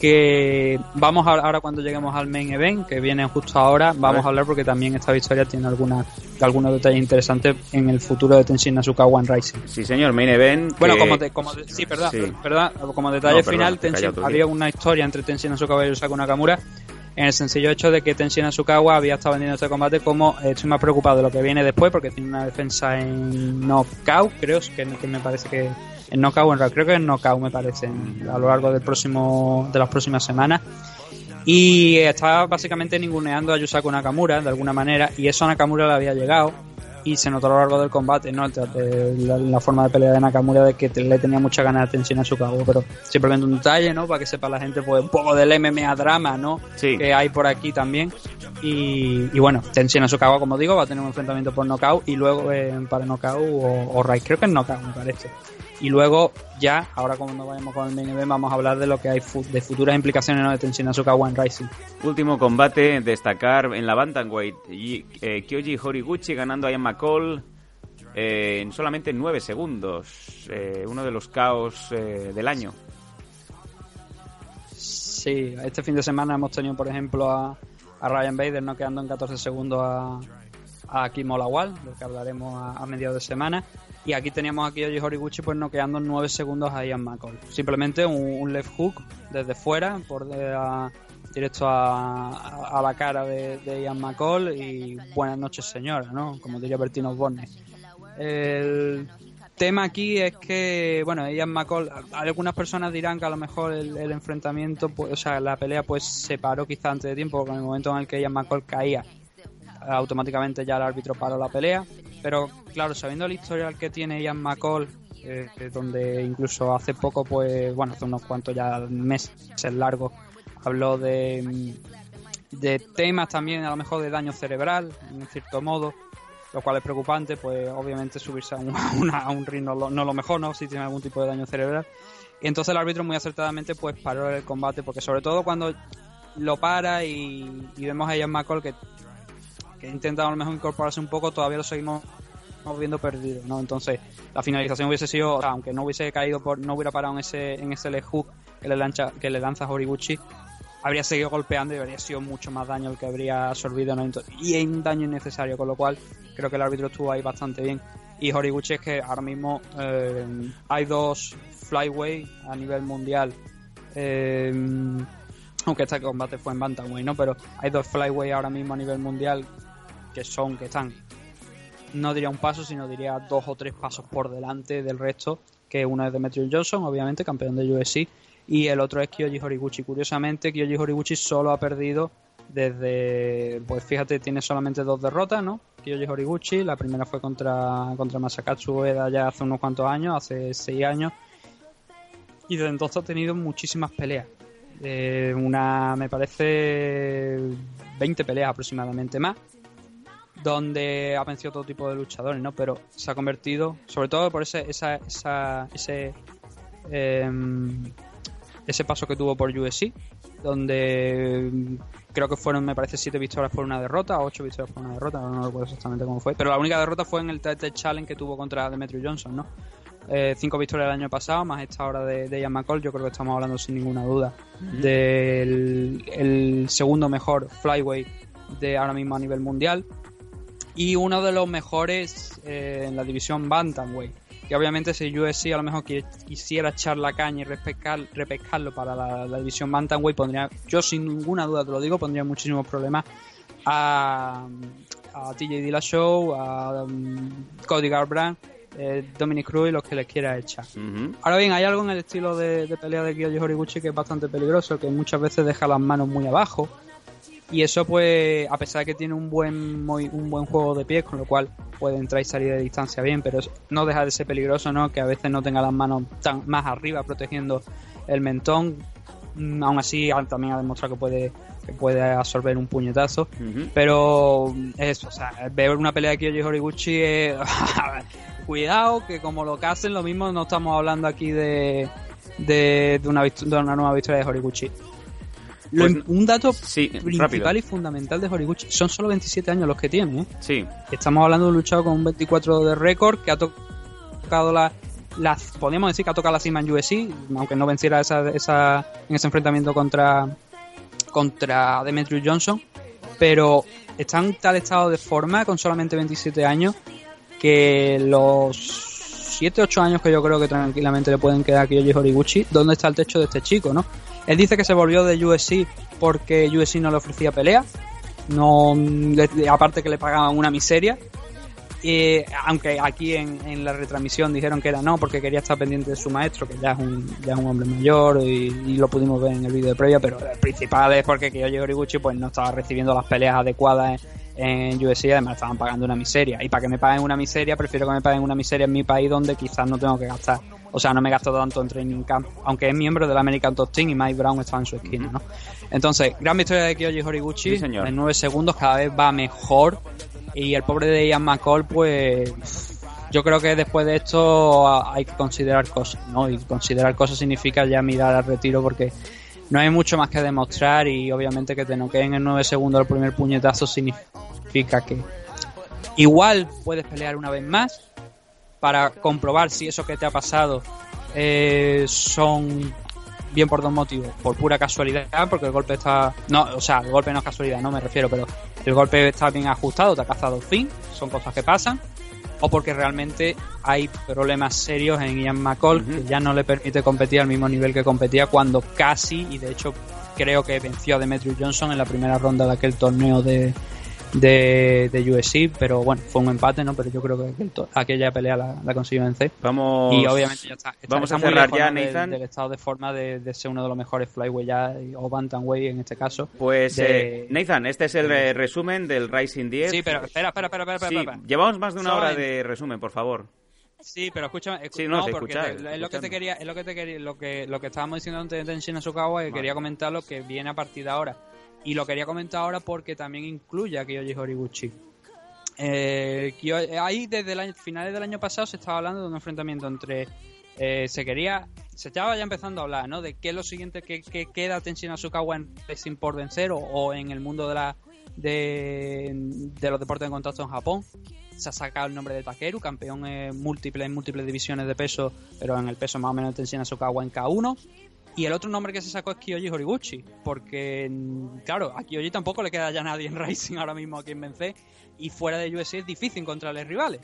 que vamos a, ahora cuando lleguemos al main event, que viene justo ahora, vamos a hablar porque también esta victoria tiene algunas algunos detalles interesantes en el futuro de Tenshin Nasukawa en Rising. Sí, señor, main event. Bueno, que- como, de- como de- sí, perdón, Sí. perdón, como detalle No, perdón, final, te Tenshin- tú, había una historia entre Tenshin Nasukawa y Yusaku Nakamura en el sencillo hecho de que Tenshin Nasukawa había estado vendiendo este combate como eh, estoy más preocupado de lo que viene después porque tiene una defensa en knockout, creo que, que me parece que en knockout en round, creo que en knockout me parece a lo largo del próximo de las próximas semanas y estaba básicamente ninguneando a Yusaku Nakamura de alguna manera y eso a Nakamura le había llegado y se notó a lo largo del combate, ¿no? La, la forma de pelea de Nakamura de que te- le tenía mucha ganas de tensión a su cabo, pero simplemente un detalle, ¿no? Para que sepa la gente, pues un poco del MMA drama, ¿no? Sí. Que hay por aquí también. Y, y bueno, Tenshin Nasukawa, como digo, va a tener un enfrentamiento por knockout y luego eh, para knockout o, o Rai, creo que es knockout, me parece. Y luego ya, ahora cuando vayamos con el main event, vamos a hablar de lo que hay fu- de futuras implicaciones ¿no? de Tenshin Nasukawa en Rising. Último combate, destacar en la Bantamweight. Y, eh, Kyoji Horiguchi ganando a Ian McCall eh, en solamente 9 segundos. Eh, uno de los caos eh, del año. Sí, este fin de semana hemos tenido, por ejemplo, a, a Ryan Bader no quedando en 14 segundos a, a Kim Olawal, de lo que hablaremos a, a mediados de semana. Y aquí teníamos a Kyoji Horiguchi pues noqueando en 9 segundos a Ian McCall. Simplemente un, left hook desde fuera, por de- a- directo a, a- la cara de, Ian McCall y buenas noches señora, ¿no? Como diría Bertino Osborne. El tema aquí es que, bueno, Ian McCall, algunas personas dirán que a lo mejor el, el enfrentamiento, pues, o sea, la pelea pues se paró quizá antes de tiempo, porque en el momento en el que Ian McCall caía, automáticamente ya el árbitro paró la pelea. Pero claro, sabiendo el historial que tiene Ian McCall, eh, donde incluso hace poco, pues, bueno, hace unos cuantos ya meses largos, habló de, de temas también, a lo mejor de daño cerebral, en cierto modo, lo cual es preocupante, pues obviamente subirse a un, una- a un ring no lo, no lo mejor, ¿no? Si tiene algún tipo de daño cerebral. Y entonces el árbitro muy acertadamente pues paró el combate, porque sobre todo cuando lo para y, y vemos a Ian McCall que, que intenta a lo mejor incorporarse un poco, todavía lo seguimos viendo perdido, ¿no? Entonces la finalización hubiese sido, o sea, aunque no hubiese caído por, no hubiera parado en ese, en ese left hook que le lanza, que le lanza Horiguchi, habría seguido golpeando y habría sido mucho más daño el que habría absorbido ¿no? Y es un daño innecesario, con lo cual creo que el árbitro estuvo ahí bastante bien. Y Horiguchi es que ahora mismo eh, hay dos flyway a nivel mundial. eh, aunque este combate fue en Bantamweight, ¿no? Pero hay dos flyway ahora mismo a nivel mundial que son, que están, no diría un paso, sino diría dos o tres pasos por delante del resto, que uno es Demetrius Johnson, obviamente, campeón de UFC, y el otro es Kyoji Horiguchi. Curiosamente, Kyoji Horiguchi solo ha perdido desde, pues fíjate, tiene solamente dos derrotas, ¿no? Kyoji Horiguchi, la primera fue contra, contra Masakatsu Ueda ya hace unos cuantos años, hace seis años, y desde entonces ha tenido muchísimas peleas. Eh, una, me parece, 20 peleas aproximadamente más, donde ha vencido todo tipo de luchadores, ¿no? Pero se ha convertido, sobre todo por ese, esa, esa, ese, em, ese paso que tuvo por USC, donde creo que fueron, me parece, siete victorias por una derrota, o ocho victorias por una derrota, no recuerdo exactamente cómo fue, pero la única derrota fue en el Title Challenge que tuvo contra Demetrius Johnson, ¿no? Eh, cinco victorias el año pasado, más esta hora de, de Ian McCall, yo creo que estamos hablando sin ninguna duda del el segundo mejor flyweight de ahora mismo a nivel mundial y uno de los mejores eh, en la división Bantamweight. Que obviamente si UFC a lo mejor qui- quisiera echar la caña y repescar, repescarlo para la, la división Bantamweight, pondría, yo sin ninguna duda te lo digo, pondría muchísimos problemas a, a TJ Dillashaw, a um, Cody Garbrandt, eh, Dominic Cruz y los que les quiera echar. Ahora bien, hay algo en el estilo de, de pelea de Kyoji Horiguchi que es bastante peligroso, que muchas veces deja las manos muy abajo. Y eso, pues, a pesar de que tiene un buen muy- un buen juego de pies, con lo cual puede entrar y salir de distancia bien, pero no deja de ser peligroso, ¿no? Que a veces no tenga las manos tan más arriba protegiendo el mentón. Mm, aún así también ha demostrado que puede que puede absorber un puñetazo pero eso o sea ver una pelea de Kyoji Horiguchi es cuidado que como lo que hacen lo mismo no estamos hablando aquí de de, de una, de una nueva victoria de Horiguchi Lo Pues- un dato principal y fundamental de Horiguchi son solo 27 años los que tiene ¿eh? Sí. Estamos hablando de un luchador con un 24 de récord que ha to- tocado la, la decir que ha tocado la cima en UFC, aunque no venciera esa, esa, en ese enfrentamiento contra contra Demetrius Johnson, pero está en tal estado de forma con solamente 27 años que los 7 8 años que yo creo que tranquilamente le pueden quedar a Kyoji Horiguchi, ¿dónde está el techo de este chico, no? Él dice que se volvió de UFC porque UFC no le ofrecía pelea, no aparte que le pagaban una miseria eh, aunque aquí en, en la retransmisión dijeron que era no porque quería estar pendiente de su maestro que ya es un, ya es un hombre mayor y, lo pudimos ver en el vídeo de previa pero el principal es porque Kyoji Horiguchi pues no estaba recibiendo las peleas adecuadas en, en y además estaban pagando una miseria. Y para que me paguen una miseria prefiero que me paguen una miseria en mi país donde quizás no tengo que gastar o sea no me gasto tanto en training camp aunque es miembro del American Top Team y Mike Brown está en su esquina ¿no? entonces gran victoria de Kyoji Horiguchi Sí, en 9 segundos cada vez va mejor y el pobre de Ian McCall, pues yo creo que después de esto hay que considerar cosas, ¿no? Y considerar cosas significa ya mirar al retiro porque no hay mucho más que demostrar y obviamente que te noqueen en 9 segundos el primer puñetazo significa que igual puedes pelear una vez más para comprobar si eso que te ha pasado eh, son bien por dos motivos. Por pura casualidad, porque el golpe está. No, o sea, el golpe no es casualidad, no me refiero, pero el golpe está bien ajustado, te ha cazado fin, son cosas que pasan. O porque realmente hay problemas serios en Ian McCall que ya no le permite competir al mismo nivel que competía cuando casi, y de hecho creo que venció a Demetrius Johnson en la primera ronda de aquel torneo de, de, de UFC, pero bueno, fue un empate, ¿no? Pero yo creo que to- aquella pelea la, la consiguió vencer. Vamos, Y obviamente ya está. está- vamos está a muy cerrar lejos, ya, ¿no? del- Nathan. Del, estado de forma de, de ser uno de los mejores flyweight ya, o bantamweight en este caso. Pues, De- eh, Nathan, este es el resumen del Rising 10. Sí, pero espera, espera, espera, espera, Sí, espera. llevamos más de una hora de resumen, por favor. Sí, pero escúchame, escu- Sí, no, te porque escucha, te- te es lo que te quería, es lo que te quería, lo que lo que estábamos diciendo antes de Tenshin Asukawa, que quería comentar lo que viene a partir de ahora. Y lo quería comentar ahora porque también incluye a Kyoji Horiguchi. Eh, Kyo- ahí desde el año- finales del año pasado se estaba hablando de un enfrentamiento entre eh, se quería se estaba ya empezando a hablar ¿no? de qué es lo siguiente que, que queda Tenshin Asukawa en Wrestling por vencer o, en el mundo de la de, los deportes de contacto en Japón se ha sacado el nombre de Takeru campeón eh, múltiple en múltiples divisiones de peso pero en el peso más o menos de Tenshin Asukawa en K1 y el otro nombre que se sacó es Kyoji Horiguchi, porque, mm, claro, a Kyoji tampoco le queda ya nadie en Rising ahora mismo a quien vencer, y fuera de UFC es difícil encontrarle rivales.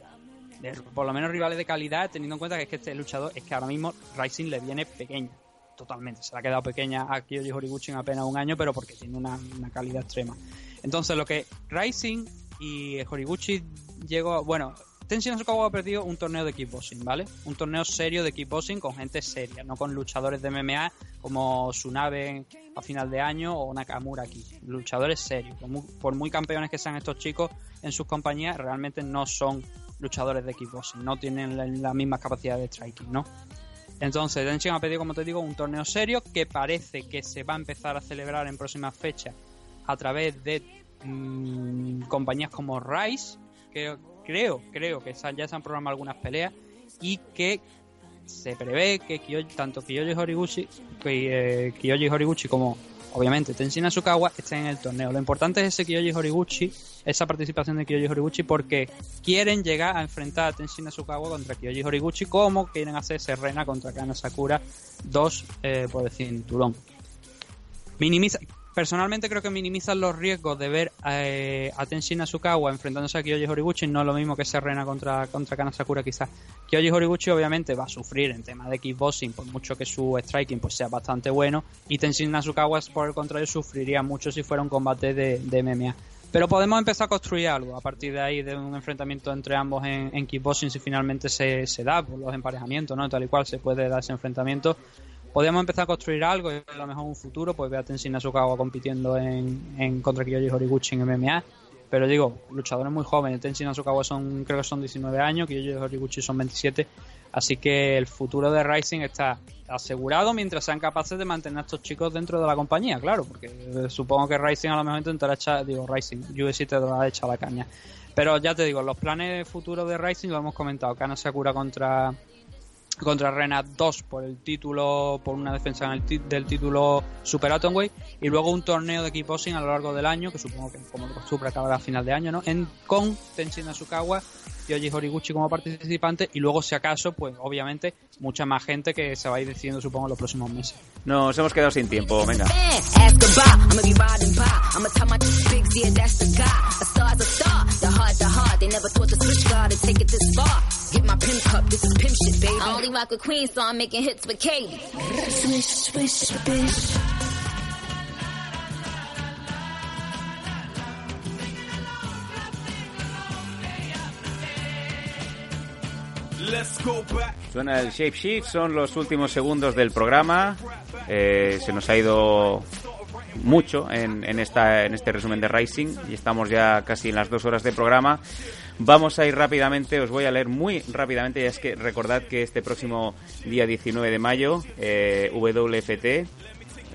Por lo menos rivales de calidad, teniendo en cuenta que es que este luchador es que ahora mismo Rising le viene pequeña, totalmente. Se le ha quedado pequeña a Kyoji Horiguchi en apenas un año, pero porque tiene una, una calidad extrema. Entonces, lo que Rising y Horiguchi llegó, bueno, Tenshin Asukawa ha perdido un torneo de kickboxing, ¿vale? Un torneo serio de kickboxing con gente seria, no con luchadores de MMA como Tsunabe a final de año o Nakamura aquí. Luchadores serios. Por muy, campeones que sean estos chicos en sus compañías, realmente no son luchadores de kickboxing, no tienen la, la misma capacidad de striking, ¿no? Entonces, Tenshin ha pedido, como te digo, un torneo serio que parece que se va a empezar a celebrar en próximas fechas a través de mm, compañías como Rise, que creo, creo que ya se han programado algunas peleas y que se prevé que tanto Kyoji Horiguchi, eh, Horiguchi como obviamente Tenshin Asukawa estén en el torneo. Lo importante es ese Kyoji Horiguchi, esa participación de Kyoji Horiguchi porque quieren llegar a enfrentar a Tenshin Asukawa contra Kyoji Horiguchi como quieren hacer Serena contra Kana Sakura, dos eh, por el cinturón. Minimiza, personalmente creo que minimizan los riesgos de ver eh, a Tenshin Asukawa enfrentándose a Kyoji Horiguchi, no es lo mismo que Serena contra, contra Kana Sakura quizás. Kyoji Horiguchi obviamente va a sufrir en tema de kickboxing, por mucho que su striking pues sea bastante bueno, y Tenshin Asukawa por el contrario sufriría mucho si fuera un combate de, de MMA. Pero podemos empezar a construir algo a partir de ahí, de un enfrentamiento entre ambos en, en kickboxing, si finalmente se, se da por los emparejamientos, ¿no? Tal y cual se puede dar ese enfrentamiento podríamos empezar a construir algo y a lo mejor un futuro pues ver a Tenshin Asukawa compitiendo en, en contra Kyoji Horiguchi en MMA Pero digo, luchadores muy jóvenes. Tenshin Nasukawa son, creo que son 19 años, Kiyoshi Horiguchi son 27. Así que el futuro de Rising está asegurado mientras sean capaces de mantener a estos chicos dentro de la compañía, claro, porque eh, supongo que Rising a lo mejor intentará echar, digo, Rising, UFC te a echar la caña. Pero ya te digo, los planes futuros de Rising lo hemos comentado. Kana Sakura contra contra Renat 2 por el título, por una defensa en el del título Super Atomweight y luego un torneo de kickboxing a lo largo del año, que supongo que como de costumbre acabará a final de año, ¿no? En, con Tenshin Nasukawa, Yoji Horiguchi como participante y luego si acaso, pues obviamente mucha más gente que se va a ir decidiendo supongo en los próximos meses. Nos hemos quedado sin tiempo, venga. Suena el Shape Shift, son los últimos segundos del programa. Eh, se nos ha ido mucho en, en, esta, en este resumen de Rising y estamos ya casi en las dos horas de programa. Vamos a ir rápidamente, os voy a leer muy rápidamente, ya es que recordad que este próximo día 19 de mayo eh, WFT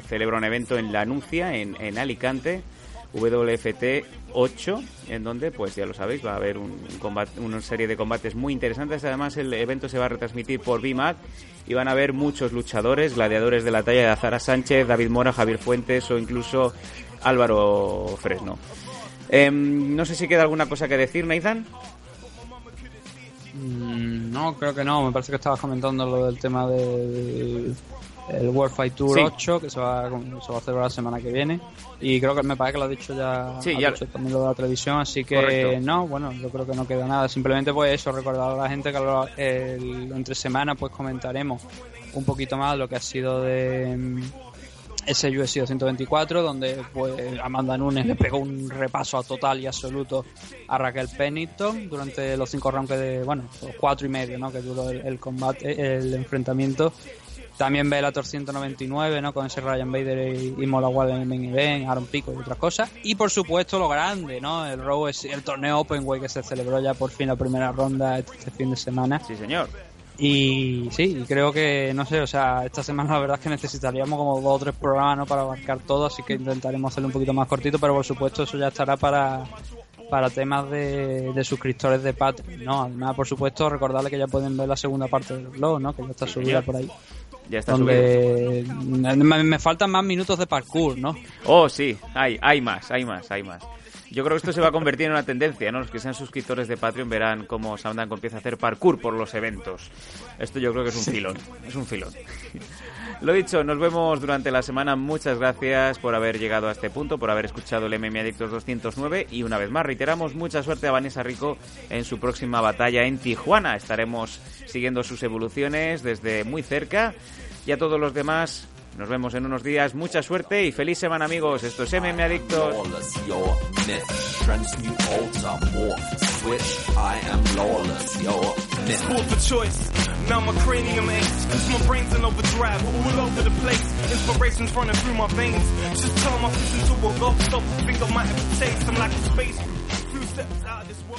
celebra un evento en La Anuncia, en, en Alicante, WFT 8, en donde, pues ya lo sabéis, va a haber un combate, una serie de combates muy interesantes. Además, el evento se va a retransmitir por BIMAC y van a haber muchos luchadores, gladiadores de la talla de Azara Sánchez, David Mora, Javier Fuentes o incluso Álvaro Fresno. Eh, no sé si queda alguna cosa que decir, Nathan. Mm, no, creo que no. Me parece que estabas comentando lo del tema del el World Fight Tour Sí. 8 que se va, se va a celebrar la semana que viene y creo que me parece que lo ha dicho ya, Sí, ha ya- dicho también lo de la televisión así que Correcto. no bueno yo creo que no queda nada simplemente pues eso recordar a la gente que lo- el, entre semana pues comentaremos un poquito más lo que ha sido de mm, ese UFC 224 donde pues Amanda Nunes le pegó un repaso a total y absoluto a Raquel Pennington durante los cinco rounds de bueno los cuatro y medio no que duró el, el combate el enfrentamiento también Bellator 199 no con ese Ryan Bader y, y Mola Wall en el main event Aaron Pico y otras cosas y por supuesto lo grande no el Raw es el torneo Openweight que se celebró ya por fin la primera ronda este fin de semana sí señor y sí, y creo que, no sé, o sea, esta semana la verdad es que necesitaríamos como dos o tres programas ¿no? para abarcar todo, así que intentaremos hacerlo un poquito más cortito, pero por supuesto eso ya estará para, para temas de, de suscriptores de Patreon, ¿no? Además, por supuesto, recordarle que ya pueden ver la segunda parte del blog, ¿no? Que ya está subida por ahí. Ya está subido. donde me, me faltan más minutos de parkour, ¿no? Oh, sí, hay, hay más, hay más, hay más. Yo creo que esto se va a convertir en una tendencia, ¿no? Los que sean suscriptores de Patreon verán cómo Samdanko empieza a hacer parkour por los eventos. Esto yo creo que es un filón, es un filón. Lo dicho, nos vemos durante la semana. Muchas gracias por haber llegado a este punto, por haber escuchado el MMA Adictos 209 y una vez más reiteramos mucha suerte a Vanessa Rico en su próxima batalla en Tijuana. Estaremos siguiendo sus evoluciones desde muy cerca y a todos los demás nos vemos en unos días. Mucha suerte y feliz semana amigos. Esto es MMA Adictos. Lawless, your myth. Transmute, alter, morph, switch. I am lawless, your myth. School for choice. Now my cranium aches. Cause my brain's in overdrive. All over the place. Inspiration's running through my veins. Just turn my fist into a ghost. So think I might have a taste. I'm like a space. Few steps out of this world.